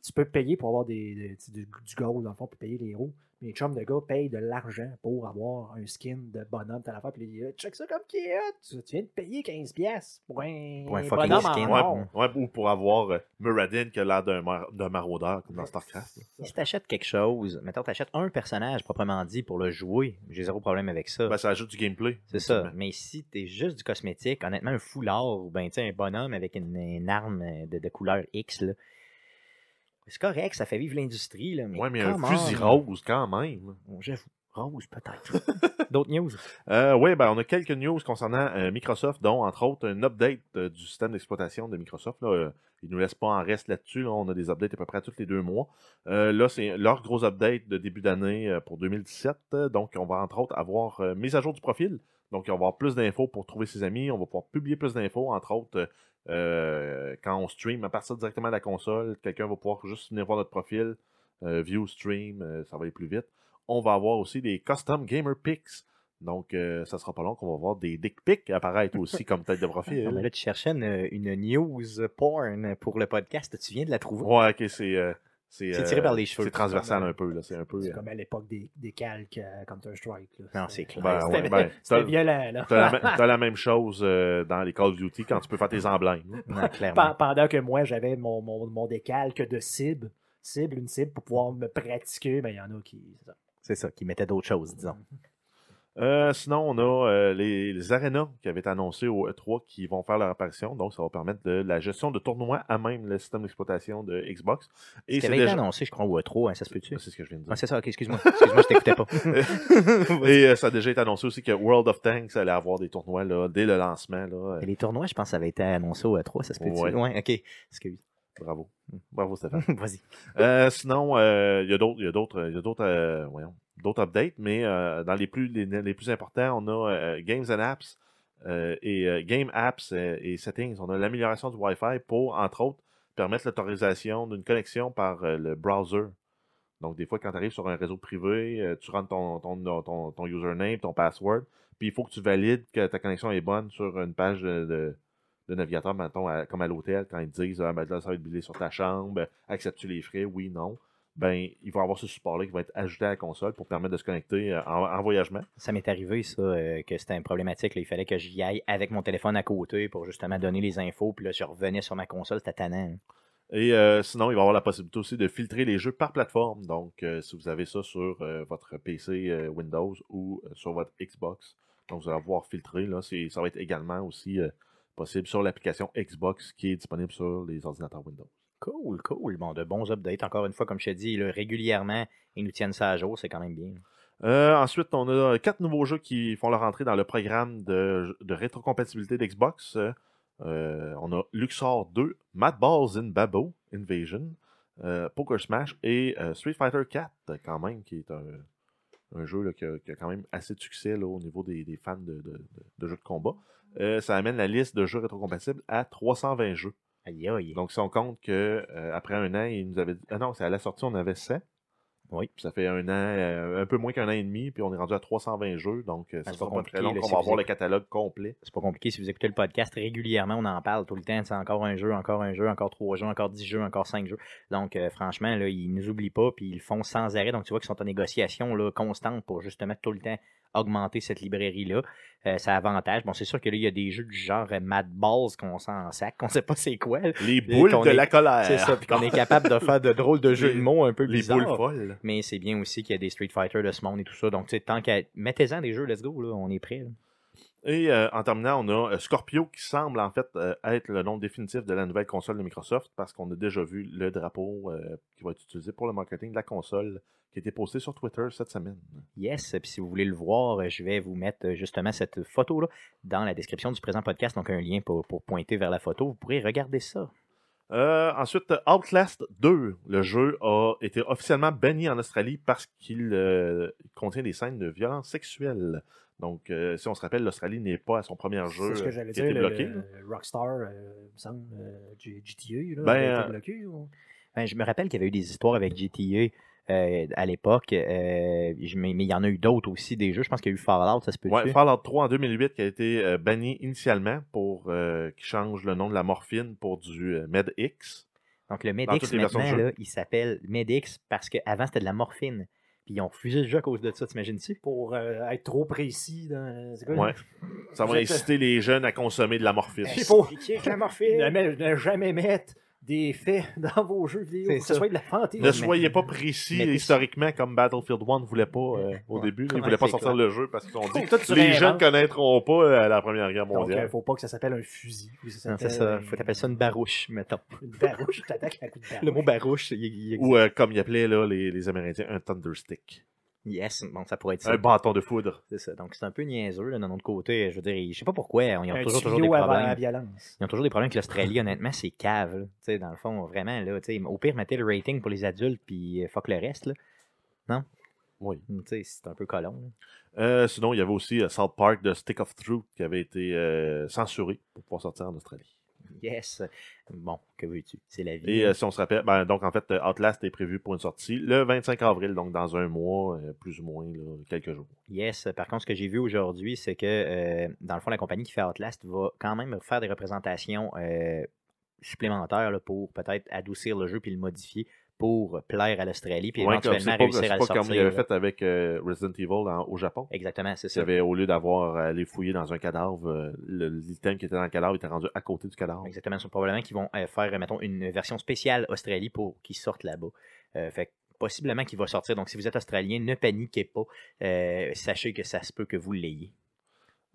Tu peux payer pour avoir des, du, du gold, dans le fond, pour payer les héros. Mes chums de gars payent de l'argent pour avoir un skin de bonhomme, t'as l'affaire, puis ils disent, check ça comme qui est. Tu tu viens de payer 15$ pour un, Pour un fucking bonhomme skin. en Ouais, or. ouais, ou pour avoir euh, Muradin qui a l'air d'un mar- d'un maraudeur, comme dans StarCraft. Si t'achètes quelque chose, mettons, t'achètes un personnage proprement dit pour le jouer, j'ai zéro problème avec ça. Ben, ça ajoute du gameplay. c'est ça. Mais si t'es juste du cosmétique, honnêtement, un foulard ou ben, tu sais, un bonhomme avec une, une arme de, de couleur X, là, c'est correct, ça fait vivre l'industrie, là. Mais Ouais, mais un fusil rose quand même. Bon, J'avoue. Rose, peut-être. D'autres news? Euh, oui, ben, on a quelques news concernant euh, Microsoft, dont entre autres un update euh, du système d'exploitation de Microsoft. Là, ils nous laissent pas en reste là-dessus. là. On a des updates à peu près tous les deux mois. Là, c'est leur gros update de début d'année pour 2017. Euh, Donc, on va entre autres avoir mise à jour du profil. Donc, on va avoir plus d'infos pour trouver ses amis. On va pouvoir publier plus d'infos, entre autres, quand on stream à partir directement de la console. Quelqu'un va pouvoir juste venir voir notre profil, euh, view stream, euh, ça va aller plus vite. On va avoir aussi des custom gamer pics. Donc, euh, ça sera pas long qu'on va voir des dick pics apparaître aussi comme tête de profil. Non, mais là, tu cherchais une, une news porn pour le podcast. Tu viens de la trouver. Ouais, ok, c'est. euh, c'est tiré euh, par les cheveux. C'est transversal un peu, là. C'est un peu. C'est euh, comme à l'époque des, des calques à Counter-Strike. Non, c'est clair. ben, C'était ouais, ben, c'était t'as- violent, là. T'as la, même- t'as la même chose euh, dans les Call of Duty quand tu peux faire tes emblèmes. Non, clairement. Pe- Pendant que moi, j'avais mon, mon, mon décalque de cible, cible, une cible pour pouvoir me pratiquer, mais il y en a qui. c'est ça. C'est ça, qui mettait d'autres choses, disons. Euh, sinon, on a euh, les, les arénas qui avaient été annoncés au E3 qui vont faire leur apparition. Donc, ça va permettre de la gestion de tournois à même le système d'exploitation de Xbox. Et c'est avait été déjà... annoncé, je crois, au E3, hein, ça se peut-tu? C'est ce que je viens de dire. Ah, c'est ça, ok, excuse-moi. Excuse-moi, je t'écoutais pas. Et euh, ça a déjà été annoncé aussi que World of Tanks allait avoir des tournois là, dès le lancement. Là. Et les tournois, je pense ça avait été annoncé au E3, ça se peut-tu? Ouais. Ouais, ok. Excuse. Bravo. Bravo, Stéphane. Vas-y. Euh, sinon, euh, il y a d'autres, il y a d'autres, il y a d'autres, euh, voyons, d'autres updates, mais euh, dans les plus, les, plus importants, on a euh, Games and Apps euh, et Game Apps et Settings. On a l'amélioration du Wi-Fi pour, entre autres, permettre l'autorisation d'une connexion par le browser. Donc, des fois, quand tu arrives sur un réseau privé, tu rentres ton, ton, ton, ton username, ton password, puis il faut que tu valides que ta connexion est bonne sur une page de, navigateur, mettons, comme à l'hôtel, quand ils te disent, ah, ben, là, ça va être billé sur ta chambre, acceptes-tu les frais, oui, non. Ben, il va avoir ce support-là qui va être ajouté à la console pour permettre de se connecter euh, en, en voyagement. Ça m'est arrivé, ça, euh, que c'était une problématique. là. Il fallait que j'y aille avec mon téléphone à côté pour justement donner les infos. Puis là, je revenais sur ma console, c'était tannant. hein. Et euh, sinon, il va y avoir la possibilité aussi de filtrer les jeux par plateforme. Donc, si vous avez ça sur votre PC Windows ou sur votre Xbox, donc vous allez pouvoir filtrer. Là, ça va être également aussi possible sur l'application Xbox qui est disponible sur les ordinateurs Windows. Cool, cool. Bon, de bons updates. Encore une fois, comme je te dis, régulièrement, ils nous tiennent ça à jour. C'est quand même bien. Euh, ensuite, on a quatre nouveaux jeux qui font leur entrée dans le programme de, rétrocompatibilité d'Xbox. Euh, on a Luxor 2, Mad Balls in Babo Invasion, euh, Poker Smash et Street Fighter 4, quand même, qui est un, jeu qui, a, quand même assez de succès au niveau des, fans de, de- jeux de combat. Ça amène la liste de jeux rétrocompatibles à 320 jeux. Aïe, aïe. Donc, si on compte que euh, après un an, il nous avait dit. Ah non, c'est à la sortie, on avait 100. Oui. Puis ça fait un an, euh, un peu moins qu'un an et demi, puis on est rendu à 320 jeux. Donc, euh, Ah, ça c'est sera pas très compliqué, long qu'on va avoir le catalogue complet. C'est pas compliqué. Si vous écoutez le podcast régulièrement, on en parle tout le temps. C'est encore un jeu, encore un jeu, encore trois jeux, encore dix jeux, encore cinq jeux. Donc, euh, franchement, là, ils nous oublient pas, puis ils le font sans arrêt. Donc, tu vois qu'ils sont en négociation là, constante pour justement tout le temps augmenter cette librairie-là. Euh, ça avantage. Bon, c'est sûr que là, il y a des jeux du genre euh, Mad Balls qu'on sent en sac, qu'on sait pas c'est quoi. Les boules de est- la colère. C'est ça, puis qu'on est capable de faire de drôles de jeux de mots un peu Les bizarres. boules folles. Mais c'est bien aussi qu'il y a des Street Fighter de ce monde et tout ça. Donc, tu sais, tant qu'à. Mettez-en des jeux, let's go, là, on est prêt. là. Et euh, en terminant, on a euh, Scorpio qui semble en fait euh, être le nom définitif de la nouvelle console de Microsoft parce qu'on a déjà vu le drapeau qui va être utilisé pour le marketing de la console qui a été posté sur Twitter cette semaine. Yes, puis si vous voulez le voir, je vais vous mettre justement cette photo-là dans la description du présent podcast, donc un lien pour, pour pointer vers la photo. Vous pourrez regarder ça. Euh, ensuite, Outlast 2, le jeu a été officiellement banni en Australie parce qu'il euh, contient des scènes de violence sexuelle. Donc, euh, si on se rappelle, l'Australie n'est pas à son premier jeu C'est ce que j'allais qui a dire. bloqué. le Rockstar, euh, il me euh, GTA, là, Ben, euh, été bloqué. ou- Ben, je me rappelle qu'il y avait eu des histoires avec GTA euh, à l'époque, euh, mais il y en a eu d'autres aussi, des jeux. Je pense qu'il y a eu Fallout, ça se peut Ouais, Fallout 3 en 2008 qui a été euh, banni initialement pour euh, qui change le nom de la morphine pour du euh, MedX. Donc le de maintenant, là, il s'appelle Medix parce qu'avant, c'était de la morphine. Puis ils ont refusé le jeu à cause de ça, t'imagines-tu? Pour euh, être trop précis. Dans... C'est quoi? Ouais. Ça va inciter les jeunes à consommer de la morphine. Il faut la morphine. ne jamais mettre des faits dans vos jeux vidéo. Que ce soit de la fantaisie. Ne soyez pas précis mais- historiquement comme Battlefield 1 ne voulait pas euh, au Ouais. début. Ils Ouais, voulaient pas sortir clair. le jeu parce qu'ils ont dit se les réinvente. jeunes connaîtront pas euh, la Première Guerre Donc, mondiale. euh, faut pas que ça s'appelle un fusil. Que ça c'est ça. Faut euh, t'appeler ça une barouche, mettons. Une barouche. T'attaques à coup de barouche. Le mot barouche, il, il- Ou euh, comme ils appelaient là, les, les Amérindiens, un Thunderstick. Yes, bon, ça pourrait être ça. Un bâton de foudre. C'est ça. Donc c'est un peu niaiseux là, d'un autre côté. Je veux dire, je sais pas pourquoi. Ils ont un toujours, toujours des à, problèmes. violence. Ils ont toujours des problèmes avec l'Australie, honnêtement, c'est cave. là. Tu sais, dans le fond, vraiment, là, tu sais, au pire, mettez le rating pour les adultes, puis euh, fuck le reste. Là. Oui. Tu sais, c'est un peu colon. Euh, sinon, il y avait aussi euh, South Park de Stick of Truth qui avait été euh, censuré pour pouvoir sortir en Australie. Yes. Bon, que veux-tu? C'est la vie. Et euh, si on se rappelle, ben, donc en fait, euh, Outlast est prévu pour une sortie le 25 avril, donc dans un mois, euh, plus ou moins, là, quelques jours. Yes. Par contre, ce que j'ai vu aujourd'hui, c'est que, euh, dans le fond, la compagnie qui fait Outlast va quand même faire des représentations supplémentaires là, pour peut-être adoucir le jeu puis le modifier pour plaire à l'Australie puis Ouais, éventuellement c'est pas, réussir c'est à le pas sortir. comme il avait fait avec euh, Resident Evil au Japon. Exactement, c'est Il ça. avait, au lieu d'avoir à aller fouiller dans un cadavre, euh, l'item qui était dans le cadavre était rendu à côté du cadavre. Exactement. C'est probablement qu'ils vont euh, faire, mettons, une version spéciale Australie pour qu'ils sortent là-bas. Euh, fait que possiblement qu'il va sortir. Donc, si vous êtes Australien, ne paniquez pas. Euh, sachez que ça se peut que vous l'ayez.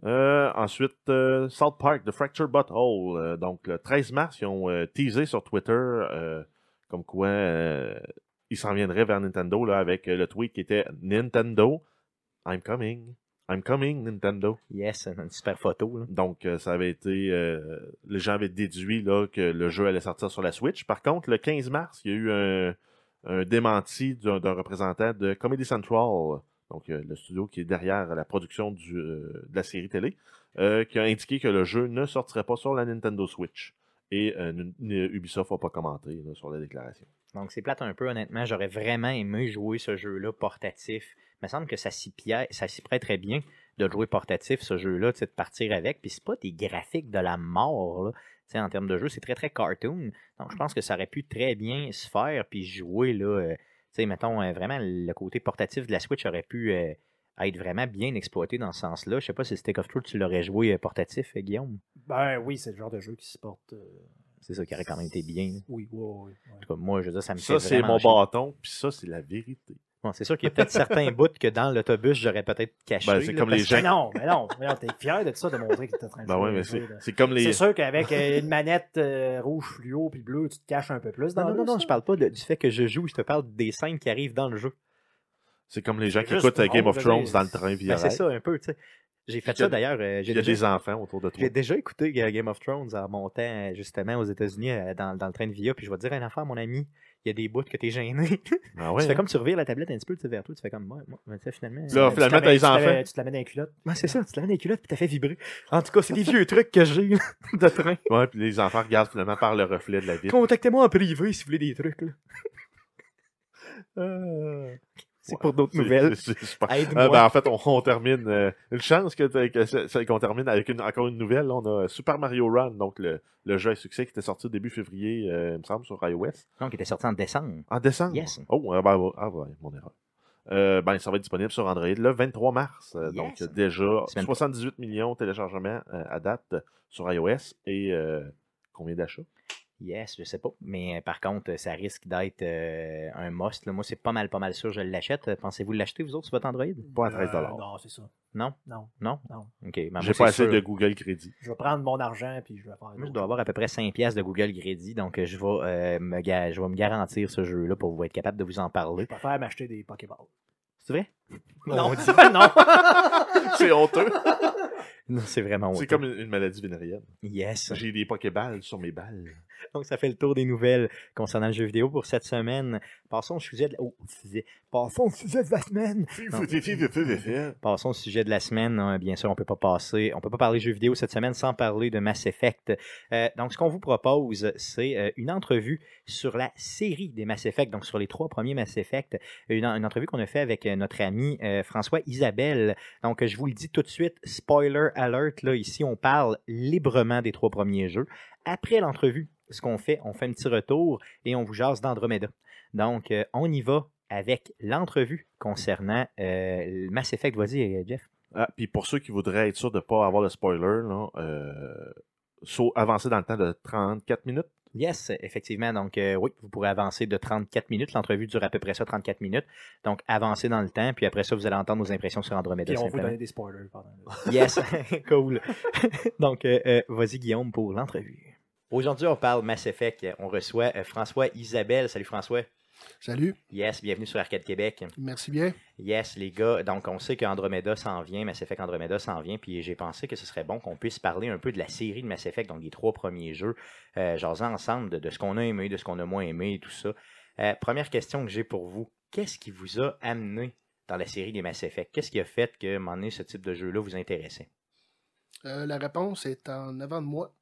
Euh, ensuite, euh, South Park, The Fractured Butthole. Euh, donc, le 13 mars, ils ont euh, teasé sur Twitter euh, comme quoi euh, ils s'en viendraient vers Nintendo là, avec euh, le tweet qui était Nintendo, I'm coming. I'm coming, Nintendo. Yes, une super photo. là. Donc, euh, ça avait été. euh, les gens avaient déduit là, que le jeu allait sortir sur la Switch. Par contre, le 15 mars, il y a eu un, un démenti d'un représentant de Comedy Central, donc euh, le studio qui est derrière la production du, de la série télé, qui a indiqué que le jeu ne sortirait pas sur la Nintendo Switch. Et euh, Ubisoft n'a pas commenté sur la déclaration. Donc, c'est plate un peu, honnêtement. J'aurais vraiment aimé jouer ce jeu-là portatif. Il me semble que ça s'y prête très bien de jouer portatif, ce jeu-là, de partir avec. Puis, c'est pas des graphiques de la mort, en termes de jeu, c'est très, très cartoon. Donc, je pense que ça aurait pu très bien se faire, puis jouer, là. euh, tu mettons, euh, vraiment, le côté portatif de la Switch aurait pu être vraiment bien exploité dans ce sens-là. Je sais pas si Stick of Truth, tu l'aurais joué euh, portatif, euh, Guillaume? Ben oui, c'est le genre de jeu qui se porte. euh, C'est ça qui aurait quand même été bien. Oui, oui, oui. En tout cas, moi, je veux dire, ça me Ça, c'est mon chier. bâton, puis ça, c'est la vérité. Bon, c'est sûr qu'il y a peut-être certains bouts que dans l'autobus, j'aurais peut-être caché. Ben, c'est comme les Mais non, mais non. mais non, T'es fier de ça, de montrer que t'es en train de Ben jouer ouais, à mais c'est comme les. C'est sûr qu'avec une manette euh, rouge fluo puis bleu, tu te caches un peu plus dans Non, non, non, ça. je parle pas de- du fait que je joue, je te parle des scènes qui arrivent dans le jeu. C'est comme les gens qui écoutent euh, Game of Thrones dans le train via Ben, c'est ça, un peu, tu sais. J'ai fait ça d'ailleurs. euh, Il y a déjà, des enfants autour de toi. j'ai déjà écouté euh, Game of Thrones en montant justement aux États-Unis dans, dans le train de Via. Puis je vais te dire une affaire, mon ami. Il y a des bouts que t'es gêné. Ah ouais, tu fais hein? comme tu revires la tablette un petit peu tu vers toi. Tu fais comme moi. moi mais tu sais, finalement. Là, finalement, t'as les enfants. Tu te la mets dans les culottes. ouais, c'est ça. Tu te la mets dans les culottes puis t'as fait vibrer. En tout cas, c'est des vieux trucs que j'ai de train. Ouais, puis les enfants regardent finalement par le reflet de la vitre. Contactez-moi en privé si vous voulez des trucs. Là. Euh, c'est pour d'autres nouvelles. Euh, ben, en fait, on, on termine. euh, une chance que, qu'on termine avec une, encore une nouvelle. là. on a Super Mario Run, donc le, le jeu à succès qui était sorti début février, euh, il me semble, sur iOS. Donc, il était sorti en décembre. En décembre? Yes. Oh, ah, ben, ah, ouais, mon erreur. Euh, ben, ça va être disponible sur Android le 23 mars. Euh, Yes. Donc, déjà, Semaine- 78 millions de téléchargements euh, à date sur iOS. Et euh, combien d'achats? Yes, je sais pas. Mais euh, par contre, ça risque d'être euh, un must. là. Moi, c'est pas mal, pas mal sûr, je l'achète. Pensez-vous l'acheter, vous autres, sur votre Android? Pas à 13 Euh, non, c'est ça. Non? Non. Non? Non. OK. ben, J'ai c'est pas assez sûr. de Google Crédit. Je vais prendre mon argent puis je vais faire. Moi, je dois avoir à peu près 5 pièces de Google Crédit, donc euh, je vais, euh, me, ga- je vais me garantir ce jeu-là pour vous être capable de vous en parler. Je préfère m'acheter des Pokéballs. C'est vrai? Non, non. C'est honteux. Non, c'est vraiment C'est honteux. comme une, une maladie vénérienne. Yes. J'ai des Pokéballs sur mes balles. Donc, ça fait le tour des nouvelles concernant le jeu vidéo pour cette semaine. Passons au sujet de la... Oh. Passons au sujet de la semaine. Non. Passons au sujet de la semaine. hein. Bien sûr, on peut pas passer, on peut pas parler jeux vidéo cette semaine sans parler de Mass Effect. Euh, donc, ce qu'on vous propose, c'est euh, une entrevue sur la série des Mass Effect, donc sur les trois premiers Mass Effect. Une, une entrevue qu'on a fait avec euh, notre ami euh, François Isabelle. Donc, je vous le dis tout de suite, spoiler alert, là, ici, on parle librement des trois premiers jeux. Après l'entrevue, ce qu'on fait, on fait un petit retour et on vous jase d'Andromeda. Donc, euh, on y va avec l'entrevue concernant euh, le Mass Effect. Vas-y, euh, Jeff. Ah, puis pour ceux qui voudraient être sûrs de ne pas avoir de spoiler, là, euh, saut- avancer dans le temps de 34 minutes. Yes, effectivement. Donc, euh, oui, vous pourrez avancer de 34 minutes. L'entrevue dure à peu près ça, 34 minutes. Donc, avancez dans le temps, puis après ça, vous allez entendre nos impressions sur Andromeda. Puis on va vous donner des spoilers pendant. Yes, cool. Donc, euh, vas-y, Guillaume, pour l'entrevue. Aujourd'hui, on parle Mass Effect. On reçoit euh, François Isabelle. Salut François. Salut, Yes, bienvenue sur Arcade Québec. merci bien. Yes, les gars. Donc, on sait qu'Andromeda s'en vient, Mass Effect Andromeda s'en vient, puis j'ai pensé que ce serait bon qu'on puisse parler un peu de la série de Mass Effect, donc les trois premiers jeux, euh, jaser ensemble de, de ce qu'on a aimé, de ce qu'on a moins aimé et tout ça. Euh, première question que j'ai pour vous. Qu'est-ce qui vous a amené dans la série des Mass Effect? Qu'est-ce qui a fait que, à un moment donné, ce type de jeu-là vous intéressait? Euh, la réponse est en avant de moi.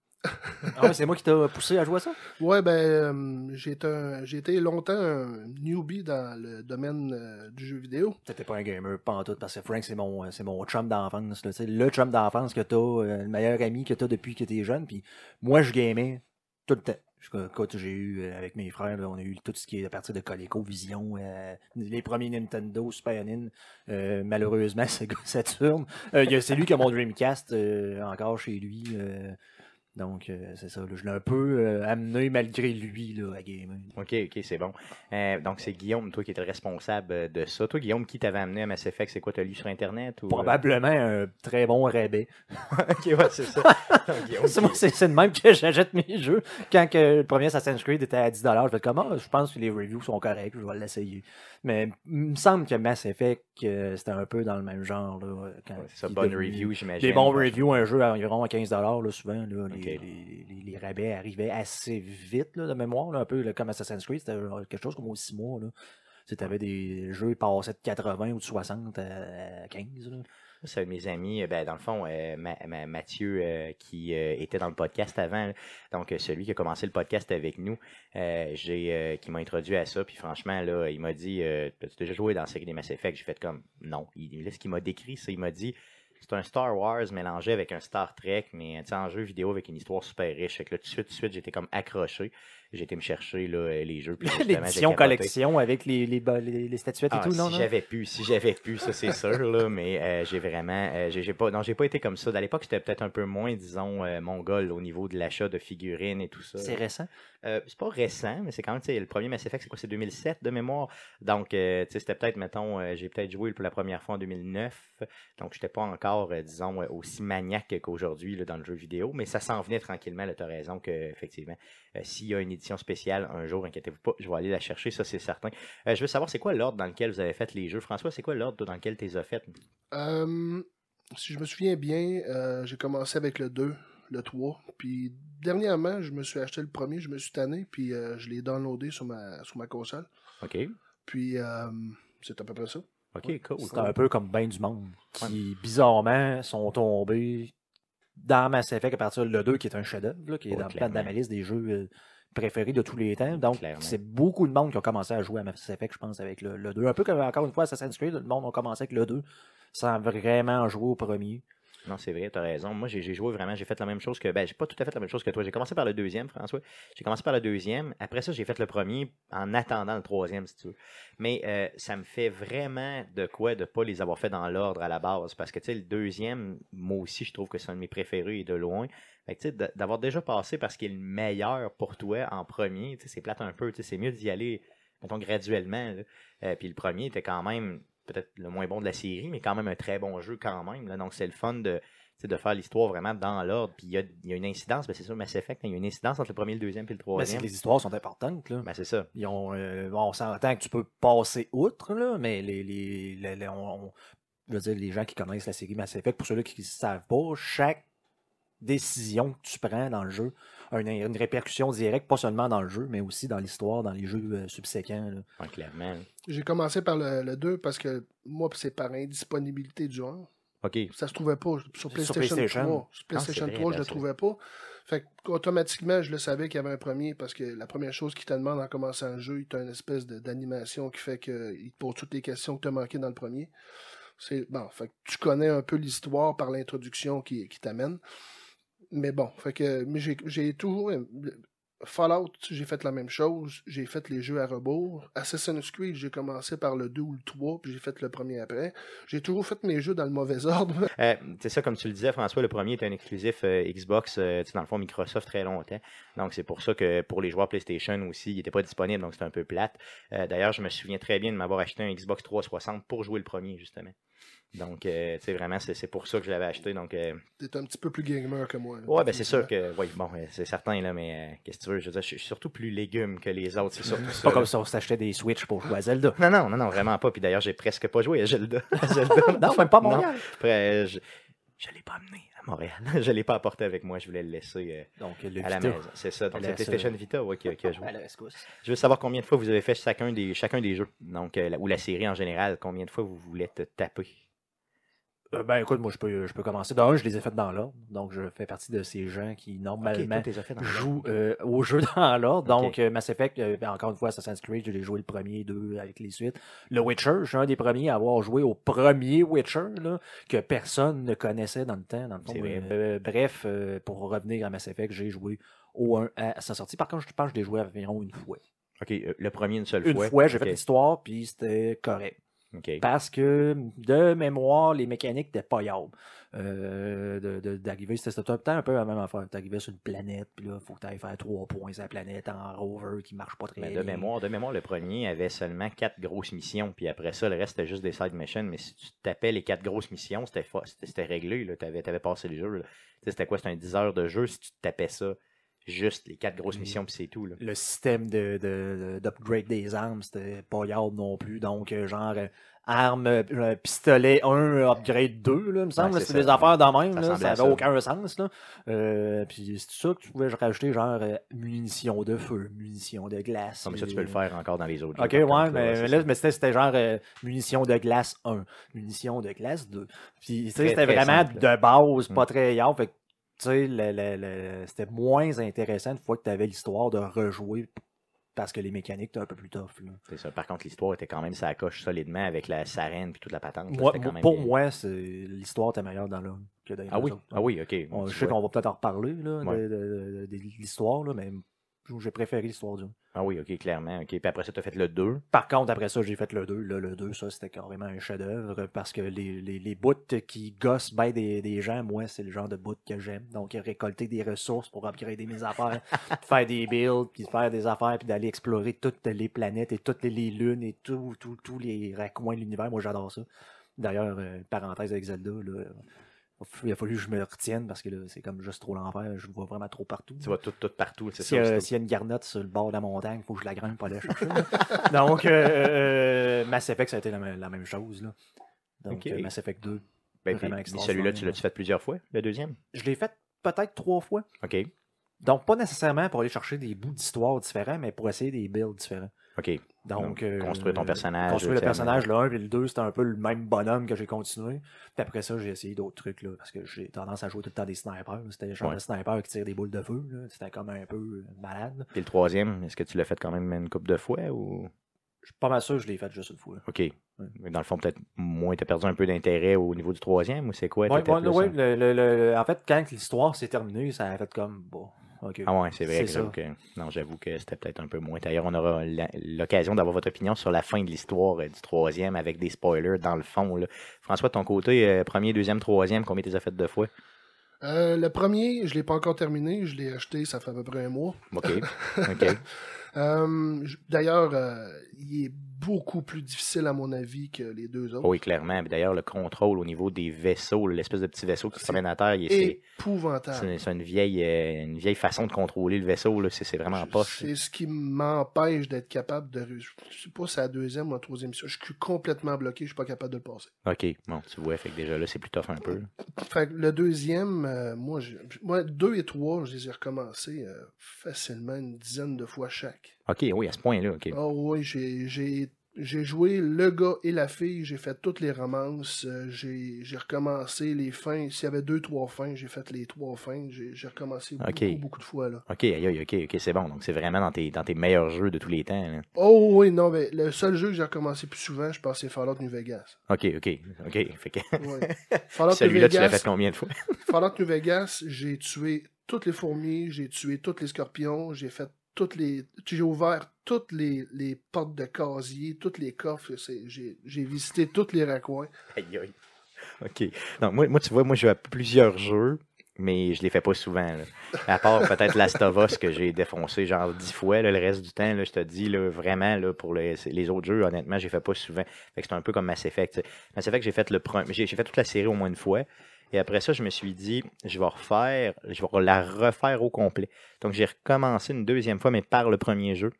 Ah ouais, c'est moi qui t'a poussé à jouer à ça? Ouais, ben, euh, j'ai été, longtemps un newbie dans le domaine euh, du jeu vidéo. T'étais pas un gamer, pas en tout, parce que Frank, c'est mon, euh, c'est mon chum d'enfance. Le chum d'enfance que t'as, euh, le meilleur ami que t'as depuis que t'es jeune. Puis moi, je gamais tout le temps. Quand j'ai eu, avec mes frères, là, on a eu tout ce qui est à partir de Coleco, Vision, euh, les premiers Nintendo, Super Nintendo, euh, malheureusement, Sega Saturn. Euh, c'est lui qui a mon Dreamcast encore chez lui. Donc, euh, c'est ça. là, je l'ai un peu euh, amené malgré lui là, à gamer. OK, OK, c'est bon. Euh, donc, c'est Guillaume, toi, qui le responsable euh, de ça. Toi, Guillaume, qui t'avait amené à Mass Effect? C'est quoi, t'as lu sur Internet? Ou, euh? Probablement un très bon rabais. OK, ouais, c'est ça. C'est moi, c'est c'est de même que j'achète mes jeux. Quand que le premier Assassin's Creed était à 10$, je fais comme, ah, je pense que les reviews sont corrects, je vais l'essayer. Mais il me semble que Mass Effect, euh, c'était un peu dans le même genre. Là, quand Ouais, c'est ça, bonne review, j'imagine. Des bons reviews, un jeu à environ à 15$, là, souvent. Là, les, les, les- les rabais arrivaient assez vite, là, de mémoire, là, un peu là, comme Assassin's Creed, c'était genre quelque chose comme 6 mois. Là. Tu avais des jeux qui passaient de 80 ou de 60 à 15. Là. De mes amis, euh, ben, dans le fond, euh, Ma- Ma- Mathieu, euh, qui euh, était dans le podcast avant, là. donc euh, celui qui a commencé le podcast avec nous, euh, j'ai, euh, qui m'a introduit à ça, puis franchement, là, il m'a dit, euh, as-tu déjà joué dans la série des Mass Effect? J'ai fait comme, non. Il, là, ce qu'il m'a décrit, c'est, il m'a dit, c'est un Star Wars mélangé avec un Star Trek, mais en jeu vidéo avec une histoire super riche. Fait que là, de suite, tout de suite, j'étais comme accroché. J'ai été me chercher là, euh, les jeux. L'édition collection avec les, les, les, les statuettes et Ah, tout, non? si non? j'avais pu, si j'avais pu, ça c'est sûr là, mais euh, j'ai vraiment, euh, j'ai pas, non j'ai pas été comme ça. À l'époque j'étais peut-être un peu moins, disons, euh, mongol au niveau de l'achat de figurines et tout ça. C'est récent? Euh, c'est pas récent, mais c'est quand même, tu le premier Mass Effect c'est quoi, c'est 2007 de mémoire? Donc, tu c'était peut-être, mettons, j'ai peut-être joué pour la première fois en 2009, donc j'étais pas encore, disons, aussi maniaque qu'aujourd'hui dans le jeu vidéo, mais ça s'en venait tranquillement. Là, t'as raison que effectivement, euh, s'il y a une édition spéciale un jour, inquiétez-vous pas, je vais aller la chercher, ça c'est certain. Euh, je veux savoir, c'est quoi l'ordre dans lequel vous avez fait les jeux? François, c'est quoi l'ordre dans lequel tu les as fait? Euh, si je me souviens bien, euh, j'ai commencé avec le 2, le 3. Puis dernièrement, je me suis acheté le premier, je me suis tanné, puis euh, je l'ai downloadé sur ma, sur ma console. OK. Puis euh, c'est à peu près ça. OK, cool. C'est un peu comme ben du monde qui, bizarrement, sont tombés dans Mass Effect à partir de le 2, qui est un chef-d'œuvre, qui est Ouais, dans clairement. de ma liste des jeux euh, préférés de tous les temps. Donc, c'est beaucoup de monde qui ont commencé à jouer à Mass Effect, je pense, avec le, le 2. Un peu comme, encore une fois, Assassin's Creed, le monde a commencé avec le 2 sans vraiment jouer au premier. Non, c'est vrai, tu as raison. Moi, j'ai joué vraiment, j'ai fait la même chose que. Ben, j'ai pas tout à fait la même chose que toi. J'ai commencé par le deuxième, François. J'ai commencé par le deuxième. Après ça, j'ai fait le premier en attendant le troisième, si tu veux. Mais euh, ça me fait vraiment de quoi de pas les avoir fait dans l'ordre à la base. Parce que, tu sais, le deuxième, moi aussi, je trouve que c'est un de mes préférés et de loin. Fait que, tu sais, d'avoir déjà passé parce qu'il est le meilleur pour toi en premier, tu sais, c'est plate un peu. Tu sais, c'est mieux d'y aller, mettons, graduellement. Euh, puis le premier était quand même peut-être le moins bon de la série, mais quand même un très bon jeu quand même. Là. Donc c'est le fun de, de faire l'histoire vraiment dans l'ordre. Puis il y a, y a une incidence, ben, c'est sûr, Mass Effect, il y a une incidence entre le premier, le deuxième puis le c'est troisième. les histoires sont importantes, là. Ben, c'est ça. Ils ont, euh, on s'entend que tu peux passer outre, là, mais les, les, les- les- on- on- je veux dire, les gens qui connaissent la série Mass Effect, pour ceux-là qui ne savent pas, chaque décision que tu prends dans le jeu une, une répercussion directe, pas seulement dans le jeu, mais aussi dans l'histoire, dans les jeux euh, subséquents. là. Ouais, clairement. J'ai commencé par le, le 2 parce que moi, c'est par indisponibilité du 1. OK. Ça se trouvait pas sur PlayStation, PlayStation. 3. Sur PlayStation c'est vrai, 3, je ben le trouvais pas. Fait qu'automatiquement, je le savais qu'il y avait un premier parce que la première chose qu'il te demande en commençant le jeu, il t'a une espèce d'animation qui fait qu'il te pose toutes les questions que tu as manquées dans le premier. C'est bon, fait que tu connais un peu l'histoire par l'introduction qui, qui t'amène. Mais bon, fait que j'ai toujours Fallout, j'ai fait la même chose. J'ai fait les jeux à rebours. Assassin's Creed, j'ai commencé par le 2 ou le 3, puis j'ai fait le premier après. J'ai toujours fait mes jeux dans le mauvais ordre. Euh, c'est ça, comme tu le disais, François, le premier était un exclusif euh, Xbox, euh, dans le fond, Microsoft très longtemps. Donc, c'est pour ça que pour les joueurs PlayStation aussi, il n'était pas disponible, donc c'était un peu plate. Euh, D'ailleurs, je me souviens très bien de m'avoir acheté un Xbox 360 pour jouer le premier, justement. Donc, euh, tu sais, vraiment, c'est c'est pour ça que je l'avais acheté. Donc, euh, T'es un petit peu plus gamer que moi. là. ouais, ben c'est sûr que, oui, bon, euh, c'est certain, là, mais euh, qu'est-ce que tu veux, je veux dire, je suis surtout plus légume que les autres, c'est surtout C'est ça. pas là. comme si on s'achetait des Switch pour jouer à Zelda. Non, non, non, non, vraiment pas. Puis d'ailleurs, j'ai presque pas joué à Zelda. à Zelda. Non, même pas à Non. Montréal. Après, je, je l'ai pas amené à Montréal. je l'ai pas apporté avec moi. Je voulais le laisser euh, Donc, le à la Vita. maison. C'est ça. Donc, La c'est PlayStation Vita ouais, qui, a- qui a joué. Je veux savoir combien de fois vous avez fait chacun des, chacun des jeux. Donc, euh, ou la série en général. Combien de fois vous voulez te taper? Euh, ben écoute, moi je peux, je peux commencer. D'un, je les ai faites dans l'ordre. Donc je fais partie de ces gens qui normalement toi, jouent euh, aux jeux dans l'ordre. Donc euh, Mass Effect, euh, ben, encore une fois, Assassin's Creed, je l'ai joué le premier, deux avec les suites. Le Witcher, je suis un des premiers à avoir joué au premier Witcher, là, que personne ne connaissait dans le temps. Dans le fond. Bref, euh, pour revenir à Mass Effect, j'ai joué au 1 à sa sortie. Par contre, je pense que je l'ai joué environ une fois. Ok, le premier une seule Une fois. fois, j'ai fait l'histoire, puis c'était correct. Parce que de mémoire, les mécaniques n'étaient pas yables. Euh, D'arriver, c'était temps un peu la même affaire. T'arrivais sur une planète, puis là, il faut que tu ailles faire trois points sur la planète en rover qui marche pas très bien. de mémoire, de mémoire, le premier avait seulement quatre grosses missions, puis après ça, le reste c'était juste des side missions. Mais si tu tapais les quatre grosses missions, c'était c'était réglé. Tu avais, passé le jeu. C'était quoi? C'était un 10 heures de jeu si tu tapais ça, juste les quatre grosses Mm. missions, puis c'est tout. Là. Le système de, de- d'upgrade des armes, c'était pas yable non plus. Donc, euh, genre, euh, arme, euh, pistolet 1, upgrade 2, là, il me semble. Ouais, c'est des affaires de même. Ça là, ressemblait ça à avait ça. aucun sens. Là. Euh, puis c'est ça que tu pouvais rajouter, genre, euh, munitions de feu, munitions de glace. Non, mais ça, tu peux le faire encore dans les autres. Ok, ouais, contre, mais, là, mais c'était, genre euh, munitions de glace 1, munitions de glace 2. Puis, tu sais, Très, c'était vraiment simple, de base, pas Mm. très yard. Fait tu c'était moins intéressant une fois que tu avais l'histoire de rejouer parce que les mécaniques étaient un peu plus tough. là. C'est ça. Par contre, l'histoire était quand même sa coche solidement avec la sarène puis toute la patente. Moi, quand même pour bien. moi, c'est, l'histoire était meilleure dans l'homme que dans les Ah oui, autres. ah oui, ok. On- je sais qu'on va peut-être en reparler là, Ouais. de, de- de- de l'histoire, là, mais j'ai préféré l'histoire du Ah oui, ok, clairement. Ok. Puis après ça, tu as fait le 2. Par contre, après ça, j'ai fait le 2. Là, le 2, ça, c'était carrément un chef-d'œuvre parce que les, les, les bouts qui gossent bien des, des gens, moi, c'est le genre de bout que j'aime. Donc, récolter des ressources pour upgrader mes affaires, faire des builds, puis faire des affaires, puis d'aller explorer toutes les planètes et toutes les, les lunes et tout- tout- tous les recoins de l'univers. Moi, j'adore ça. D'ailleurs, euh, parenthèse avec Zelda, là, il a fallu que je me retienne parce que là, c'est comme juste trop l'enfer. Je le vois vraiment trop partout. Tu vas tout, tout partout. C'est S'il y, ça. a- c'est- s'il y a une garnotte sur le bord de la montagne, il faut que je la grimpe pour aller la chercher. Donc, euh, euh, Mass Effect, ça a été la, même- la même chose. Là. Donc, euh, Mass Effect 2. Ben, Vraiment puis, extraordinaire. celui-là, tu l'as-tu fait plusieurs fois, le deuxième? Je l'ai fait peut-être trois fois. OK. Donc, pas nécessairement pour aller chercher des bouts d'histoire différents, mais pour essayer des builds différents. OK. Donc, Donc, construire ton euh, personnage, Construire le tu personnage, le 1 et le 2, c'était un peu le même bonhomme que j'ai continué. Puis après ça, j'ai essayé d'autres trucs, là, parce que j'ai tendance à jouer tout le temps des snipers. C'était genre Ouais. de sniper qui tire des boules de feu. là. C'était comme un peu euh, malade. Puis le troisième, est-ce que tu l'as fait quand même une couple de fois ou? Je suis pas mal sûr que je l'ai fait juste une fois. OK. Mais Dans le fond, peut-être moins, t'as perdu un peu d'intérêt au niveau du troisième ou c'est quoi? T'étais ouais, ouais, le- le- le- en fait, quand l'histoire s'est terminée, ça a fait comme, bon, Ah ouais, c'est vrai. C'est que ça. j'avoue que- Non, j'avoue que c'était peut-être un peu moins. D'ailleurs, on aura l'occasion d'avoir votre opinion sur la fin de l'histoire euh, du troisième avec des spoilers dans le fond. là. François, de ton côté, euh, premier, deuxième, troisième, combien t'es fait deux fois? Euh, le premier, je l'ai pas encore terminé. Je l'ai acheté, ça fait à peu près un mois. OK. Euh, D'ailleurs, euh, il est beaucoup plus difficile à mon avis que les deux autres. oui, clairement. D'ailleurs, le contrôle au niveau des vaisseaux, l'espèce de petit vaisseau qui se promène à terre, c'est Épouvantable. c'est- une vieille, euh, une vieille façon de contrôler le vaisseau. C'est vraiment poche. C'est ce qui m'empêche d'être capable de réussir. Je sais pas si c'est la deuxième ou la troisième mission. Je suis complètement bloqué, je suis pas capable de le passer. OK. Bon, tu vois, fait que déjà là, c'est plus tough un peu. Fait que le deuxième, euh, moi, moi, deux et trois, je les ai recommencés euh, facilement une dizaine de fois chaque. OK, oui, à ce point-là. OK. Ah oui, j'ai- j'ai j'ai joué le gars et la fille, j'ai fait toutes les romances, euh, j'ai j'ai recommencé les fins. S'il y avait deux, trois fins, j'ai fait les trois fins. J'ai recommencé beaucoup, beaucoup de fois. là. OK, aïe, aïe, OK, OK, c'est bon. Donc, c'est vraiment dans tes, dans tes meilleurs jeux de tous les temps. là. Oh oui, non, mais le seul jeu que j'ai recommencé plus souvent, je pense, c'est Fallout New Vegas. OK, OK, OK. Fait que Ouais. Celui-là, tu l'as fait combien de fois? Fallout New Vegas, j'ai tué toutes les fourmis, j'ai tué tous les scorpions, j'ai fait toutes les. J'ai ouvert toutes les, les portes de casier, tous les coffres. J'ai j'ai visité tous les raccoins. Aïe, aïe. OK. Donc, moi, moi, tu vois, moi, je joue à plusieurs jeux, mais je les fais pas souvent. là. À part peut-être Last of Us que j'ai défoncé genre dix fois. là, le reste du temps, là, je te dis, là, vraiment, là, pour les, les autres jeux, honnêtement, j'ai fait pas souvent. Fait que c'est un peu comme Mass Effect. tu sais. Mass Effect, j'ai fait le premier. J'ai j'ai fait toute la série au moins une fois. Et après ça, je me suis dit, je vais refaire, je vais la refaire au complet. Donc, j'ai recommencé une deuxième fois, mais par le premier jeu.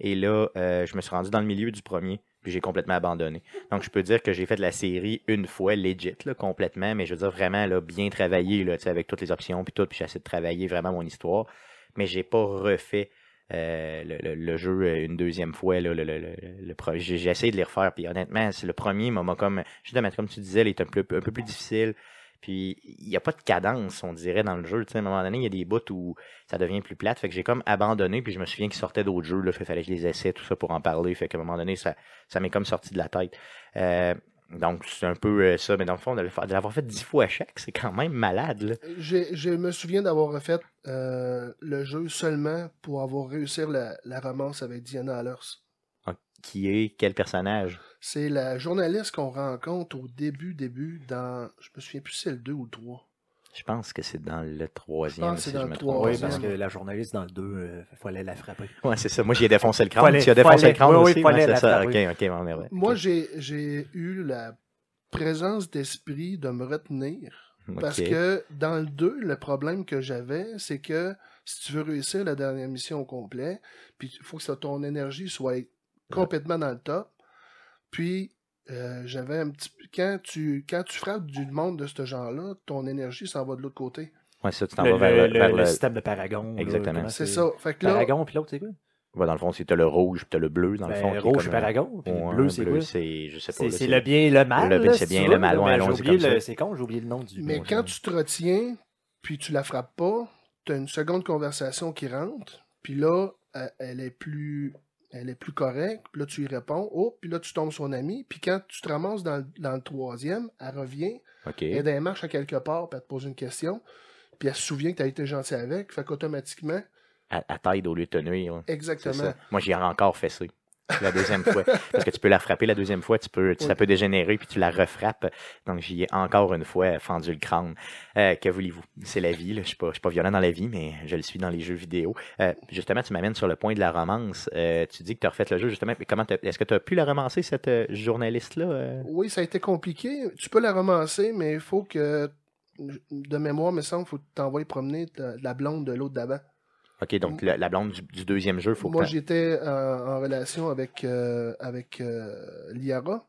Et là, euh, je me suis rendu dans le milieu du premier, puis j'ai complètement abandonné. Donc, je peux dire que j'ai fait la série une fois, legit, là, complètement, mais je veux dire vraiment là, bien travaillé, là, avec toutes les options, puis tout, puis j'ai essayé de travailler vraiment mon histoire. Mais j'ai pas refait euh, le, jeu une deuxième fois. Là, le, j'ai, essayé de les refaire, puis honnêtement, c'est le premier m'a comme, justement, comme tu disais, il est un peu, un peu plus difficile. Puis il n'y a pas de cadence, on dirait, dans le jeu. Tu sais, à un moment donné, il y a des bouts où ça devient plus plate. Fait que j'ai comme abandonné, puis je me souviens qu'il sortait d'autres jeux. Là, fait fallait que je les essaie, tout ça pour en parler. Fait qu'à un moment donné, ça, ça m'est comme sorti de la tête. Euh, donc c'est un peu euh, ça. Mais dans le fond, de, l'avoir fait dix fois à chaque, c'est quand même malade. Là. J'ai- Je me souviens d'avoir refait euh, le jeu seulement pour avoir réussi la, la romance avec Diana Allers. Qui est quel personnage? C'est la journaliste qu'on rencontre au début, début, dans. Je me souviens plus si c'est le 2 ou le 3. Je pense que c'est dans le troisième. Je pense que c'est si dans je le me trois, trompe Oui, parce que la journaliste dans le 2, il fallait la frapper. Ouais, c'est ça. Moi, j'y ai défoncé le crâne. Fallait- tu as défoncé fallait- le crâne oui, oui, aussi. fallait ouais, c'est la ça. Ok, frapper. ok, bon, mais ouais. Moi, j'ai j'ai eu la présence d'esprit de me retenir. Parce que dans le 2, le problème que j'avais, c'est que si tu veux réussir la dernière mission au complet, puis il faut que ça- ton énergie soit complètement dans le top. Puis euh, j'avais un petit quand tu quand tu frappes du monde de ce genre-là, ton énergie s'en va de l'autre côté. Ouais, ça, tu t'en Le, vas vers, le- le- vers le le. système de Paragon. Exactement. C'est ça. Fait que là, Paragon, puis l'autre, c'est quoi? Ouais, dans le fond, c'est t'as le rouge, puis t'as le bleu, dans le Ben, fond. est Rouge, comme, c'est Paragon. Puis ouais, le bleu, c'est bleu, quoi? c'est, je sais pas. C'est là, c'est le bien et le mal. Le- c'est bien tu le mal, ouais, le- ça. C'est con, j'ai oublié le nom du. Mais bon, quand tu te retiens, puis tu la frappes pas, tu as une seconde conversation qui rentre, puis là, elle est plus elle est plus correcte, puis là, tu y réponds, oh, puis là, tu tombes son ami, puis quand tu te ramasses dans, le- dans le troisième, elle revient, Ok. elle marches à quelque part, puis elle te pose une question, puis elle se souvient que tu as été gentil avec, fait qu'automatiquement, À, à taille au lieu de te nuire. exactement. ça. Moi, j'y ai encore fessé. La deuxième fois. Parce que tu peux la frapper la deuxième fois, tu peux, ça Oui. peut dégénérer, puis tu la refrappes. Donc, j'y ai encore une fois fendu le crâne. Euh, que voulez-vous? C'est la vie. Là. Je suis pas, je suis pas violent dans la vie, mais je le suis dans les jeux vidéo. Euh, justement, tu m'amènes sur le point de la romance. Euh, tu dis que tu as refait le jeu, justement. Mais comment est-ce que tu as pu la romancer, cette journaliste-là? Oui, ça a été compliqué. Tu peux la romancer, mais il faut que, de mémoire, me semble, il faut que tu t'envoies promener ta- la blonde de l'autre d'avant. OK, donc la, la blonde du, du deuxième jeu, faut Moi, que j'étais en, en relation avec, euh, avec euh, Liara.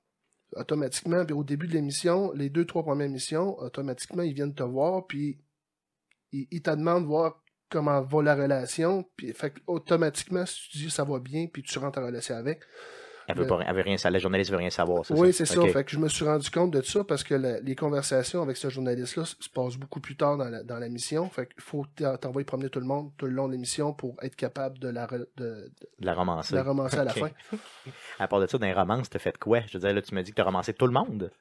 automatiquement, puis au début de l'émission, les deux, trois premières missions, automatiquement, ils viennent te voir, puis ils, ils te demandent de voir comment va la relation, puis fait que automatiquement, si tu dis ça va bien, puis tu rentres en relation avec, Elle veut, pas, elle veut rien savoir. La journaliste veut rien savoir. oui, c'est ça. Fait que je me suis rendu compte de ça parce que la- les conversations avec ce journaliste-là se se passent beaucoup plus tard dans la, dans la mission. Fait qu'il faut t'en- t'envoyer promener tout le monde tout le long de l'émission pour être capable de la, re- de, de- De la romancer. de la romancer à la fin. À part de ça, dans les romances, t'as fait quoi? Je veux dire, là, tu me dis que t'as romancé tout le monde.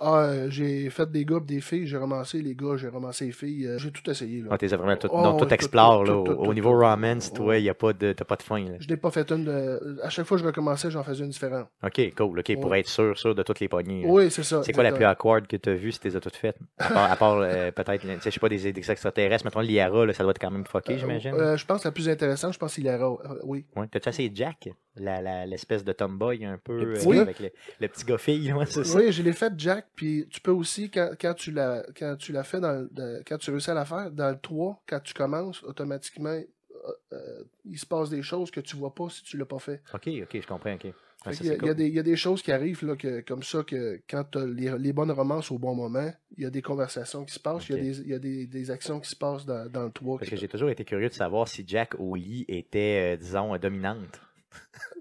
Ah, euh, j'ai fait des gars des filles, j'ai romancé les gars, j'ai romancé les filles, euh, j'ai tout essayé. Là. Ah, t'es vraiment tout, donc, tout explore, là. au, niveau romance, toi, y a pas de, t'as pas de fin, là. Je n'ai pas fait une de... À chaque fois que je recommençais, j'en faisais une différente. Ok, cool. Ok, pour être sûr, sûr de toutes les poignées. là. Oui, c'est ça. C'est quoi la plus awkward que t'as vue si t'es toutes faites? À part, à part, euh, peut-être, je sais pas, des, des extraterrestres. Mettons, l'IARA, là, ça doit être quand même fucké, j'imagine. Euh, je pense que la plus intéressante, je pense aura. euh, oui. Ouais. T'as-tu essayé Jack? L'espèce de tomboy un peu. Le euh, avec le, le petit gars fille, ouais, c'est ça. Oui, je l'ai fait Jack, puis tu peux aussi, quand, quand tu l'as quand tu l'as fait, dans, quand tu réussis à la faire, dans le 3, quand tu commences, automatiquement, euh, euh, il se passe des choses que tu vois pas si tu l'as pas fait. Ok, ok, je comprends, ok. Ah, y, a, il y a des, il y a des choses qui arrivent là, que, comme ça que quand tu as les, les bonnes romances au bon moment, il y a des conversations qui se passent, il y a, des, il y a des, des actions qui se passent dans, dans le 3. Parce que j'ai toujours été curieux de savoir si Jack au lit était, euh, disons, dominante.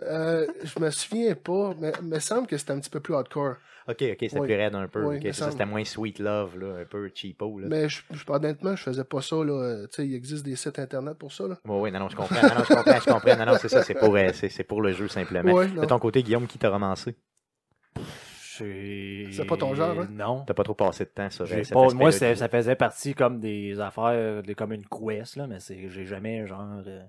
Euh, je me souviens pas, mais il me semble que c'était un petit peu plus hardcore. Ok, ok, c'était Oui. plus raide un peu. Oui, ça, c'était moins sweet love, là, un peu cheapo. Là. Mais je, je- honnêtement, je faisais pas ça. Là. Euh, Tu sais, il existe des sites internet pour ça. Là. Oui, oui, non, non, je comprends. Non, non, je comprends, je comprends. Non, non, c'est ça, c'est pour, euh, c'est, c'est pour le jeu simplement. De ton côté, Guillaume, qui t'a romancé? C'est C'est pas ton genre, hein? Non. T'as pas trop passé de temps sur pas- moi, ça faisait partie comme des affaires, de- comme une quest, là, mais c'est, j'ai jamais genre. euh,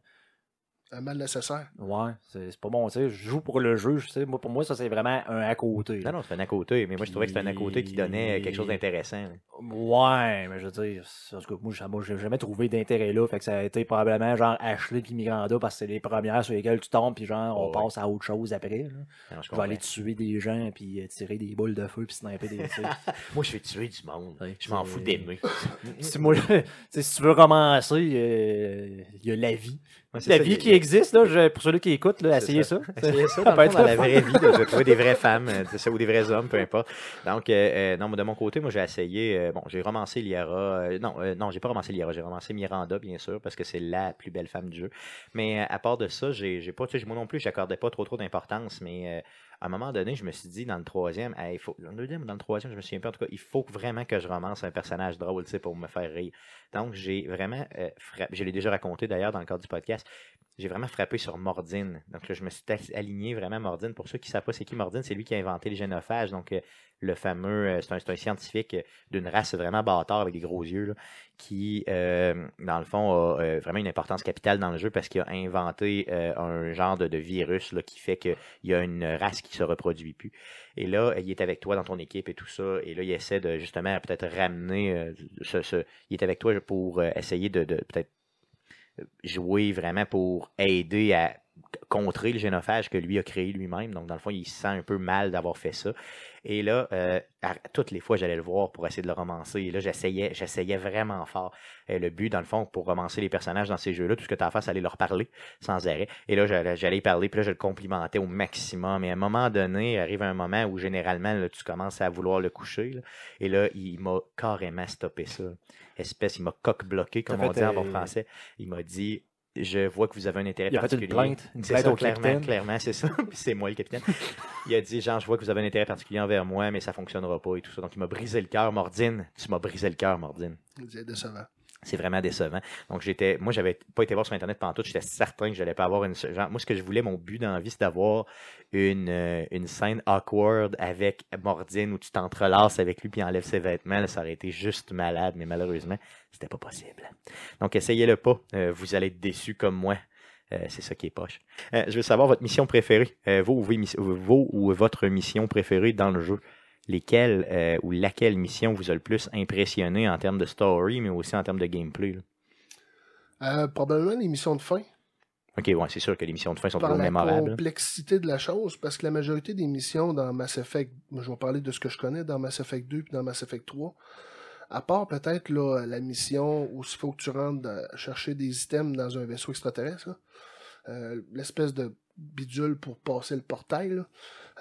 Un mal nécessaire. ouais, c'est, c'est pas bon, tu sais. Je joue pour le jeu, tu sais. Moi, pour moi, ça, c'est vraiment un à côté. Non, non, c'est un à côté, mais moi, je trouvais que c'était un à côté qui donnait quelque chose d'intéressant. Ouais, mais je veux dire, en tout cas, moi, j'ai- moi, j'ai jamais trouvé d'intérêt là. Fait que ça a été probablement genre Ashley puis Miranda parce que c'est les premières sur lesquelles tu tombes, puis genre, on Oh, ouais. passe à autre chose après. là. Non, je Je vais aller tuer des gens, puis euh, tirer des boules de feu, puis sniper des. Moi, je vais tuer du monde. Ouais, Je m'en fous d'aimer. si, moi, tu sais, si tu veux commencer, euh, il y a la vie. La ça, vie il- qui existe, là, je- pour ceux qui là, C'est essayez ça. ça. Essayez ça dans, peut le fond, être dans la vraie vie, là, de trouver des vraies femmes, euh, ça, ou des vrais hommes, peu importe. Donc, euh, euh, non, de mon côté, moi, j'ai essayé, euh, bon, j'ai romancé Liara, euh, non, non, j'ai pas romancé Liara, j'ai romancé Miranda, bien sûr, parce que c'est la plus belle femme du jeu. Mais à part de ça, j'ai pas, moi non plus, j'accordais pas trop trop d'importance, mais à un moment donné, je me suis dit, dans le troisième, hey, il faut, dans le deuxième ou dans le troisième, je me souviens pas, en tout cas, il faut vraiment que je romance un personnage drôle, tu sais, pour me faire rire. Donc, j'ai vraiment, euh, frappé, je l'ai déjà raconté d'ailleurs dans le cadre du podcast, j'ai vraiment frappé sur Mordine. Donc là, je me suis aligné vraiment à Mordine. Pour ceux qui ne savent pas c'est qui Mordine, c'est lui qui a inventé les génophages. Donc euh, le fameux, euh, c'est un, scientifique d'une race vraiment bâtard avec des gros yeux, qui, dans le fond, a vraiment une importance capitale dans le jeu parce qu'il a inventé un genre de, de virus là, qui fait qu'il y a une race qui se reproduit plus. Et là, il est avec toi dans ton équipe et tout ça. Et là, il essaie de justement peut-être ramener euh, ce, Il est avec toi pour euh, essayer de peut-être jouer vraiment pour aider à contrer le génophage que lui a créé lui-même. Donc, dans le fond, il se sent un peu mal d'avoir fait ça. Et là, euh, à, toutes les fois, j'allais le voir pour essayer de le romancer. Et là, j'essayais, j'essayais vraiment fort. Et le but, dans le fond, pour romancer les personnages dans ces jeux-là, tout ce que tu as à faire, c'est aller leur parler sans arrêt. Et là, j'allais, y parler, puis là, je le complimentais au maximum. Et à un moment donné, arrive un moment où généralement, là, tu commences à vouloir le coucher. là. Et là, il m'a carrément stoppé ça. Espèce, il m'a coq-bloqué, comme on dit en bon euh, français. Il m'a dit je vois que vous avez un intérêt Il a fait une particulier. plainte, une C'est plainte ça, au clairement, capitaine. clairement, c'est ça. Puis c'est moi le capitaine. Il a dit, genre, je vois que vous avez un intérêt particulier envers moi, mais ça fonctionnera pas et tout ça. Donc, il m'a brisé le cœur, Mordine. Tu m'as brisé le cœur, Mordine. C'est décevant. C'est vraiment décevant. Donc, j'étais, moi, j'avais pas été voir sur Internet pendant tout. J'étais certain que j'allais pas avoir une, moi, ce que je voulais, mon but dans la vie, c'est d'avoir une, euh, scène awkward avec Mordine où tu t'entrelaces avec lui puis il enlève ses vêtements. Ça aurait été juste malade, mais malheureusement, c'était pas possible. Donc, essayez-le pas. Euh, vous allez être déçus comme moi. Euh, c'est ça qui est poche. Je veux savoir votre mission préférée. Vos, vos ou votre mission préférée dans le jeu? Lesquelles euh, ou laquelle mission vous a le plus impressionné en termes de story, mais aussi en termes de gameplay. là? Euh, probablement les missions de fin. Ok, ouais, c'est sûr que les missions de fin sont par toujours la mémorables. complexité de la chose, parce que la majorité des missions dans Mass Effect, je vais parler de ce que je connais dans Mass Effect 2 puis dans Mass Effect 3, à part peut-être là, la mission où il faut que tu rentres dans- chercher des items dans un vaisseau extraterrestre, euh, l'espèce de bidule pour passer le portail. là.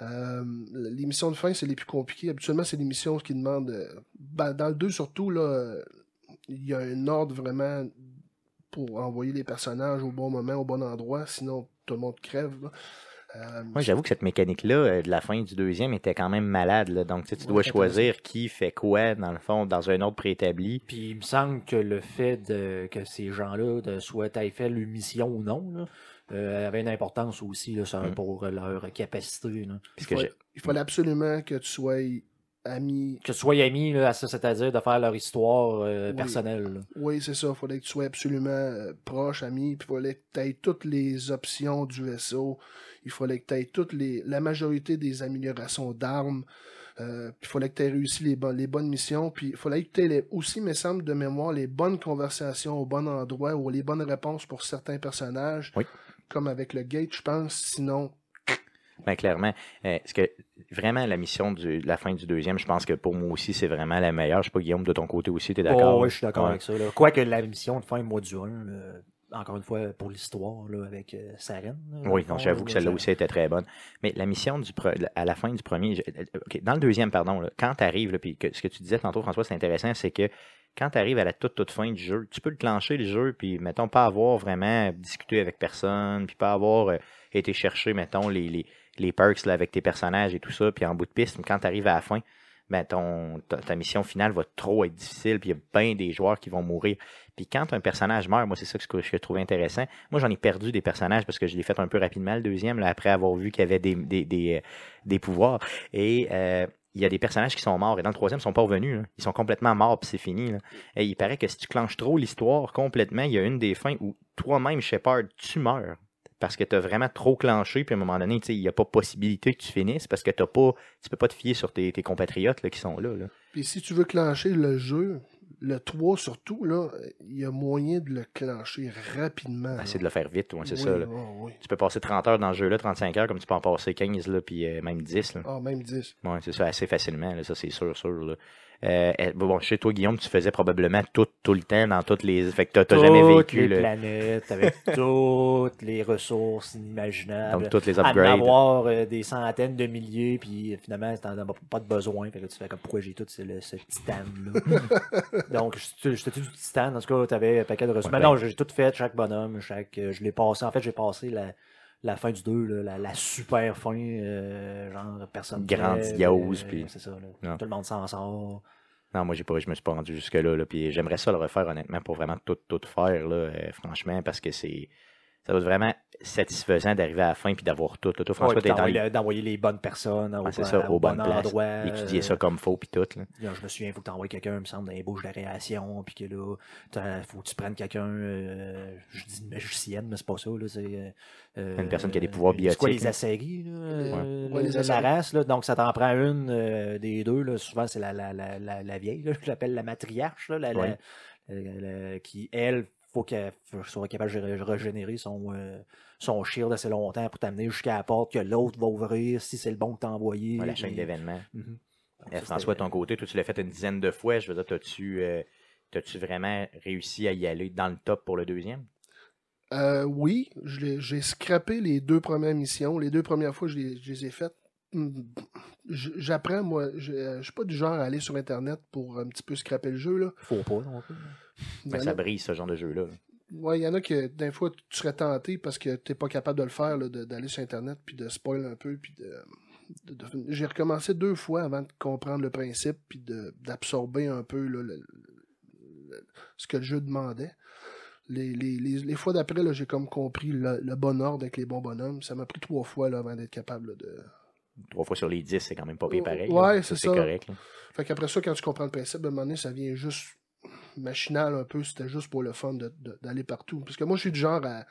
Euh, les missions de fin, c'est les plus compliquées. Habituellement, c'est des missions qui demandent. euh, ben, dans le 2 surtout, là, euh, il y a un ordre vraiment pour envoyer les personnages au bon moment, au bon endroit, sinon tout le monde crève. là. Euh, Moi, j'avoue que cette mécanique-là, euh, de la fin du deuxième, était quand même malade. Là. Donc, tu Ouais, dois choisir qui fait quoi, dans le fond, dans un ordre préétabli. Puis il me semble que le fait de, que ces gens-là soit aient fait leur mission ou non, là, euh, avait une importance aussi là, sur- Mm. pour leur capacité. là. il, faut- il fallait absolument que tu sois ami. Que tu sois ami là, à ça, c'est-à-dire de faire leur histoire euh, Oui. personnelle. là. Oui, c'est ça. Il fallait que tu sois absolument euh, proche, ami. Puis il fallait que tu aies toutes les options du vaisseau. Il fallait que tu aies toutes les, la majorité des améliorations d'armes. Euh, puis il fallait que tu aies réussi les, bonnes les bonnes missions. Puis il fallait que tu aies les- aussi, me semble, de mémoire, les bonnes conversations au bon endroit ou les bonnes réponses pour certains personnages. Oui. Comme avec le gate, je pense. Sinon, Ben, clairement. Euh, Est-ce que vraiment la mission du- de la fin du deuxième, je pense que pour moi aussi, c'est vraiment la meilleure. Je sais pas, Guillaume, de ton côté aussi, tu es d'accord? Oh, oui, je suis d'accord Ouais. avec ça. Là. Quoique la mission de fin mois du 1, là, encore une fois, pour l'histoire, avec euh, Saren. là, Oui, non, j'avoue que celle-là aussi était très bonne. Mais la mission du pre- à la fin du premier, je- euh, dans le deuxième, pardon, là, quand tu arrives, puis que, ce que tu disais tantôt, François, c'est intéressant, c'est que quand tu arrives à la toute, toute fin du jeu, tu peux le clencher le jeu, puis mettons, pas avoir vraiment discuté avec personne, puis pas avoir euh, été chercher, mettons, les, les, les perks là, avec tes personnages et tout ça, puis en bout de piste, quand tu arrives à la fin, ben ton, ta, mission finale va trop être difficile, puis il y a bien des joueurs qui vont mourir. Puis quand un personnage meurt, moi c'est ça que je trouvais intéressant. Moi j'en ai perdu des personnages parce que je l'ai fait un peu rapidement le deuxième, après avoir vu qu'il y avait des, des, des, euh, des pouvoirs. Et euh, il y a des personnages qui sont morts. Et dans le troisième, ils sont pas revenus. Ils sont complètement morts, puis c'est fini. Et il paraît que si tu clenches trop l'histoire complètement, il y a une des fins où toi-même, Shepard, tu meurs. Parce que tu as vraiment trop clenché, puis à un moment donné, il n'y a pas possibilité que tu finisses parce que t'as pas, tu peux pas te fier sur tes, tes compatriotes là, qui sont là. là. Puis si tu veux clencher le jeu, le 3 surtout, là, il y a moyen de le clencher rapidement. Ben, c'est de le faire vite, ouais, c'est Oui, ça. là. oui, oui. Tu peux passer 30 heures dans le jeu-là, 35 heures, comme tu peux en passer 15, là, puis euh, même 10. Là. Ah, même 10. Ouais, c'est ça, assez facilement, là, ça c'est sûr, sûr. Là. Euh, bon, chez toi, Guillaume, tu faisais probablement tout, tout le temps dans toutes les. Fait que t'as- t'as jamais Toutes vécu les le- planètes, avec toutes les ressources inimaginables. donc toutes les à en upgrades. avoir euh, des centaines de milliers, puis euh, finalement, t'en as pas de besoin. Fait que là, tu fais comme pourquoi j'ai tout ce, le- ce titane-là. Donc, je je t'ai dit du titane, en tout cas, t'avais un paquet de ressources. Ouais, Mais ben- non, j'ai tout fait, chaque bonhomme, chaque. euh, je l'ai passé. En fait, j'ai passé la, la fin du 2, là, la, la super fin, euh, genre personne. Grandiose, euh, puis- C'est ça, là. Non. Tout le monde s'en sort. Non, moi, j'ai pas, je me suis pas rendu jusque-là. Là, puis j'aimerais ça le refaire, honnêtement, pour vraiment tout, tout faire, là, euh, franchement, parce que c'est. Ça doit être vraiment satisfaisant d'arriver à la fin puis d'avoir tout. Là. Toi, François, Ouais, t'es dans d'envoyer d'envoyer les bonnes personnes au, Ah, c'est bon- ça, au aux bonnes bon places. endroit. étudier euh, ça comme faut puis tout. Là. Là, je me souviens, il faut que tu envoies quelqu'un, il me semble, dans les bouches de réaction, puis que là, il faut que tu prennes quelqu'un, euh, je dis une magicienne, mais c'est pas ça, là, c'est... euh, Une personne qui a des pouvoirs C'est quoi, biotiques, les asséries, là, euh, Ouais, les la- la race, là, donc ça t'en prend une euh, des deux, là, souvent c'est la, la, la, la, la vieille, là, je l'appelle la matriarche, là, la, la- la- la- qui, elle, faut qu'elle soit capable de ré- régénérer son, euh, son shield assez longtemps pour t'amener jusqu'à la porte que l'autre va ouvrir si c'est le bon que t'as envoyé. Ouais, la chaîne d'événements. Mhm. Ça, François, de ton côté, toi, tu l'as fait une dizaine de fois. Je veux dire, t'as-tu euh, t'as-tu vraiment réussi à y aller dans le top pour le deuxième? Euh, oui, je l'ai- j'ai scrappé les deux premières missions. Les deux premières fois, je les, je les ai faites. J'apprends, moi. Je euh, je suis pas du genre à aller sur Internet pour un petit peu scraper le jeu. Là. Faut pas non plus. Ben, en ça brise, ce genre de jeu-là. Ouais, il y en a que d'un fois tu serais tenté parce que t'es pas capable de le faire, d'aller sur Internet puis de spoil un peu. Puis de, de- de- J'ai recommencé deux fois avant de comprendre le principe puis d'absorber un peu là, le- le- ce que le jeu demandait. Les, les, les, les fois d'après, j'ai comme compris le, le bon ordre avec les bons bonhommes. Ça m'a pris trois fois là, avant d'être capable là, de. Trois fois sur les dix, c'est quand même pas pire pareil. Ouais, c'est c'est ça. correct. là. Fait qu'après ça, quand tu comprends le principe, à un moment donné, ça vient juste machinal un peu. C'était juste pour le fun de- de- d'aller partout. Parce que moi, je suis du genre à.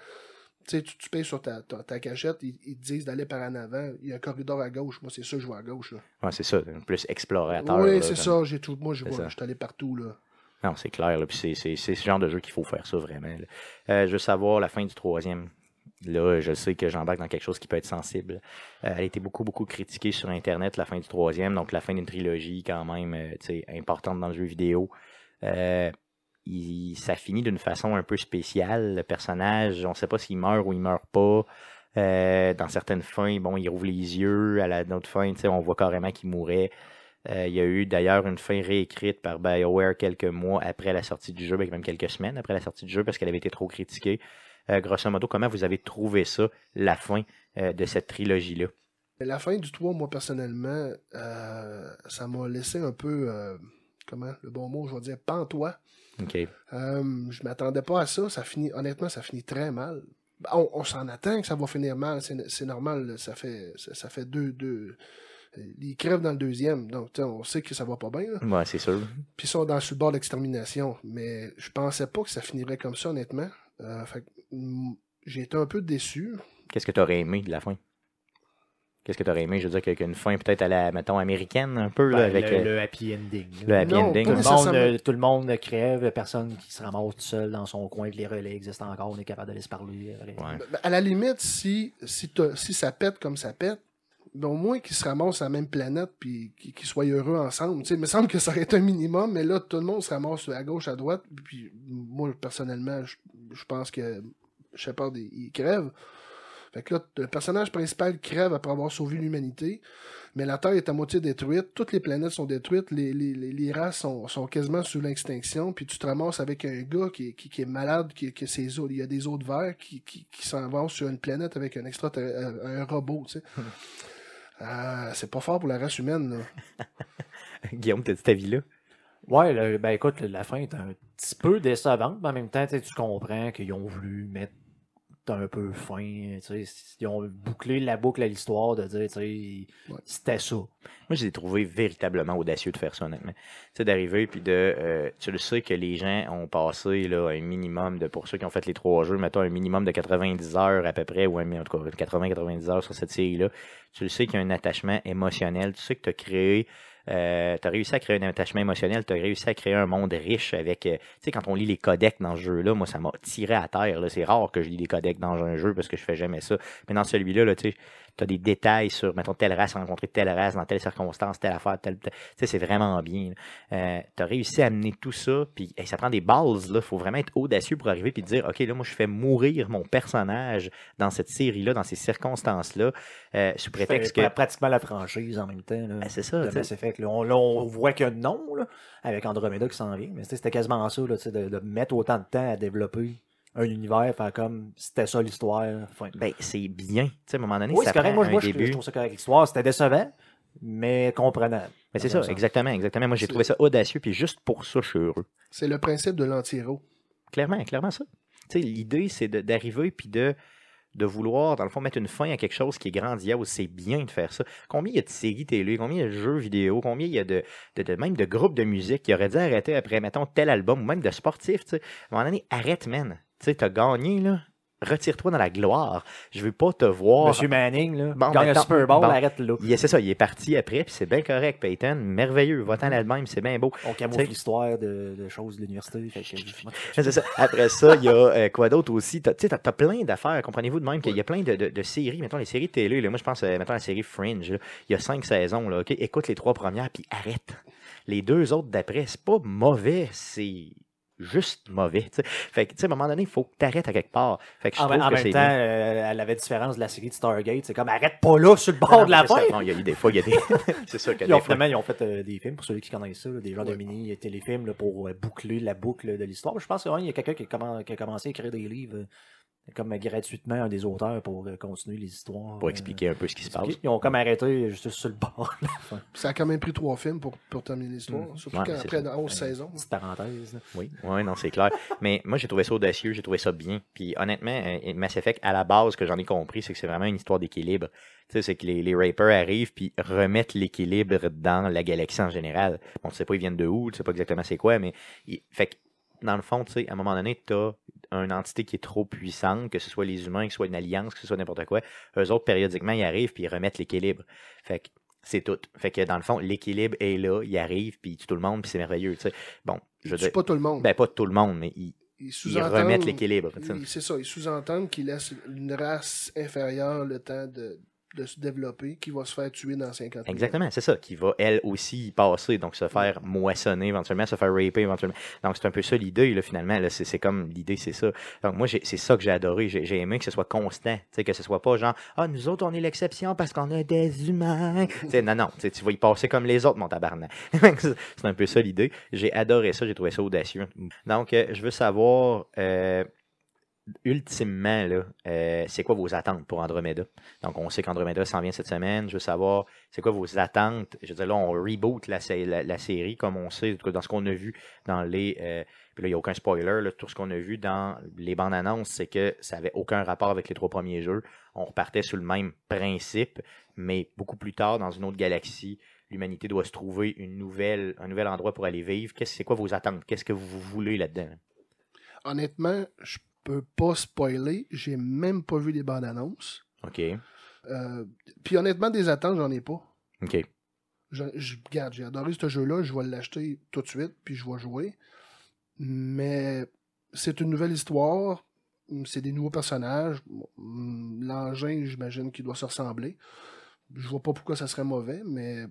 Tu sais, tu, payes sur ta, ta, ta cachette, ils, ils te disent d'aller par en avant. Il y a un corridor à gauche. Moi, c'est ça, je vais à gauche. Là. Ouais, c'est ça, plus explorateur. oui, c'est ça. J'ai tout, moi, je C'est vois, je suis allé partout. Là. Non, c'est clair. Là, puis c'est, c'est, c'est ce genre de jeu qu'il faut faire ça vraiment. Euh, je veux savoir la fin du troisième. Là, je sais que j'embarque dans quelque chose qui peut être sensible. Euh, elle a été beaucoup, beaucoup critiquée sur Internet, la fin du troisième. Donc, la fin d'une trilogie, quand même, euh, importante dans le jeu vidéo. Euh, ça finit d'une façon un peu spéciale. Le personnage, on ne sait pas s'il meurt ou il meurt pas. Euh, dans certaines fins, bon, il rouvre les yeux. À la tu sais, on voit carrément qu'il mourait. Il y a eu d'ailleurs une fin réécrite par BioWare quelques mois après la sortie du jeu, ben, même quelques semaines après la sortie du jeu, parce qu'elle avait été trop critiquée. Euh, grosso modo, comment vous avez trouvé ça, la fin euh, de cette trilogie-là? La fin du 3, moi, personnellement, euh, ça m'a laissé un peu, euh, comment, le bon mot, je vais dire, pantois. OK. Euh, je m'attendais pas à ça. Ça finit, honnêtement, ça finit très mal. On, on s'en attend que ça va finir mal. C'est normal. Ça fait, ça, ça fait deux, deux. Ils crèvent dans le deuxième. Donc, on sait que ça va pas bien. là. Ouais, c'est sûr. Puis ils sont dans, le bord de l'extermination. Mais je pensais pas que ça finirait comme ça, honnêtement. Fait que, j'ai été un peu déçu. Qu'est-ce que tu aurais aimé de la fin? Qu'est-ce que tu aurais aimé? Je veux dire, qu'avec une fin peut-être à la, mettons, américaine, un peu, là, Ben, avec le, euh, le happy ending. le happy Non, ending. Tout le, monde, euh, tout le monde crève, personne qui se ramasse tout seul dans son coin, puis les relais existent encore, on est capable d'aller se parler. euh, Ouais. Ben, À la limite, si, si, t'as- si ça pète comme ça pète, au moins qu'ils se ramassent à la même planète puis qu'ils soient heureux ensemble. Il me semble que ça aurait été un minimum, mais là, tout le monde se ramasse à gauche, à droite. Puis moi, personnellement, je, pense que Shepard, il, crève. Fait que là, le personnage principal crève après avoir sauvé l'humanité, mais la Terre est à moitié détruite, toutes les planètes sont détruites, les, les, les, les races sont, sont quasiment sous l'extinction, puis tu te ramasses avec un gars qui, qui, est malade, qui, qui il y a des os de verre qui, qui, s'en vont sur une planète avec un extra un robot, tu sais. Euh, c'est pas fort pour la race humaine, là. Guillaume, t'as dit ta vie là? Ouais, ben écoute, la fin est un petit peu décevante, mais en même temps, tu comprends qu'ils ont voulu mettre un peu fin. tu sais, Ils ont bouclé la boucle à l'histoire de dire, tu sais, Ouais. c'était ça. Moi, je les ai trouvés véritablement audacieux de faire ça, honnêtement. Tu sais, d'arriver, puis de. euh, tu le sais que les gens ont passé là, un minimum de. Pour ceux qui ont fait les trois jeux, mettons un minimum de 90 heures à peu près, ou un, en tout cas 80-90 heures sur cette série-là. Tu le sais qu'il y a un attachement émotionnel. Tu sais que tu as créé. Euh, tu réussi à créer un attachement émotionnel, tu as réussi à créer un monde riche avec. euh, tu sais, quand on lit les codecs dans ce jeu-là, moi, ça m'a tiré à terre. C'est rare que je lis des codecs dans un jeu parce que je fais jamais ça. Mais dans celui-là, là, tu sais, tu as des détails sur, mettons, telle race a rencontré telle race dans telle circonstance, telle affaire, telle. Tu sais, c'est vraiment bien. Euh, tu as réussi à amener tout ça, puis hey, ça prend des bases, là. faut vraiment être audacieux pour arriver puis dire, OK, là, moi, je fais mourir mon personnage dans cette série-là, dans ces circonstances-là, euh, sous prétexte que. Pratiquement la franchise en même temps. Là, Ben, c'est ça. Mass Effect, là. On, là, on voit un nom là, avec Andromeda qui s'en vient, mais c'était quasiment ça, là, de, de mettre autant de temps à développer un univers, faire comme c'était ça l'histoire. Fin. Ben, c'est bien. Tu sais, à un moment donné, Oui, ça c'est correct. prend Moi, un moi début. je trouve ça correct. L'histoire, c'était décevant, mais comprenable. Mais c'est ça, exactement, exactement. Moi, j'ai trouvé ça audacieux, puis juste pour ça, je suis heureux. C'est le principe de l'anti-héros. Clairement, clairement ça. Tu sais, l'idée, c'est de- d'arriver puis de, de vouloir, dans le fond, mettre une fin à quelque chose qui est grandiose. C'est bien de faire ça. Combien il y a de séries télé, combien il y a de jeux vidéo, combien il y a de, même de groupes de musique qui auraient dû arrêter après, mettons, tel album, ou même de sportifs, tu sais. À un moment donné, arrête, man. Tu sais, t'as gagné, là. Retire-toi dans la gloire. Je veux pas te voir. Monsieur Manning, là, Bon, gagne un Super Bowl, bon. arrête là. Il- C'est ça, il est parti après, puis c'est bien correct, Peyton. Merveilleux. Va-t'en même, c'est bien beau. On camoufle l'histoire de, de choses de l'université. que- C'est ça. Après ça, il y a euh, quoi d'autre aussi? Tu sais, t'as plein d'affaires, comprenez-vous de même qu'il y a plein de, de- de séries. Mettons les séries de télé. Là. Moi, je pense, euh, mettons la série Fringe. là. Il y a cinq saisons. Là, Écoute les trois premières, puis arrête. Les deux autres d'après, c'est pas mauvais, c'est juste mauvais. tu sais. Fait que, tu sais, à un moment donné, il faut que t'arrêtes à quelque part. Fait que je En, trouve en que même temps, euh, elle avait différence de la série de Stargate. C'est comme arrête pas là sur le bord de la C'est ça. fin. Non, il y a eu des fois, il y a des. c'est sûr que Ils ont, des fois. finalement, ils ont fait euh, des films, pour ceux qui connaissent ça, là, des genres de Ouais. mini téléfilms là, pour euh, boucler la boucle de l'histoire. Je pense qu'il y a quelqu'un qui, a commen- qui a commencé à écrire des livres euh, comme euh, gratuitement, un des auteurs, pour euh, continuer les histoires. Pour euh, expliquer un peu ce qui se passe. Ils ont comme arrêté juste sur le bord. Ça a quand même pris trois films pour, pour terminer l'histoire. Surtout Ouais, après ça. 11 saisons. Petite parenthèse. Oui, ouais, non, c'est clair. Mais moi, j'ai trouvé ça audacieux, j'ai trouvé ça bien. Puis honnêtement, euh, Mass Effect, à la base, ce que j'en ai compris, c'est que c'est vraiment une histoire d'équilibre. Tu sais, c'est que les, les rappers arrivent puis remettent l'équilibre dans la galaxie en général. On ne sait pas ils viennent de où, tu sais pas exactement c'est quoi, mais il- fait que dans le fond, tu sais, à un moment donné, tu as une entité qui est trop puissante, que ce soit les humains, que ce soit une alliance, que ce soit n'importe quoi. Eux autres, périodiquement, ils arrivent puis ils remettent l'équilibre. Fait que c'est tout. Fait que dans le fond, l'équilibre est là, il arrive, puis il tue tout le monde, puis c'est merveilleux. Tu sais. Bon, je tuent dire, pas tout le monde. ben pas tout le monde, mais ils, ils remettent l'équilibre. C'est ça, ils sous-entendent qu'ils laissent une race inférieure le temps de, de se développer, qui va se faire tuer dans 50 minutes. Exactement, c'est ça, qui va elle aussi y passer, donc se faire moissonner éventuellement, se faire raper éventuellement. Donc c'est un peu ça l'idée, là, finalement. Là, c'est, comme l'idée, c'est ça. Donc moi, c'est ça que j'ai adoré. J'ai, aimé que ce soit constant, que ce soit pas genre Ah, nous autres, on est l'exception parce qu'on a des humains. Tu sais, non, non, tu vas y passer comme les autres, mon tabarnak. c'est un peu ça l'idée. J'ai adoré ça, j'ai trouvé ça audacieux. Donc, euh, je veux savoir. euh, ultimement, là, euh, c'est quoi vos attentes pour Andromeda? Donc, on sait qu'Andromeda s'en vient cette semaine. Je veux savoir, c'est quoi vos attentes? Je veux dire, là, on reboot la, sé- la, la série, comme on sait, dans ce qu'on a vu dans les... euh, puis là, il n'y a aucun spoiler. Tout ce qu'on a vu dans les bandes annonces, c'est que ça n'avait aucun rapport avec les trois premiers jeux. On repartait sur le même principe, mais beaucoup plus tard, dans une autre galaxie, l'humanité doit se trouver un nouvel endroit pour aller vivre. Qu'est-ce, c'est quoi vos attentes? Qu'est-ce que vous voulez là-dedans? Honnêtement, je peux pas spoiler. J'ai même pas vu les bandes annonces. OK. Euh, puis honnêtement, des attentes, j'en ai pas. OK. Je, je- regarde, j'ai adoré ce jeu-là, je vais l'acheter tout de suite, puis je vais jouer. Mais c'est une nouvelle histoire, c'est des nouveaux personnages. L'engin, j'imagine qu'il doit se ressembler. Je vois pas pourquoi ça serait mauvais, mais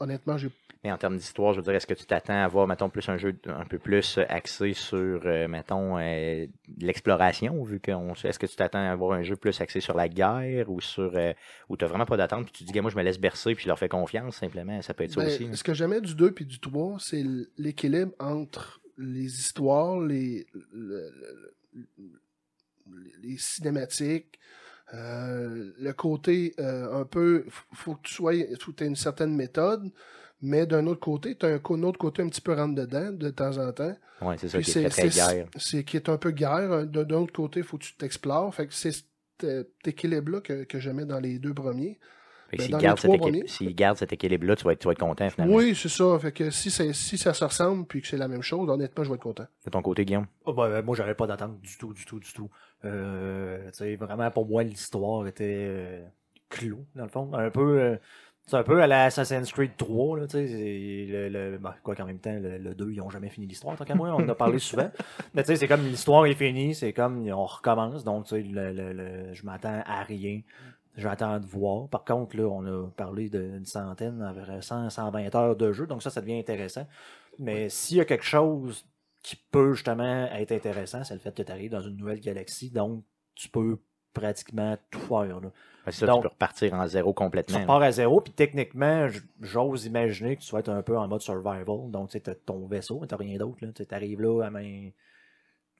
honnêtement, j'ai Mais en termes d'histoire, je veux dire, est-ce que tu t'attends à voir, mettons, plus un jeu un peu plus euh, axé sur, euh, mettons, euh, l'exploration, vu qu'on est-ce que tu t'attends à avoir un jeu plus axé sur la guerre ou sur euh, où t'as vraiment pas d'attente, puis tu dis, moi, je me laisse bercer, puis je leur fais confiance, simplement, ça peut être ça Ben, aussi. là. Ce que j'aimais du 2 puis du 3, c'est l'équilibre entre les histoires, les, le- le- le- les cinématiques, euh, le côté euh, un peu. faut que tu sois. faut que tu aies une certaine méthode, mais d'un autre côté, tu as un, autre côté un petit peu rentre dedans de temps en temps. Ouais, c'est ça qui est très, très guerre. c'est qui est un peu guerre. D'un d'un autre côté, il faut que tu t'explores. Fait que c'est cet euh, équilibre-là que, que j'aimais dans les deux premiers. Ben, s'ils dans les gardent, cet équilibre-là, tu vas être, tu vas être content, finalement. Oui, c'est ça. Fait que si, ça se ressemble puis que c'est la même chose, honnêtement, je vais être content. De ton côté, Guillaume? Oh, ben, moi, j'avais pas d'attente du tout, du tout, du tout. Euh, tu sais, vraiment, pour moi, l'histoire était euh, clos, dans le fond. Un peu, euh, c'est un peu à la Assassin's Creed 3, là, tu sais. Le, le, ben, quoi qu'en même temps, le, le 2, ils ont jamais fini l'histoire, tant qu'à moi, on en a parlé souvent. Mais tu sais, c'est comme l'histoire est finie, c'est comme on recommence, donc, tu sais, le, le, le- je m'attends à rien. J'attends de voir. Par contre, là, on a parlé d'une centaine, environ 100, 120 heures de jeu, donc ça, ça devient intéressant. Mais s'il y a quelque chose qui peut justement être intéressant, c'est le fait que tu arrives dans une nouvelle galaxie, donc tu peux pratiquement tout faire. Là. Parce que ça, Donc- tu peux repartir en zéro Tu complètement. là. repars à zéro, puis techniquement, j'ose imaginer que tu être un peu en mode survival. Donc, tu as ton vaisseau, tu rien d'autre. Tu arrives là à main.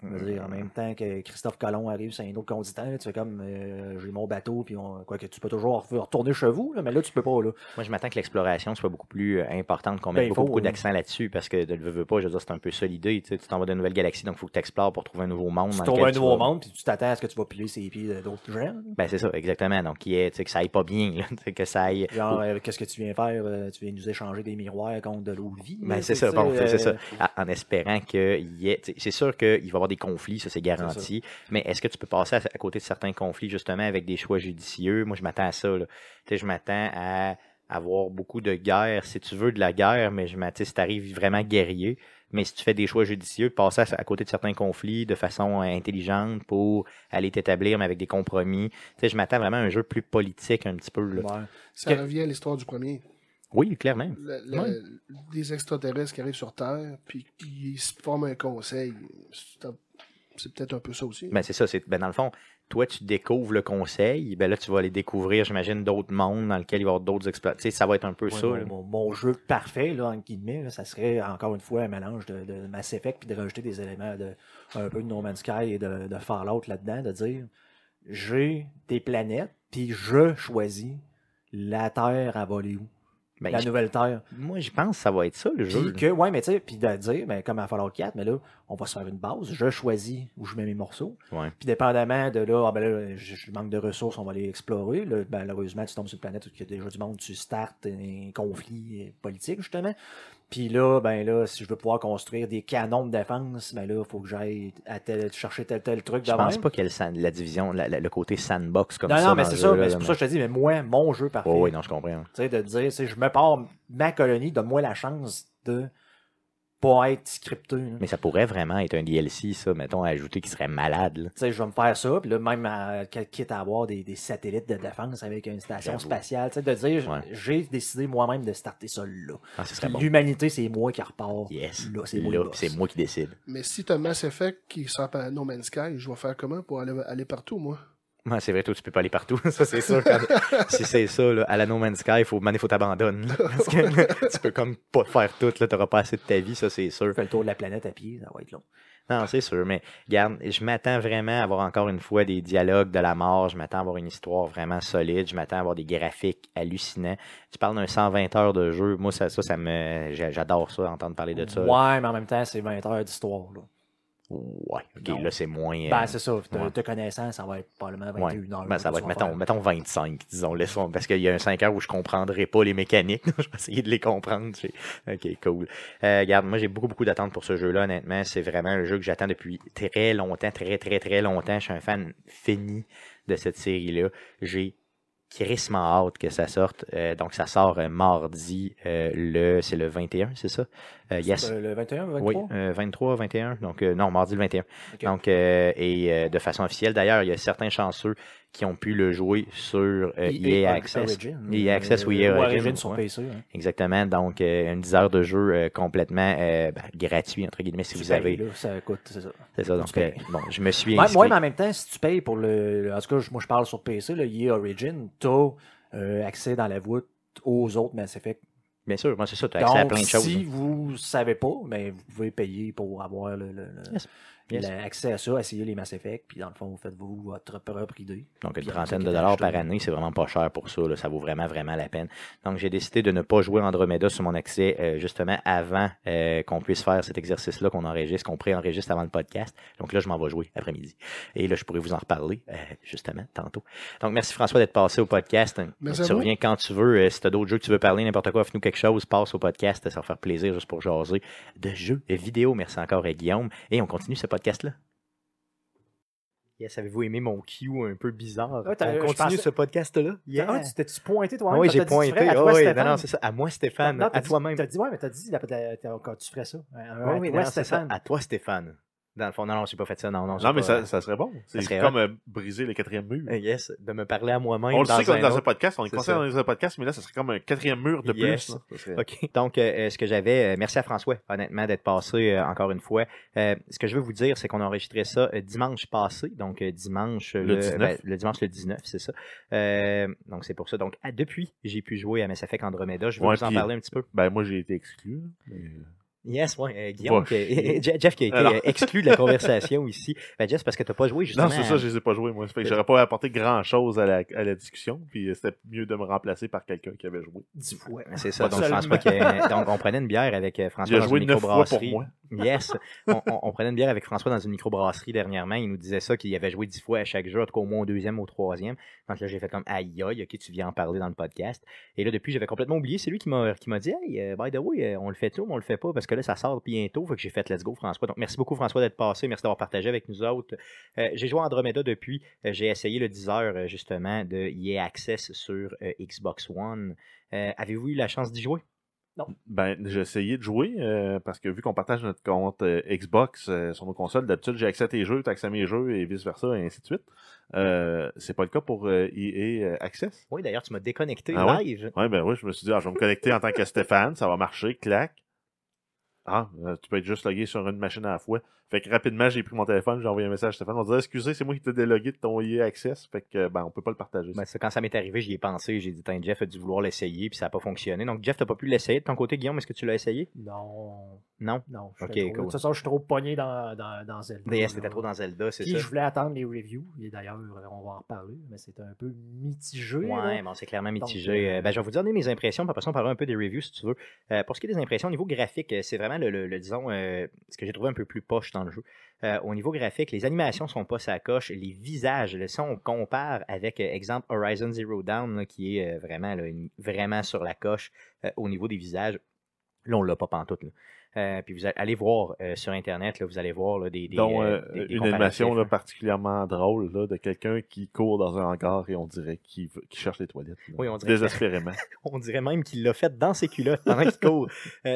Dire, en même temps que Christophe Colomb arrive sur un autre continent, là, tu fais comme euh, j'ai mon bateau, puis on, quoi que tu peux toujours re- retourner chez vous, là, mais là tu peux pas là. Moi, je m'attends que l'exploration soit beaucoup plus euh, importante, qu'on mette Ben, il beaucoup, faut, beaucoup oui. d'accent là-dessus, parce que de le veux, veux pas, je veux dire, c'est un peu ça l'idée. Tu t'en vas dans une nouvelle galaxie, donc il faut que tu explores pour trouver un nouveau monde. Tu dans trouves un nouveau vas- monde, puis tu t'attends à ce que tu vas piler ses pieds de- d'autres gens. Ben, c'est ça, exactement. Donc, qui est, que ça aille pas bien, là, que ça aille. Genre, euh, qu'est-ce que tu viens faire? euh, tu viens nous échanger des miroirs contre de l'eau de vie. Ben, c'est ça, bon, c'est c'est ça. euh, En, espérant qu'il y ait. C'est sûr qu'il va y avoir des conflits, ça c'est garanti. Mais est-ce que tu peux passer à, à côté de certains conflits, justement, avec des choix judicieux? Moi, je m'attends à ça. Là. Tu sais, je m'attends à avoir beaucoup de guerre, si tu veux, de la guerre, mais je m'attends, si tu arrives vraiment guerrier, mais si tu fais des choix judicieux, passer à, à côté de certains conflits de façon euh, intelligente pour aller t'établir, mais avec des compromis. Tu sais, je m'attends vraiment à un jeu plus politique un petit peu. Là. ouais. Ça Que- revient à l'histoire du premier. Oui, clairement. Le- le- Ouais. Des extraterrestres qui arrivent sur Terre, puis qui se forment un conseil. C'est peut-être un peu ça aussi. Ben, c'est ça. C'est, ben, dans le fond, toi, tu découvres le conseil. Ben là, tu vas aller découvrir, j'imagine, d'autres mondes dans lesquels il va y avoir d'autres exploits. Tu sais, ça va être un peu Ouais, ça. mon, là. mon- mon jeu parfait, là, entre guillemets, là, ça serait encore une fois un mélange de, de Mass Effect puis de rajouter des éléments de un peu de No Man's Sky et de, de Fallout là-dedans, de dire j'ai des planètes, puis je choisis la Terre à voler où? Ben, la nouvelle Terre. moi, je pense que ça va être ça, le jeu. Puis que, ouais, mais tu sais, puis de dire, ben, comme à Fallout 4, mais là, on va se faire une base, je choisis où je mets mes morceaux. Puis dépendamment de là, ah ben là, je, je manque de ressources, on va aller explorer. Là, malheureusement, tu tombes sur une planète où il y a déjà du monde, tu startes un conflit politique, justement. Puis là, ben là, si je veux pouvoir construire des canons de défense, ben là, il faut que j'aille à tel, chercher tel tel truc Je pense même. pas qu'il y le la division, la- la- le côté sandbox comme non, ça. non, mais dans c'est ça, mais c'est pour ça que je te dis, mais moi, mon jeu parfait. Oui, oui, non, je comprends. Tu sais, de dire, sais, je me pars ma colonie, donne-moi la chance de pas être scripté. là. Mais ça pourrait vraiment être un DLC, ça, mettons, à ajouter qui serait malade. là. Tu sais, je vais me faire ça, puis là, même à- qu- quitte à avoir des, des satellites de défense avec une station J'avoue. spatiale, tu sais, de dire, Ouais. j'ai décidé moi-même de starter ça là. Ah, ce serait Puis bon. L'humanité, c'est moi qui repars. Yes. Là, c'est moi Là, le boss. c'est moi qui décide. Mais si t'as Mass Effect qui sort par No Man's Sky, je vais faire comment pour aller, aller partout, moi? Ouais, c'est vrai, toi, tu peux pas aller partout. Ça, c'est sûr. Quand- si c'est ça, là, à la No Man's Sky, il faut, man, il faut t'abandonner. Parce que tu peux comme pas faire tout, là. T'auras pas assez de ta vie, ça, c'est sûr. Fais le tour de la planète à pied, ça va être long. Non, c'est sûr, mais regarde, je m'attends vraiment à avoir encore une fois des dialogues de la mort, je m'attends à avoir une histoire vraiment solide, je m'attends à avoir des graphiques hallucinants. Tu parles d'un 120 heures de jeu, moi ça, ça, ça me j'a- j'adore ça, entendre parler de ça. Ouais, mais en même temps, c'est 20 heures d'histoire. Ouais, ok, Non. là c'est moins. euh, Ben, c'est ça. Te, ouais. te connaissant, ça va être probablement ouais. 21 heures. Ben, ça va être, mettons, mettons 25, disons, laissons, parce qu'il y a un 5 heures où je comprendrai pas les mécaniques. je vais essayer de les comprendre. Ok, cool. Euh, regarde, moi j'ai beaucoup, beaucoup d'attentes pour ce jeu-là, honnêtement. C'est vraiment le jeu que j'attends depuis très longtemps, très, très, très longtemps. Je suis un fan fini de cette série-là. J'ai crissement hâte que ça sorte. Euh, donc, ça sort euh, mardi, euh, le, c'est le 21, c'est ça? Euh, yes. Euh, le 21, 23? Oui, euh, 23, 21. Donc, euh, non, mardi le 21. Ok. Donc, euh, et euh, de façon officielle. D'ailleurs, il y a certains chanceux qui ont pu le jouer sur euh, EA Access. Origin. EA Access ou Euh, EA ou Origin, Origin sur. PC. Exactement. Donc, euh, une 10 heures de jeu euh, complètement euh, ben, gratuit, entre guillemets, si vous avez. ça coûte, c'est ça. C'est ça. Donc, euh, bon, je me suis moi, mais en même temps, si tu payes pour le. En tout cas, moi, je parle sur PC, le EA Origin, tu as accès dans la voûte aux autres Mass Effect. Bien sûr, moi, c'est ça. Tu as accès à plein de choses. si vous savez pas, ben, vous pouvez payer pour avoir le- Yes. L'accès à ça, essayer les Mass Effect, puis dans le fond, vous faites-vous votre propre idée. Donc, une trentaine de dollars par année, c'est vraiment pas cher pour ça. là. Ça vaut vraiment, vraiment la peine. Donc, j'ai décidé de ne pas jouer Andromeda sur mon accès euh, justement avant euh, qu'on puisse faire cet exercice-là, qu'on enregistre, qu'on pré-enregistre avant le podcast. Donc là, je m'en vais jouer après-midi. Et là, je pourrais vous en reparler euh, justement tantôt. Donc, merci François d'être passé au podcast. Merci tu reviens quand tu veux. Euh, si tu as d'autres jeux que tu veux parler, n'importe quoi, fais-nous quelque chose, passe au podcast. Ça va faire plaisir juste pour jaser de jeux et vidéos. Merci encore à Guillaume. Et on continue ce podcast-là. Yes, avez-vous aimé mon cue un peu bizarre? Ah, t'as- on continue pensais- ce podcast-là? Ah, tu t'es-tu pointé Ah toi-même? oui, j'ai dit tu pointé. à Ah toi, oui, non, Stéphane? non, c'est ça. À moi, Stéphane. Non, à t'as dit- toi même. T'as dit, ouais, mais dit la- t'as- t'as- quand tu ferais ça. Un- Oui, à non, c'est ça. Stéphane. À toi, Stéphane. Dans le fond, non, non, j'ai pas fait ça. Non, non, Non, mais pas- ça, ça serait bon. C'est comme euh, briser le quatrième mur. Euh, Yes, de me parler à moi-même. on le sait comme dans autre. un podcast, on est C'est conseillé dans un podcast, mais là, ça serait comme un quatrième mur de Yes. plus. serait- OK. Donc, euh, euh, ce que j'avais, euh, merci à François, honnêtement, d'être passé euh, encore une fois. Euh, ce que je veux vous dire, c'est qu'on a enregistré ça euh, dimanche passé, donc euh, dimanche Le 19. ben, le dimanche le 19, c'est ça. Euh, donc, c'est pour ça. Donc, à- depuis, j'ai pu jouer à Mass Effect Andromeda. Je vais Ouais, vous en puis- parler un petit peu. Ben, moi, j'ai été exclu. mais- Yes, ouais, euh, Guillaume, qui-. Je- Jeff qui a été Alors. euh, exclu de la conversation ici. Ben, Jeff, c'est parce que t'as pas joué justement. Non, c'est ça, je les ai pas joués, moi. Ça fait que j'aurais pas apporté grand chose à la, à la discussion, puis euh, c'était mieux de me remplacer par quelqu'un qui avait joué. Dix fois. C'est ça, Pas donc seulement. François, qui a- donc on prenait une bière avec euh, François Il a dans joué une neuf fois pour microbrasserie. moi. Yes, on, on- on prenait une bière avec François dans une microbrasserie dernièrement. Il nous disait ça, qu'il avait joué dix fois à chaque jeu, en tout cas au moins au deuxième ou au troisième. Donc là, j'ai fait comme aïe aïe, ok, tu viens en parler dans le podcast. Et là, depuis, j'avais complètement oublié. C'est lui qui m'a qui m'a dit, hey, euh, by the way, euh, on le fait tout, mais on le fait pas parce que là, ça sort bientôt. Fait que j'ai fait let's go, François. Donc merci beaucoup, François, d'être passé. Merci d'avoir partagé avec nous autres. Euh, j'ai joué à Andromeda depuis. J'ai essayé le 10 heures, justement, de EA Access sur euh, Xbox One. Euh, Avez-vous eu la chance d'y jouer? Ben, j'ai essayé de jouer, euh, parce que vu qu'on partage notre compte euh, Xbox euh, sur nos consoles, d'habitude, j'ai accès à tes jeux, tu as accès à mes jeux, et vice-versa, et ainsi de suite. Euh, c'est pas le cas pour euh, EA euh, Access. Oui, d'ailleurs, tu m'as déconnecté Ah ouais? live. Ouais, ben oui, je me suis dit, ah, je vais me connecter en tant que Stéphane, ça va marcher, clac. Ah, euh, tu peux être juste logué sur une machine à la fois. Fait que rapidement, j'ai pris mon téléphone, j'ai envoyé un message à Stéphane. On disait, excusez, c'est moi qui t'ai délogué de ton EA Access. Fait que, ben, on peut pas le partager. Ben, ça, quand ça m'est arrivé, j'y ai pensé. J'ai dit, Tiens, Jeff a dû vouloir l'essayer, puis ça n'a pas fonctionné. Donc, Jeff, t'as pas pu l'essayer de ton côté, Guillaume? Est-ce que tu l'as essayé? Non, Non? non. je Ok, trop- cool. De toute façon, je suis trop pogné dans, dans, dans Zelda. DS, t'étais trop dans Zelda, c'est ça? je voulais attendre les reviews. Et d'ailleurs, on va en reparler, mais c'est un peu mitigé. là. Ouais, bon, c'est clairement mitigé. euh, Euh, ben, je vais vous donner mes impressions, puis après ça, on parlera un peu des reviews si tu veux. Euh, pour ce qui est des impressions, au niveau graphique, euh, c'est vraiment le, le- le, disons, euh, ce que j'ai trouvé un peu plus poche dans le jeu. Euh, au niveau graphique, les animations sont pas sa coche, les visages, là, si on compare avec, euh, exemple, Horizon Zero Dawn, là, qui est euh, vraiment, là, une- vraiment sur la coche au niveau des visages, là, on l'a pas pantoute. Là. Puis vous allez, voir sur Internet, là, vous allez voir là, des, des, dont des- des une animation là, hein. particulièrement drôle là, de quelqu'un qui court dans un hangar et on dirait qu'il cherche les toilettes. Oui, on dirait Désespérément. On dirait même qu'il l'a fait dans ses culottes pendant qu'il court.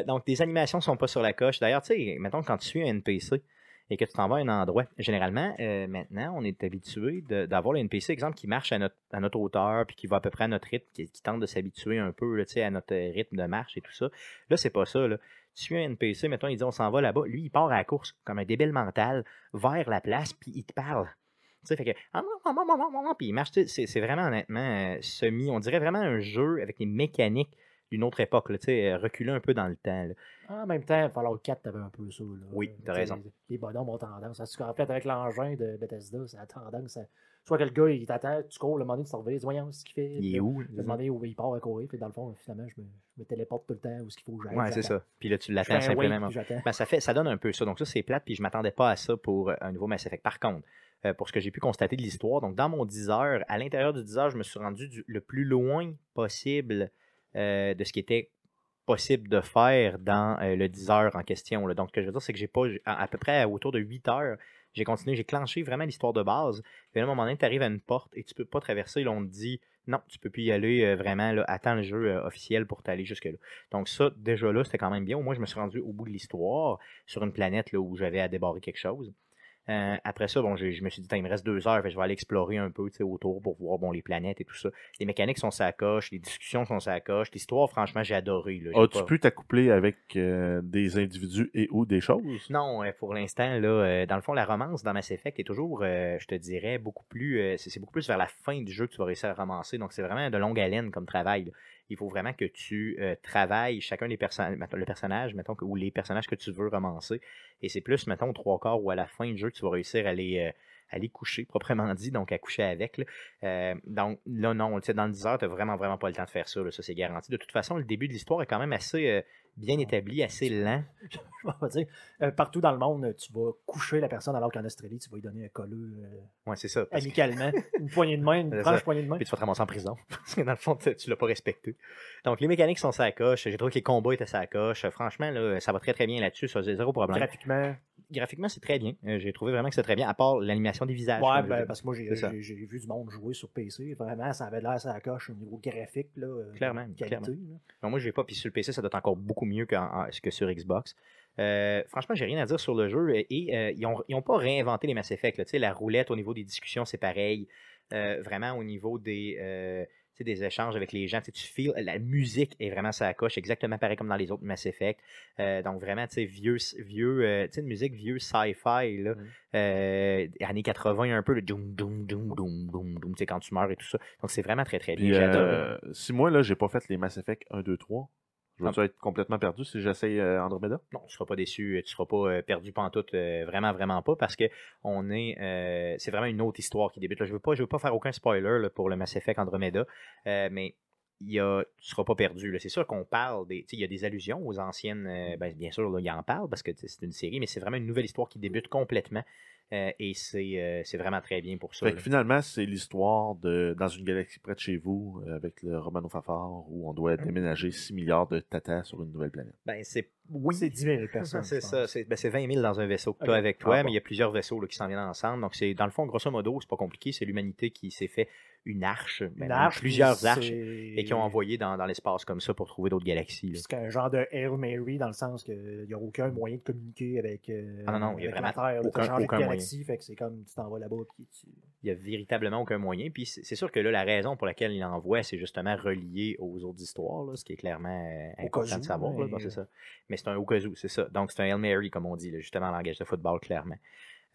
Donc, des animations sont pas sur la coche. D'ailleurs, tu sais, mettons quand tu suis un NPC et que tu t'en vas à un endroit, généralement, euh, maintenant, on est habitué d'avoir le NPC, exemple, qui marche à notre, à notre hauteur, puis qui va à peu près à notre rythme, qui, tente de s'habituer un peu à notre rythme de marche et tout ça. Là, c'est pas ça. Tu suis un NPC, mettons, il dit on s'en va là-bas. Lui, il part à la course comme un débile mental vers la place, puis il te parle. Tu sais, fait que. ah, Puis il marche. c'est vraiment, honnêtement, euh, semi. On dirait vraiment un jeu avec des mécaniques d'une autre époque, là, tu sais, euh, reculer un peu dans le temps. là. En même temps, Fallout 4, t'avais un peu ça. Là. Oui, t'as Tu sais, raison. Les bonhommes ont tendance. En fait, avec l'engin de Bethesda, ça a tendance à. Soit que le gars, il t'attend, tu cours, le moment donné, tu te reviens, voyons ce qu'il fait. Il est où? Le moment donné où il part à courir, puis dans le fond, finalement, je me, je me téléporte tout le temps où ce qu'il faut que j'aille. Ouais, c'est ça. Puis là, tu Je l'attends simplement. Ben, ça, fait, ça donne un peu ça. Donc, ça, c'est plate, puis je m'attendais pas à ça pour euh, un nouveau Mass Effect. Par contre, euh, pour ce que j'ai pu constater de l'histoire, donc dans mon 10 heures, à l'intérieur du 10 heures, je me suis rendu du- le plus loin possible euh, de ce qui était possible de faire dans euh, le 10 heures en question. Donc, ce que je veux dire, c'est que j'ai pas, à, peu près autour de 8 heures, j'ai continué, j'ai clenché vraiment l'histoire de base. Puis à un moment donné, tu arrives à une porte et tu peux pas traverser. Là, on te dit, non, tu peux plus y aller euh, vraiment, attends le jeu officiel pour t'aller jusque-là. Donc ça, déjà là, c'était quand même bien. Moins, je me suis rendu au bout de l'histoire sur une planète où j'avais à débarrer quelque chose. Euh, après ça, bon, j'ai- je me suis dit, il me reste deux heures, fait je vais aller explorer un peu tu sais, autour pour voir bon, les planètes et tout ça. Les mécaniques sont sa coche, les discussions sont sa coche. L'histoire, franchement, j'ai adoré. As-tu pas- pu t'accoupler avec euh, des individus et ou des choses? non, euh, pour l'instant, là, euh, dans le fond, la romance dans Mass Effect est toujours, euh, je te dirais, beaucoup plus. euh, c'est beaucoup plus vers la fin du jeu que tu vas réussir à ramasser. Donc, c'est vraiment de longue haleine comme travail. là. Il faut vraiment que tu euh, travailles chacun des personnages, le personnage, mettons, ou les personnages que tu veux romancer. Et c'est plus, mettons, trois quarts ou à la fin du jeu tu vas réussir à les, euh, à les coucher, proprement dit, donc à coucher avec. là. Euh, donc là, non, dans le 10 heures, tu vraiment, vraiment pas le temps de faire ça. là. ça, c'est garanti. De toute façon, le début de l'histoire est quand même assez euh, bien établi, assez lent. Je vais dire, euh, partout dans le monde, tu vas coucher la personne alors qu'en Australie, tu vas lui donner un colleux euh, Ouais, c'est ça. que- amicalement. une poignée de main, une ça. poignée de main. puis tu vas te ramasser en prison. Parce que dans le fond, tu tu l'as pas respecté. Donc, les mécaniques sont sa coche. J'ai trouvé que les combats étaient sa coche. Franchement, là, ça va très très bien là-dessus. Ça, c'est zéro problème. Graphiquement, Graphiquement, c'est très bien. Euh, J'ai trouvé vraiment que c'est très bien, à part l'animation des visages. Ouais, ben, parce que moi, j'ai vu du monde jouer sur PC. Vraiment, ça avait l'air ça la coche au niveau graphique. Là, euh, Clairement, qualité, clairement. là. Non, moi, je vais pas. Puis sur le PC, ça doit être encore beaucoup mieux qu'en- en- que sur Xbox. Euh, franchement, j'ai rien à dire sur le jeu. Et, euh, ils, ont, ils ont pas réinventé les Mass Effect. là. La roulette au niveau des discussions, c'est pareil. Euh, vraiment, au niveau des, des échanges avec les gens, tu feels, la musique est vraiment ça coche, exactement pareil comme dans les autres Mass Effect. Euh, donc vraiment, tu sais, vieux, vieux, euh, tu sais, une musique vieux sci-fi, là, Mhm. euh, années 80 un peu, le doum, doum, doum, doum, doum, doum, tu sais, quand tu meurs et tout ça. Donc c'est vraiment très, très bien. J'adore. euh, si moi, là, j'ai pas fait les Mass Effect 1, 2, 3, je vais Ah. être complètement perdu si j'essaye euh, Andromeda? Non, tu seras pas déçu, tu seras pas euh, perdu pantoute, euh, vraiment, vraiment pas, parce que on est, euh, c'est vraiment une autre histoire qui débute. Là, je veux pas, je veux pas faire aucun spoiler là, pour le Mass Effect Andromeda, euh, mais il y a, tu seras pas perdu. C'est sûr qu'on parle des, il y a des allusions aux anciennes, euh, ben, bien sûr, là, il en parle parce que c'est une série, mais c'est vraiment une nouvelle histoire qui débute complètement. Euh, et c'est, euh, c'est vraiment très bien pour ça. Fait que finalement, c'est l'histoire de dans une galaxie près de chez vous, euh, avec le Romano Fafard, où on doit déménager 6 milliards de tatas sur une nouvelle planète. Ben, c'est, oui, C'est 10 000 personnes. C'est ça, c'est ben, c'est 20 000 dans un vaisseau que tu as avec toi, Ah, bon. mais il y a plusieurs vaisseaux là, qui s'en viennent ensemble. Donc, c'est dans le fond, grosso modo, c'est pas compliqué. C'est l'humanité qui s'est fait une arche, ben, Une même arche, plusieurs arches, et qui ont envoyé dans, dans l'espace comme ça pour trouver d'autres galaxies. C'est un genre de Hail Mary dans le sens qu'il n'y a aucun moyen de communiquer avec, euh, Ah non, non, il y a avec vraiment la Terre. aucun- de galaxie, fait que c'est comme tu t'en vas là-bas puis tu... Il y a véritablement aucun moyen. Puis c'est sûr que là, la raison pour laquelle il l'envoie, c'est justement relié aux autres histoires, là, ce qui est clairement euh, Au important de savoir. là. mais- c'est ça. Mais c'est un au cas où, c'est ça. Donc c'est un Hail Mary, comme on dit, là, justement en langage de football, clairement.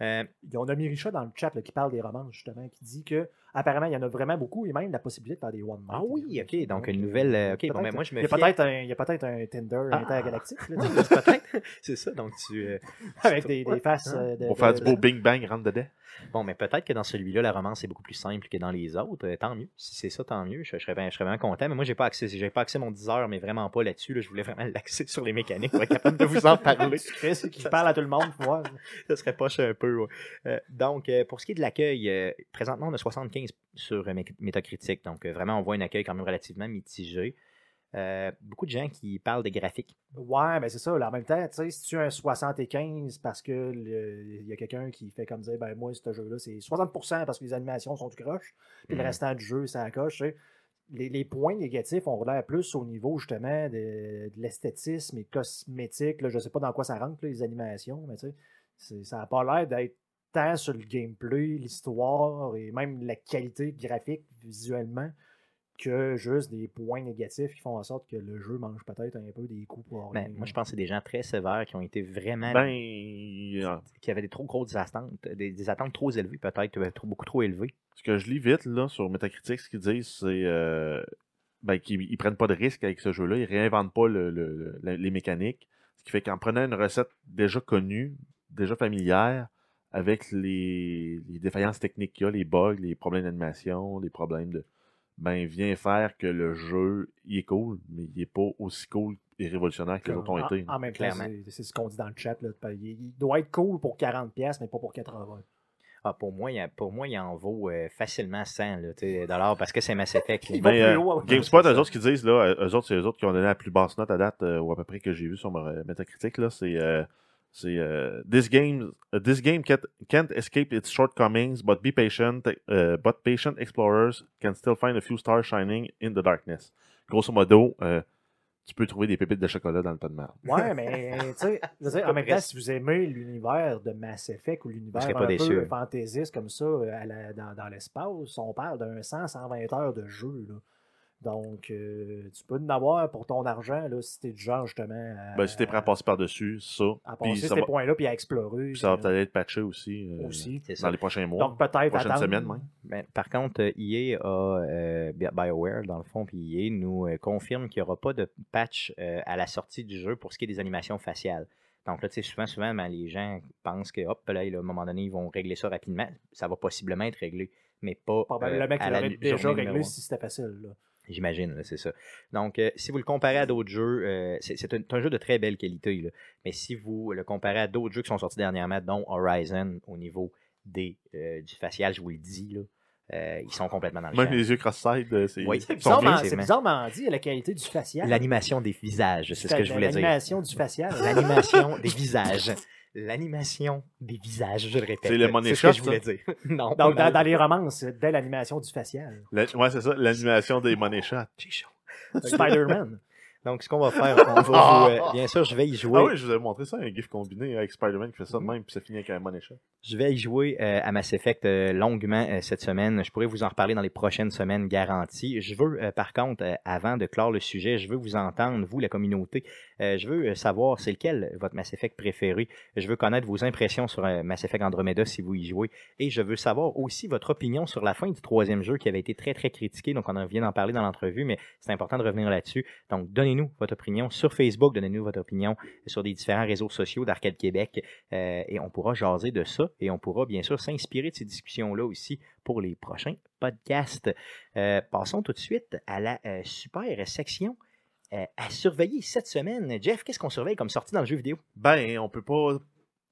Euh, On a Mirisha dans le chat là, qui parle des romances, justement, qui dit que apparemment il y en a vraiment beaucoup et même la possibilité de faire des one. Ah oui, ok, donc une nouvelle, euh, ok, bon, ben, moi, je me Il y a peut-être un, il y a peut-être un Tinder Ah. intergalactique peut-être. c'est ça. Donc tu. euh, avec des, faces euh, de, Pour de- faire du beau Bing Bang rentre dedans. Bon, mais peut-être que dans celui-là, la romance est beaucoup plus simple que dans les autres. Euh, tant mieux. Si c'est ça, tant mieux. Je, je serais, bien- je serais vraiment content. Mais moi, j'ai pas accès, j'ai pas accès à mon 10 heures, mais vraiment pas là-dessus. là. Je voulais vraiment l'accès sur les mécaniques pour être capable de vous en parler. Chris qui parle à tout le monde voir. ça serait poche un peu. ouais. Euh, donc, euh, pour ce qui est de l'accueil, présentement, on a 75 sur Metacritic. Donc, vraiment, on voit un accueil quand même relativement mitigé. Euh, beaucoup de gens qui parlent des graphiques. Ouais, mais c'est ça. Là, en même temps, tu sais, si tu as un 75 parce que il y a quelqu'un qui fait comme dire, ben moi, ce jeu-là, c'est 60% parce que les animations sont du croche, puis le Mhm. restant du jeu, ça sais. Les, les points négatifs ont l'air plus au niveau justement de, de l'esthétisme et cosmétique. Là, je sais pas dans quoi ça rentre, là, les animations, mais tu sais, ça n'a pas l'air d'être tant sur le gameplay, l'histoire et même la qualité graphique visuellement que juste des points négatifs qui font en sorte que le jeu mange peut-être un peu des coups pour Ben, moi, je pense que c'est des gens très sévères qui ont été vraiment. Ben, euh, qui avaient des trop grosses attentes, des, des attentes trop élevées, peut-être, euh, trop, beaucoup trop élevées. ce que je lis vite là, sur Metacritic, ce qu'ils disent, c'est euh, ben, qu'ils ils prennent pas de risque avec ce jeu-là. Ils réinventent pas le- le- le- les mécaniques. Ce qui fait qu'en prenant une recette déjà connue, déjà familière, avec les, les défaillances techniques qu'il y a, les bugs, les problèmes d'animation, les problèmes de. Ben, vient faire que le jeu, il est cool, mais il est pas aussi cool et révolutionnaire que les autres ont été. en même temps, clairement. c'est- ce qu'on dit dans le chat. Là, il, il doit être cool pour 40$, pièces, mais pas pour 80$. Ah, pour, moi, il, y a- pour moi, il en vaut euh, facilement 100 là, tu sais, dollars parce que c'est Mass Effect. Il va plus euh, haut. GameSpot, eux autres, ce qu'ils disent, là, eux autres, c'est eux autres qui ont donné la plus basse note à date, euh, ou à peu près que j'ai vu sur ma Metacritic, là, c'est, euh, c'est, euh, this game, uh, this game can't, can't escape its shortcomings, but be patient, uh, but patient explorers can still find a few stars shining in the darkness. Grosso modo, euh, tu peux trouver des pépites de chocolat dans le tas de merde. Ouais, mais tu sais, en même temps, si vous aimez l'univers de Mass Effect ou l'univers un pas peu fantaisiste comme ça euh, à la- dans, dans l'espace, on parle d'un 100-120 heures de jeu. Là. Donc, euh, tu peux en avoir pour ton argent là, si t'es du genre justement à, Ben, si t'es prêt à passer par-dessus, ça, à passer ces va, points-là puis à explorer. puis ça va euh, peut-être être patché aussi, euh, aussi. C'est dans ça. les prochains mois. Donc, peut-être prochaine attendre. semaine, même. Ben, par contre, euh, EA a euh, Bi- BioWare, dans le fond, puis EA nous euh, confirme qu'il n'y aura pas de patch euh, à la sortie du jeu pour ce qui est des animations faciales. Donc là, tu sais, souvent, souvent, ben, les gens pensent que, hop, là, à un moment donné, ils vont régler ça rapidement. Ça va possiblement être réglé, mais pas Probablement euh, qu'il l'aurait déjà réglé si c'était facile. Là. J'imagine, c'est ça. Donc, euh, si vous le comparez à d'autres jeux, euh, c'est un, jeu de très belle qualité, là. mais si vous le comparez à d'autres jeux qui sont sortis dernièrement, dont Horizon, au niveau des, euh, du facial, je vous le dis, là, euh, ils sont complètement dans le Même champ. les yeux cross-side, c'est, Oui. bizarrement, bizarrement dit, la qualité du facial. L'animation des visages, c'est ce que je voulais dire. L'animation du facial. L'animation des visages. L'animation des visages, je le répète. C'est le money C'est ce que shot, je voulais dire. Non. Donc, dans, dans les romances, c'est dès l'animation du facial. La- ouais, c'est ça, l'animation des money shots. Spider-Man. Donc, ce qu'on va faire, on va vous, euh, bien sûr, je vais y jouer. Ah oui, je vous avais montré ça, un gif combiné avec Spider-Man qui fait ça de même, puis ça finit avec un money shot. Je vais y jouer euh, à Mass Effect euh, longuement euh, cette semaine. Je pourrais vous en reparler dans les prochaines semaines garanties. Je veux, euh, par contre, euh, avant de clore le sujet, je veux vous entendre, vous, la communauté. Euh, je veux euh, savoir c'est lequel votre Mass Effect préféré. Je veux connaître vos impressions sur euh, Mass Effect Andromeda si vous y jouez. Et je veux savoir aussi votre opinion sur la fin du troisième jeu qui avait été très, très critiqué. Donc, on en vient d'en parler dans l'entrevue, mais c'est important de revenir là-dessus. Donc, donnez-nous votre opinion sur Facebook, donnez-nous votre opinion sur des différents réseaux sociaux d'Arcade Québec euh, et on pourra jaser de ça et on pourra bien sûr s'inspirer de ces discussions-là aussi pour les prochains podcasts. Euh, passons tout de suite à la euh, super section à surveiller cette semaine. Jeff, qu'est-ce qu'on surveille comme sortie dans le jeu vidéo? Ben, on peut pas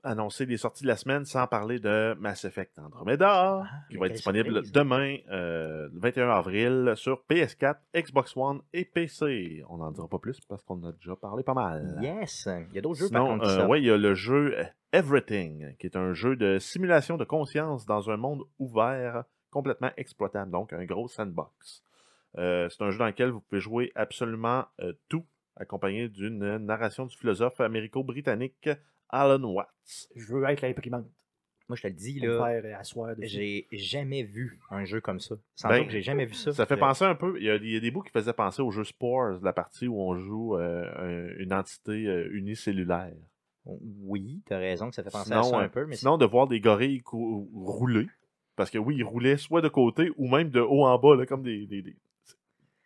annoncer les sorties de la semaine sans parler de Mass Effect Andromeda, qui va être disponible surprise. demain, euh, le 21 avril, sur PS4, Xbox One et PC. On n'en dira pas plus parce qu'on en a déjà parlé pas mal. Yes! Il y a d'autres jeux par contre euh, ouais, il y a le jeu euh, Everything, qui est un jeu de simulation de conscience dans un monde ouvert, complètement exploitable, donc un gros sandbox. Euh, c'est un jeu dans lequel vous pouvez jouer absolument tout, accompagné d'une narration du philosophe américo-britannique Alan Watts. Je veux être l'imprimante. Moi, je te le dis, là, dessus. j'ai jamais vu un jeu comme ça. Sans Ben, doute que j'ai jamais vu ça. Ça fait Euh, penser un peu, il y, a, il y a des bouts qui faisaient penser au jeu Spores, la partie où on joue euh, un- une entité euh, unicellulaire. Oui, t'as raison que ça fait penser Sinon, à ça euh, un peu, mais Sinon, de voir des gorilles rouler, parce que oui, ils roulaient soit de côté ou même de haut en bas, là, comme des. des- des-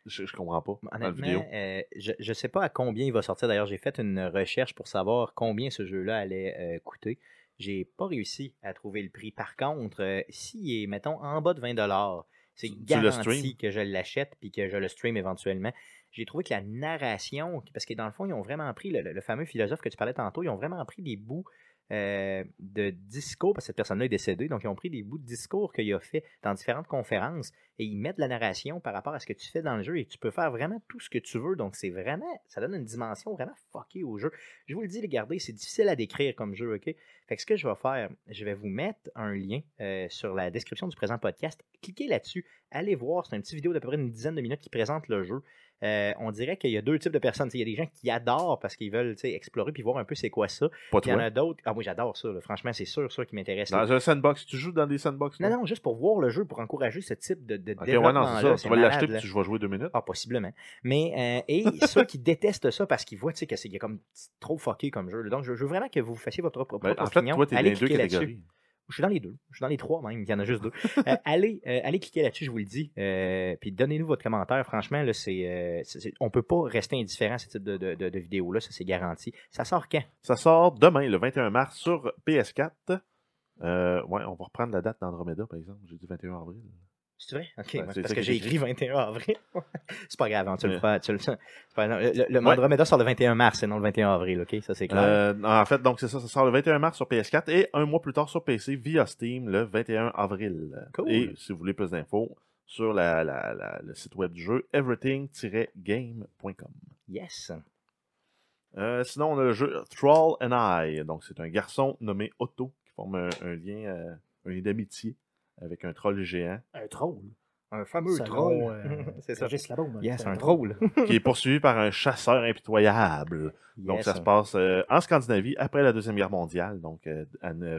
Je, je comprends pas. Vidéo. Honnêtement, euh, je ne sais pas à combien il va sortir. D'ailleurs, j'ai fait une recherche pour savoir combien ce jeu-là allait euh, coûter. J'ai pas réussi à trouver le prix. Par contre, euh, s'il est, mettons, en bas de 20$, c'est garanti que je l'achète puis que je le stream éventuellement. J'ai trouvé que la narration, parce que dans le fond, ils ont vraiment pris, le, le- le fameux philosophe que tu parlais tantôt, ils ont vraiment pris des bouts euh, de discours, parce que cette personne-là est décédée, donc ils ont pris des bouts de discours qu'il a fait dans différentes conférences, et ils mettent la narration par rapport à ce que tu fais dans le jeu et tu peux faire vraiment tout ce que tu veux. Donc, c'est vraiment, ça donne une dimension vraiment fuckée au jeu. Je vous le dis, regardez, c'est difficile à décrire comme jeu, OK? Fait que ce que je vais faire, je vais vous mettre un lien euh, sur la description du présent podcast. Cliquez là-dessus, allez voir, c'est une petite vidéo d'à peu près une dizaine de minutes qui présente le jeu. Euh, on dirait qu'il y a deux types de personnes. Il y a des gens qui adorent parce qu'ils veulent explorer puis voir un peu c'est quoi ça. Pas Il y en a d'autres. Ah, moi, j'adore ça. là. Franchement, c'est sûr, sûr qui m'intéresse. Dans un sandbox, tu joues dans des sandbox? Non, non, juste pour voir le jeu, pour encourager ce type de, de Ok, ouais, développement. non, c'est ça. Tu vas l'acheter puis tu vas jouer deux minutes. Ah, possiblement. Mais, euh, et ceux qui détestent ça parce qu'ils voient, que c'est comme trop fucké comme jeu. Donc, je, veux vraiment que vous fassiez votre propre, Ben, propre en fait, opinion. toi, t'es dans Allez les deux cliquer là-dessus. catégories. Je suis dans les deux. Je suis dans les trois même. Il y en a juste deux. Euh, allez, euh, allez cliquer là-dessus, je vous le dis. Euh, puis donnez-nous votre commentaire. Franchement, là, c'est, on peut pas rester indifférent à ce type de, de, de, de vidéo-là. Ça, c'est garanti. Ça sort quand? Ça sort demain, le 21 mars, sur PS4. Euh, ouais, on va reprendre la date d'Andromeda, par exemple. J'ai dit 21 avril. C'est vrai? Ok, moi, parce que j'ai écrit 21 avril. c'est pas grave, hein, tu le feras. Tu le. Andromeda sort le 21 mars et non le 21 avril, ok? Ça, c'est clair. Euh, en fait, donc c'est ça, ça sort le 21 mars sur PS4 et un mois plus tard sur PC via Steam le 21 avril. Cool. Et si vous voulez plus d'infos, sur la, la- la- le site web du jeu, everything-game.com. Yes. Euh, sinon, on a le jeu Troll and I. Donc, c'est un garçon nommé Otto qui forme un, un lien, euh, un lien d'amitié avec un troll géant Un troll. Un fameux Selon, euh, c'est ça. Régis Labeaume, Yes, c'est un troll. qui est poursuivi par un chasseur impitoyable. Donc, Yes. ça se passe euh, en Scandinavie après la Deuxième Guerre mondiale, donc euh,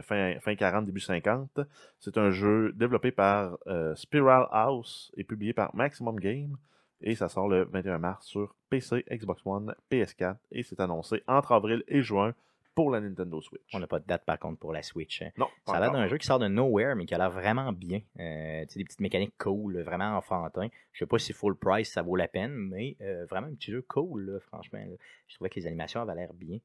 fin, fin 40, début 50. C'est un jeu développé par euh, Spiral House et publié par Maximum Game. Et ça sort le 21 mars sur PC, Xbox One, PS4. Et c'est annoncé entre avril et juin pour la Nintendo Switch. On n'a pas de date par contre pour la Switch. hein. Non, Ça a l'air d'un jeu qui sort de nowhere, mais qui a l'air vraiment bien. Euh, tu sais, des petites mécaniques cool, vraiment enfantin. Je sais pas si full price ça vaut la peine, mais euh, vraiment un petit jeu cool, là, franchement. là. Je trouvais que les animations avaient l'air bien.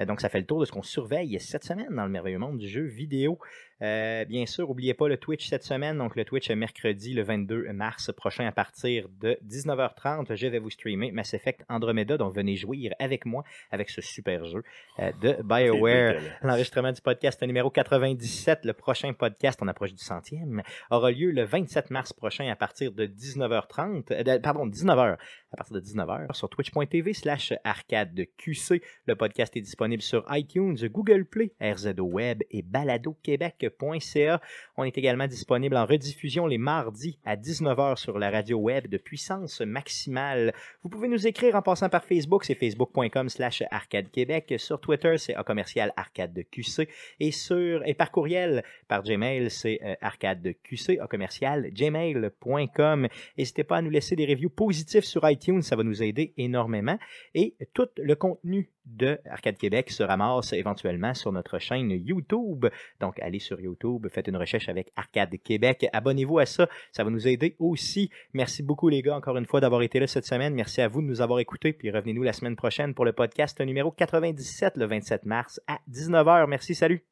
Euh, donc, ça fait le tour de ce qu'on surveille cette semaine dans le merveilleux monde du jeu vidéo. Euh, bien sûr, n'oubliez pas le Twitch cette semaine. Donc, le Twitch est mercredi, le 22 mars prochain, à partir de 19h30. Je vais vous streamer Mass Effect Andromeda. Donc, venez jouir avec moi avec ce super jeu euh, de BioWare. L'enregistrement du podcast numéro 97, le prochain podcast, on approche du centième, aura lieu le 27 mars prochain à partir de 19h30, euh, pardon, 19h, à partir de 19h sur twitch.tv slash arcade QC. Le podcast est disponible sur iTunes, Google Play, RZO Web et baladoquebec.ca. On est également disponible en rediffusion les mardis à 19h sur la radio web de puissance maximale. Vous pouvez nous écrire en passant par Facebook, c'est facebook.com slash arcade québec. Sur Twitter, c'est A commercial arcade de QC. Et sur, et par courriel, par Gmail, c'est euh, arcade de QC, A commercial, gmail.com. N'hésitez pas à nous laisser des reviews positifs sur ça va nous aider énormément. Et tout le contenu de Arcade Québec se ramasse éventuellement sur notre chaîne YouTube. Donc, allez sur YouTube, faites une recherche avec Arcade Québec. Abonnez-vous à ça, ça va nous aider aussi. Merci beaucoup les gars, encore une fois, d'avoir été là cette semaine. Merci à vous de nous avoir écoutés. Puis revenez-nous la semaine prochaine pour le podcast numéro 97, le 27 mars à 19h. Merci, salut!